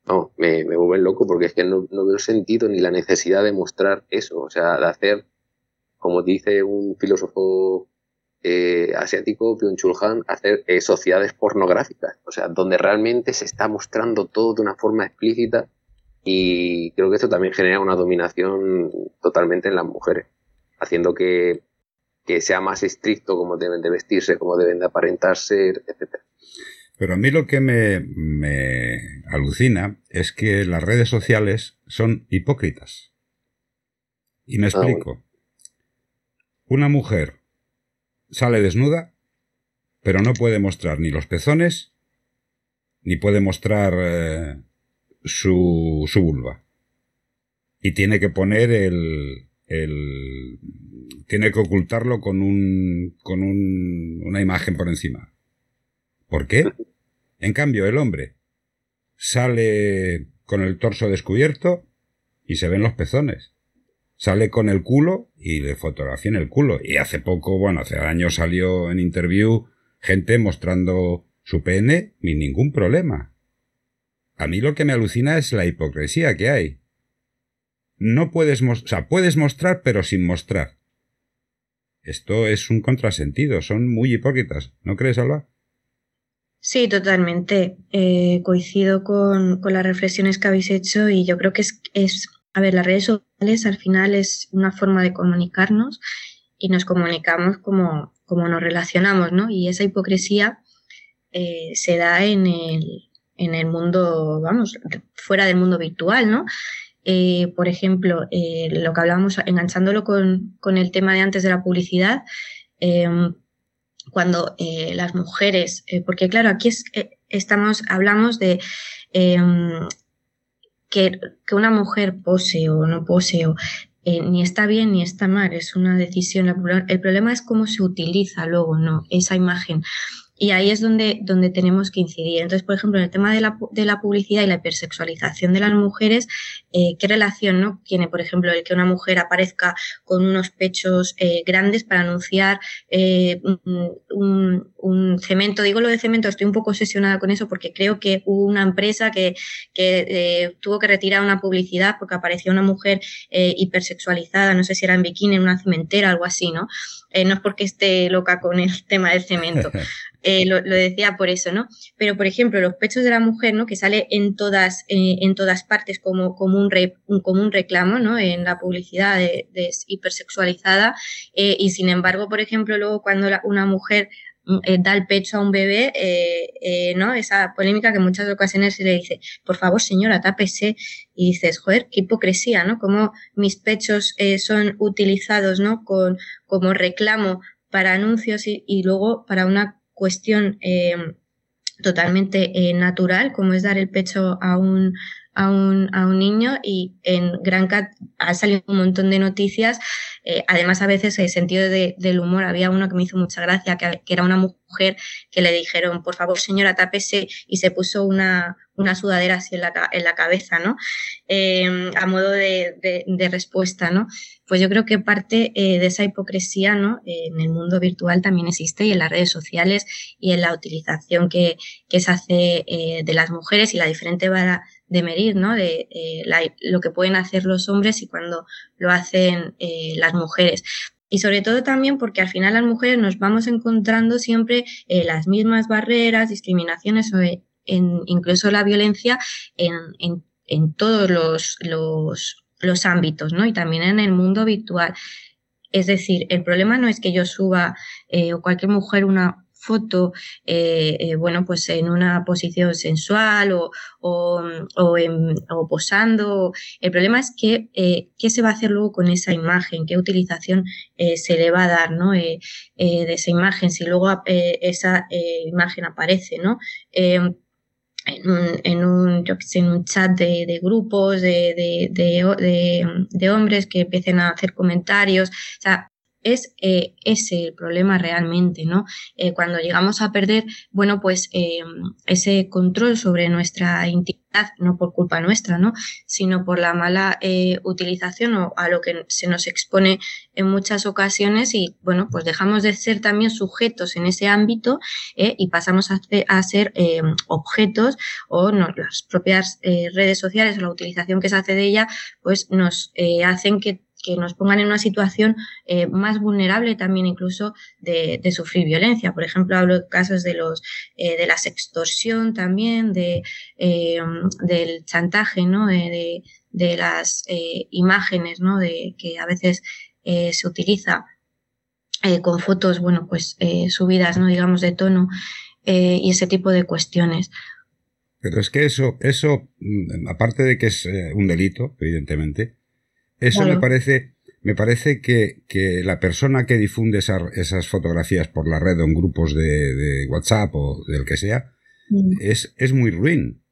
no, me, me, vuelven loco porque es que no, no veo sentido ni la necesidad de mostrar eso, o sea, de hacer, como dice un filósofo eh, asiático, Byung-Chul Han, hacer eh, sociedades pornográficas, o sea, donde realmente se está mostrando todo de una forma explícita y creo que esto también genera una dominación totalmente en las mujeres, haciendo que, sea más estricto cómo deben de vestirse, cómo deben de aparentarse, etc.
Pero a mí lo que me, me alucina es que las redes sociales son hipócritas. Y me ah, explico. Una mujer sale desnuda, pero no puede mostrar ni los pezones, ni puede mostrar eh, su, su vulva. Y tiene que poner el, el tiene que ocultarlo con un con un, una imagen por encima. ¿Por qué? En cambio, el hombre sale con el torso descubierto y se ven los pezones sale con el culo y le fotografía en el culo. Y hace poco, bueno, hace años salió en interview gente mostrando su pene sin ningún problema. A mí lo que me alucina es la hipocresía que hay. No puedes mostrar, o sea, puedes mostrar pero sin mostrar. Esto es un contrasentido, son muy hipócritas, ¿no crees, Alba?
Sí, totalmente. Eh, coincido con, con, las reflexiones que habéis hecho y yo creo que es, es a ver, las redes sociales al final es una forma de comunicarnos y nos comunicamos como, como nos relacionamos, ¿no? Y esa hipocresía eh, se da en el, en el mundo, vamos, fuera del mundo virtual, ¿no? Eh, por ejemplo, eh, lo que hablábamos, enganchándolo con, con, el tema de antes de la publicidad, em, cuando las mujeres, porque claro, aquí es, estamos, hablamos de em, que, que una mujer pose o no pose o eh, ni está bien ni está mal, es una decisión. El problema es cómo se utiliza luego, ¿no? Esa imagen. Y ahí es donde, donde tenemos que incidir. Entonces, por ejemplo, en el tema de la, de la publicidad y la hipersexualización de las mujeres, eh, ¿qué relación no tiene, por ejemplo, el que una mujer aparezca con unos pechos eh, grandes para anunciar eh, un, cemento? Digo lo de cemento, estoy un poco obsesionada con eso porque creo que hubo una empresa que, que tuvo que retirar una publicidad porque apareció una mujer hipersexualizada, no sé si era en bikini, en una cementera, algo así, ¿no? No es porque esté loca con el <laughs> tema del cemento, <laughs> eh, lo, decía por eso, ¿no? Pero, por ejemplo, los pechos de la mujer, ¿no? Que sale en todas, eh, en todas partes como, como, un como un reclamo, ¿no? En la publicidad de, hipersexualizada. y sin embargo, por ejemplo, luego cuando una mujer mm, da el pecho a un bebé, ¿no? Esa polémica que en muchas ocasiones se le dice, por favor, señora, tápese. Y dices, joder, qué hipocresía, ¿no? Como mis pechos son utilizados, ¿no? Con, como reclamo para anuncios y luego para una cuestión eh, totalmente eh, natural, como es dar el pecho a un, a un, a un niño y en Gran Cat ha salido un montón de noticias. Eh, además, a veces el sentido del humor, había uno que me hizo mucha gracia, que, era una mujer que le dijeron, por favor, señora, tápese, y se puso una, una sudadera así en la, en la cabeza, ¿no? Em, a modo de, de, respuesta, ¿no? Pues yo creo que parte eh, de esa hipocresía, ¿no? en el mundo virtual también existe y en las redes sociales y en la utilización que, que se hace eh, de las mujeres y la diferente vara de medir, ¿no? De eh, lo que pueden hacer los hombres y cuando lo hacen las mujeres. Y sobre todo también porque al final las mujeres nos vamos encontrando siempre eh, las mismas barreras, discriminaciones o en, incluso la violencia en, en, en todos los, los, los ámbitos, ¿no? Y también en el mundo virtual. Es decir, el problema no es que yo suba o cualquier mujer una foto, bueno, pues en una posición sensual o, o, o, posando. El problema es que, qué se va a hacer luego con esa imagen, qué utilización se le va a dar, ¿no? de esa imagen, si luego esa imagen aparece, ¿no? En un, en un, yo sé, en un chat de, de grupos de, de, de, de, hombres que empiecen a hacer comentarios. O sea, es eh, ese el problema realmente, ¿no? Eh, cuando llegamos a perder, bueno, pues eh, ese control sobre nuestra intimidad, no por culpa nuestra, ¿no? Sino por la mala utilización o a lo que se nos expone en muchas ocasiones y, bueno, pues dejamos de ser también sujetos en ese ámbito y pasamos a, a ser objetos o no, las propias redes sociales o la utilización que se hace de ella, pues nos hacen que que nos pongan en una situación eh, más vulnerable también incluso de, sufrir violencia. Por ejemplo, hablo de casos de los eh, de la sextorsión también, de, eh, del chantaje, ¿no? de, las imágenes, ¿no? De que a veces se utiliza con fotos, bueno, pues subidas, ¿no? Digamos de tono y ese tipo de cuestiones.
Pero es que eso, eso, mm, aparte de que es un delito, evidentemente, eso me parece, me parece que, que, la persona que difunde esas fotografías por la red o en grupos de, WhatsApp o del que sea, mm. es, es muy ruin.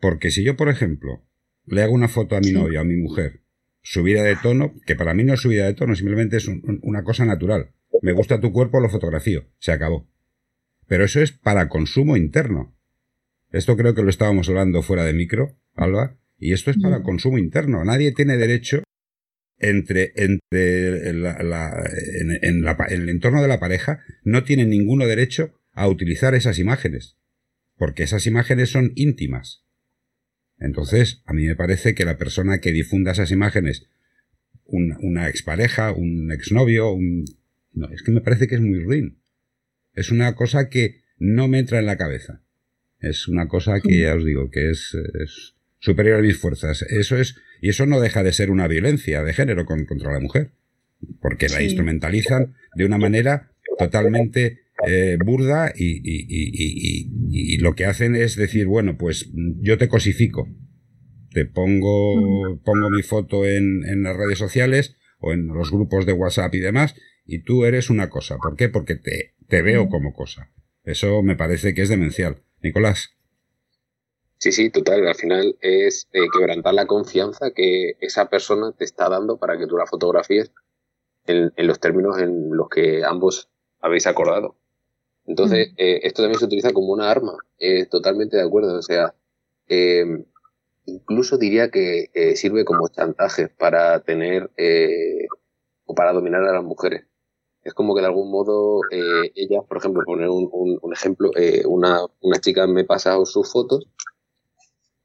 Porque si yo, por ejemplo, le hago una foto a mi novia o a mi mujer, subida de tono, que para mí no es subida de tono, simplemente es una cosa natural. Me gusta tu cuerpo, lo fotografío, se acabó. Pero eso es para consumo interno. Esto creo que lo estábamos hablando fuera de micro, Alba, y esto es para consumo interno. Nadie tiene derecho entre, entre la, en, el entorno de la pareja, no tiene ninguno derecho a utilizar esas imágenes. Porque esas imágenes son íntimas. Entonces, a mí me parece que la persona que difunda esas imágenes, una expareja, un exnovio, un... No, es que me parece que es muy ruin. Es una cosa que no me entra en la cabeza. Es una cosa que ya os digo que es, es superior a mis fuerzas. Eso es, y eso no deja de ser una violencia de género contra la mujer, porque la instrumentalizan de una manera totalmente eh, burda y, y, lo que hacen es decir, bueno, pues yo te cosifico, te pongo, pongo mi foto en, en las redes sociales o en los grupos de WhatsApp y demás, y tú eres una cosa. ¿Por qué? Porque te, te veo como cosa. Eso me parece que es demencial. Nicolás.
Sí, sí, total. Al final es eh, quebrantar la confianza que esa persona te está dando para que tú la fotografíes en, los términos en los que ambos habéis acordado. Entonces, eh, esto también se utiliza como una arma. totalmente de acuerdo. O sea, em, incluso diría que sirve como chantaje para tener o para dominar a las mujeres. Es como que de algún modo ella, por ejemplo, poner un, un ejemplo, una, una chica me pasa sus fotos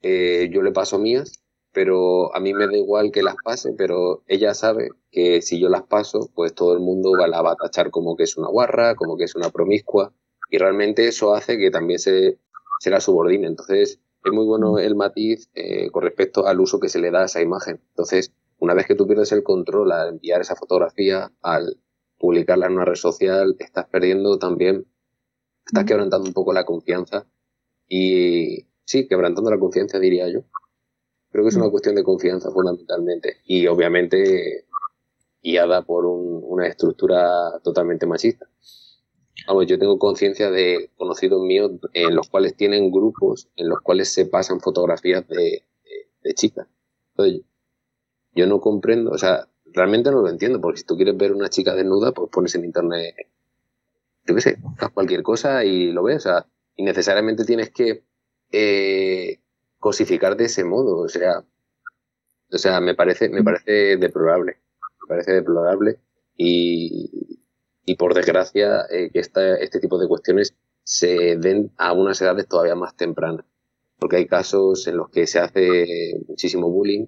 eh, yo le paso mías, pero a mí me da igual que las pase, pero ella sabe que si yo las paso, pues todo el mundo va, la va a tachar como que es una guarra, como que es una promiscua, y realmente eso hace que también se, se la subordine. Entonces, es muy bueno el matiz eh, con respecto al uso que se le da a esa imagen. Entonces, una vez que tú pierdes el control al enviar esa fotografía, al publicarla en una red social, estás perdiendo también, estás quebrantando un poco la confianza y, sí, quebrantando la confianza, diría yo. Creo que es una mm. cuestión de confianza fundamentalmente y obviamente guiada por una estructura totalmente machista. Vamos, yo tengo conciencia de conocidos míos en los cuales tienen grupos en los cuales se pasan fotografías de, chicas. Entonces, yo no comprendo, o sea, realmente no lo entiendo, porque si tú quieres ver una chica desnuda, pues pones en internet, yo qué sé, cualquier cosa y lo ves, o sea, y necesariamente tienes que eh, cosificar de ese modo. O sea, o sea, me parece, me parece deplorable. Me parece deplorable y, y por desgracia eh, que esta, este tipo de cuestiones se den a unas edades todavía más tempranas. Porque hay casos en los que se hace muchísimo bullying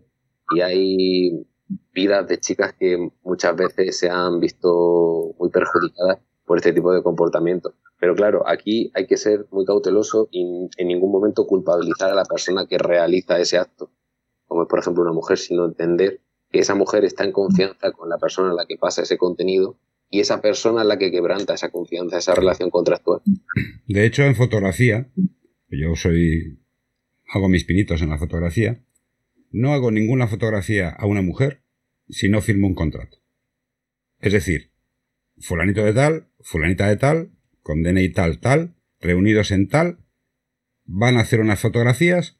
y hay vidas de chicas que muchas veces se han visto muy perjudicadas por este tipo de comportamiento. Pero claro, aquí hay que ser muy cauteloso y en ningún momento culpabilizar a la persona que realiza ese acto, como es por ejemplo una mujer, sino entender que esa mujer está en confianza con la persona a la que pasa ese contenido y esa persona es la que quebranta esa confianza, esa relación contractual.
De hecho, en fotografía, yo soy, hago mis pinitos en la fotografía, no hago ninguna fotografía a una mujer si no firmo un contrato. Es decir, fulanito de tal, fulanita de tal, con DNI tal, tal, reunidos en tal, van a hacer unas fotografías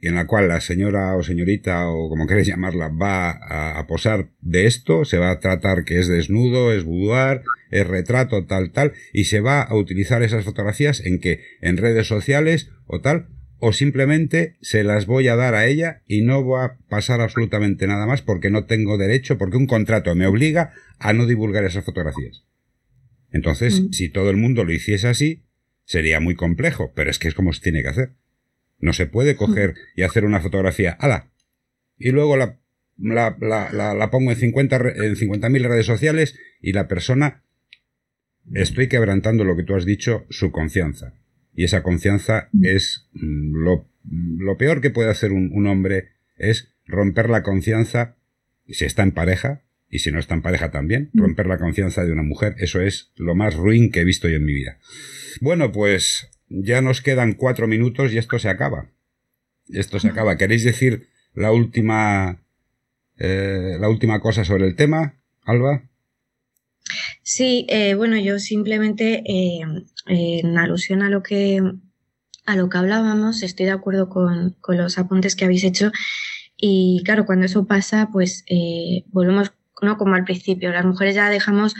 en la cual la señora o señorita o como queréis llamarla va a, posar de esto, se va a tratar que es desnudo, es boudoir, es retrato, tal, tal, y se va a utilizar esas fotografías en que en redes sociales o tal, o simplemente se las voy a dar a ella y no va a pasar absolutamente nada más porque no tengo derecho, porque un contrato me obliga a no divulgar esas fotografías. Entonces, mm. si todo el mundo lo hiciese así, sería muy complejo, pero es que es como se tiene que hacer. No se puede coger y hacer una fotografía, ¡ala! Y luego la, la, la, la pongo en 50 en 50.000 redes sociales y la persona estoy quebrantando lo que tú has dicho, su confianza. Y esa confianza es mm, lo, lo peor que puede hacer un, un, hombre es romper la confianza si está en pareja y si no está en pareja también, romper la confianza de una mujer. Eso es lo más ruin que he visto yo en mi vida. Bueno, pues ya nos quedan cuatro minutos y esto se acaba. Esto se acaba. ¿Queréis decir la última, eh, la última cosa sobre el tema, Alba?
Sí, eh, bueno, yo simplemente eh, en alusión a lo que a lo que hablábamos, estoy de acuerdo con, con los apuntes que habéis hecho. Y claro, cuando eso pasa, pues volvemos ¿no? como al principio. Las mujeres ya dejamos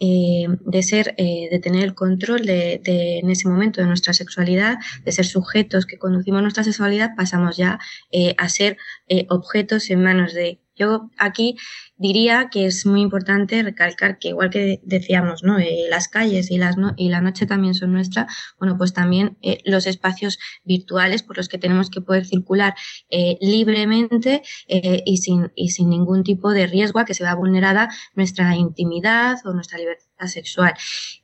eh, de ser, eh, de tener el control de, de, en ese momento de nuestra sexualidad, de ser sujetos que conducimos nuestra sexualidad, pasamos ya eh, a ser eh, objetos en manos de yo aquí diría que es muy importante recalcar que igual que decíamos, ¿no? Eh, las calles y, las y la noche también son nuestra, bueno, pues también eh, los espacios virtuales por los que tenemos que poder circular eh, libremente y, sin, y sin ningún tipo de riesgo a que se vea vulnerada nuestra intimidad o nuestra libertad sexual.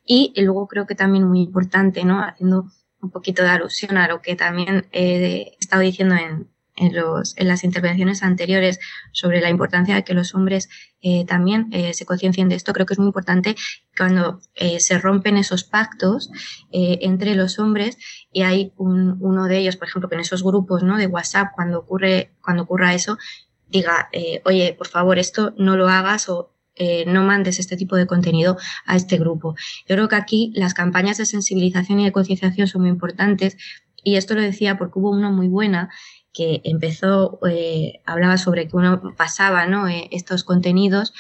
Y luego creo que también muy importante, ¿no? Haciendo un poquito de alusión a lo que también he estado diciendo en, en, los, en las intervenciones anteriores sobre la importancia de que los hombres eh, también eh, se conciencien de esto, creo que es muy importante cuando eh, se rompen esos pactos eh, entre los hombres y hay un, uno de ellos, por ejemplo, que en esos grupos ¿no? de WhatsApp, cuando ocurre, cuando ocurra eso, diga, oye, por favor, esto no lo hagas o eh, no mandes este tipo de contenido a este grupo. Yo creo que aquí las campañas de sensibilización y de concienciación son muy importantes y esto lo decía porque hubo una muy buena que empezó, eh, hablaba sobre que uno pasaba ¿no? eh, estos contenidos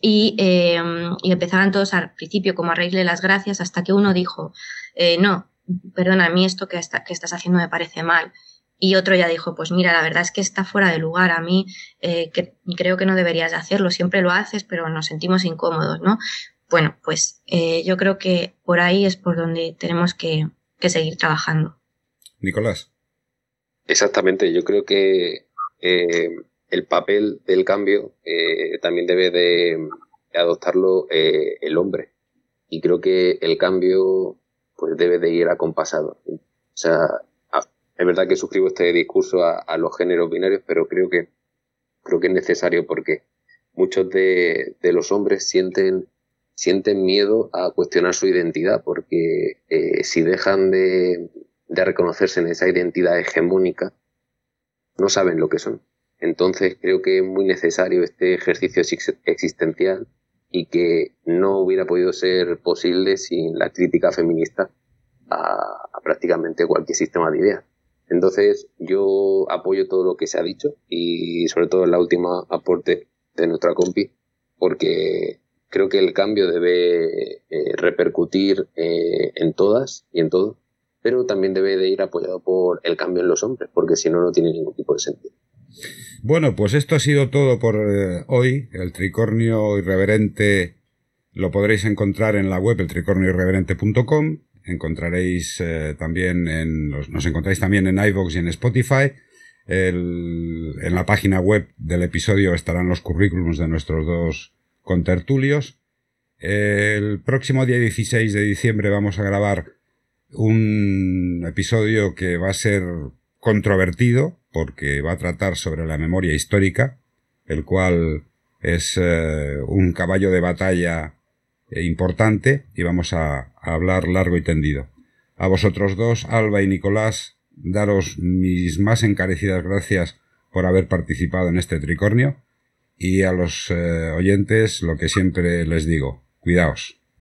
y, eh, y, empezaban todos al principio como a reírle las gracias hasta que uno dijo, eh, no, perdona, a mí esto que, que estás haciendo me parece mal. Y otro ya dijo, pues mira, la verdad es que está fuera de lugar. A mí que, creo que no deberías de hacerlo. Siempre lo haces, pero nos sentimos incómodos, ¿no? Bueno, pues yo creo que por ahí es por donde tenemos que seguir trabajando.
Nicolás.
Exactamente, yo creo que eh, el papel del cambio eh, también debe de, adoptarlo eh, el hombre. Y creo que el cambio pues debe de ir acompasado. O sea, es verdad que suscribo este discurso a, los géneros binarios, pero creo que creo que es necesario porque muchos de, de los hombres sienten sienten miedo a cuestionar su identidad porque si dejan de, de reconocerse en esa identidad hegemónica, no saben lo que son. Entonces creo que es muy necesario este ejercicio existencial y que no hubiera podido ser posible sin la crítica feminista a, prácticamente cualquier sistema de ideas. Entonces yo apoyo todo lo que se ha dicho y sobre todo la última aporte de nuestra compi porque creo que el cambio debe eh, repercutir eh, en todas y en todos pero también debe de ir apoyado por el cambio en los hombres, porque si no, no tiene ningún tipo de sentido.
Bueno, pues esto ha sido todo por eh, hoy. El tricornio irreverente lo podréis encontrar en la web, eltricornioirreverente.com. Encontraréis eh, también en, nos, encontráis también en iVoox y en Spotify. En la página web del episodio estarán los currículums de nuestros dos contertulios. El próximo día 16 de diciembre vamos a grabar un episodio que va a ser controvertido porque va a tratar sobre la memoria histórica, el cual es eh, un caballo de batalla importante y vamos a, hablar largo y tendido. A vosotros dos, Alba y Nicolás, daros mis más encarecidas gracias por haber participado en este tricornio y a los eh, oyentes lo que siempre les digo, cuidaos.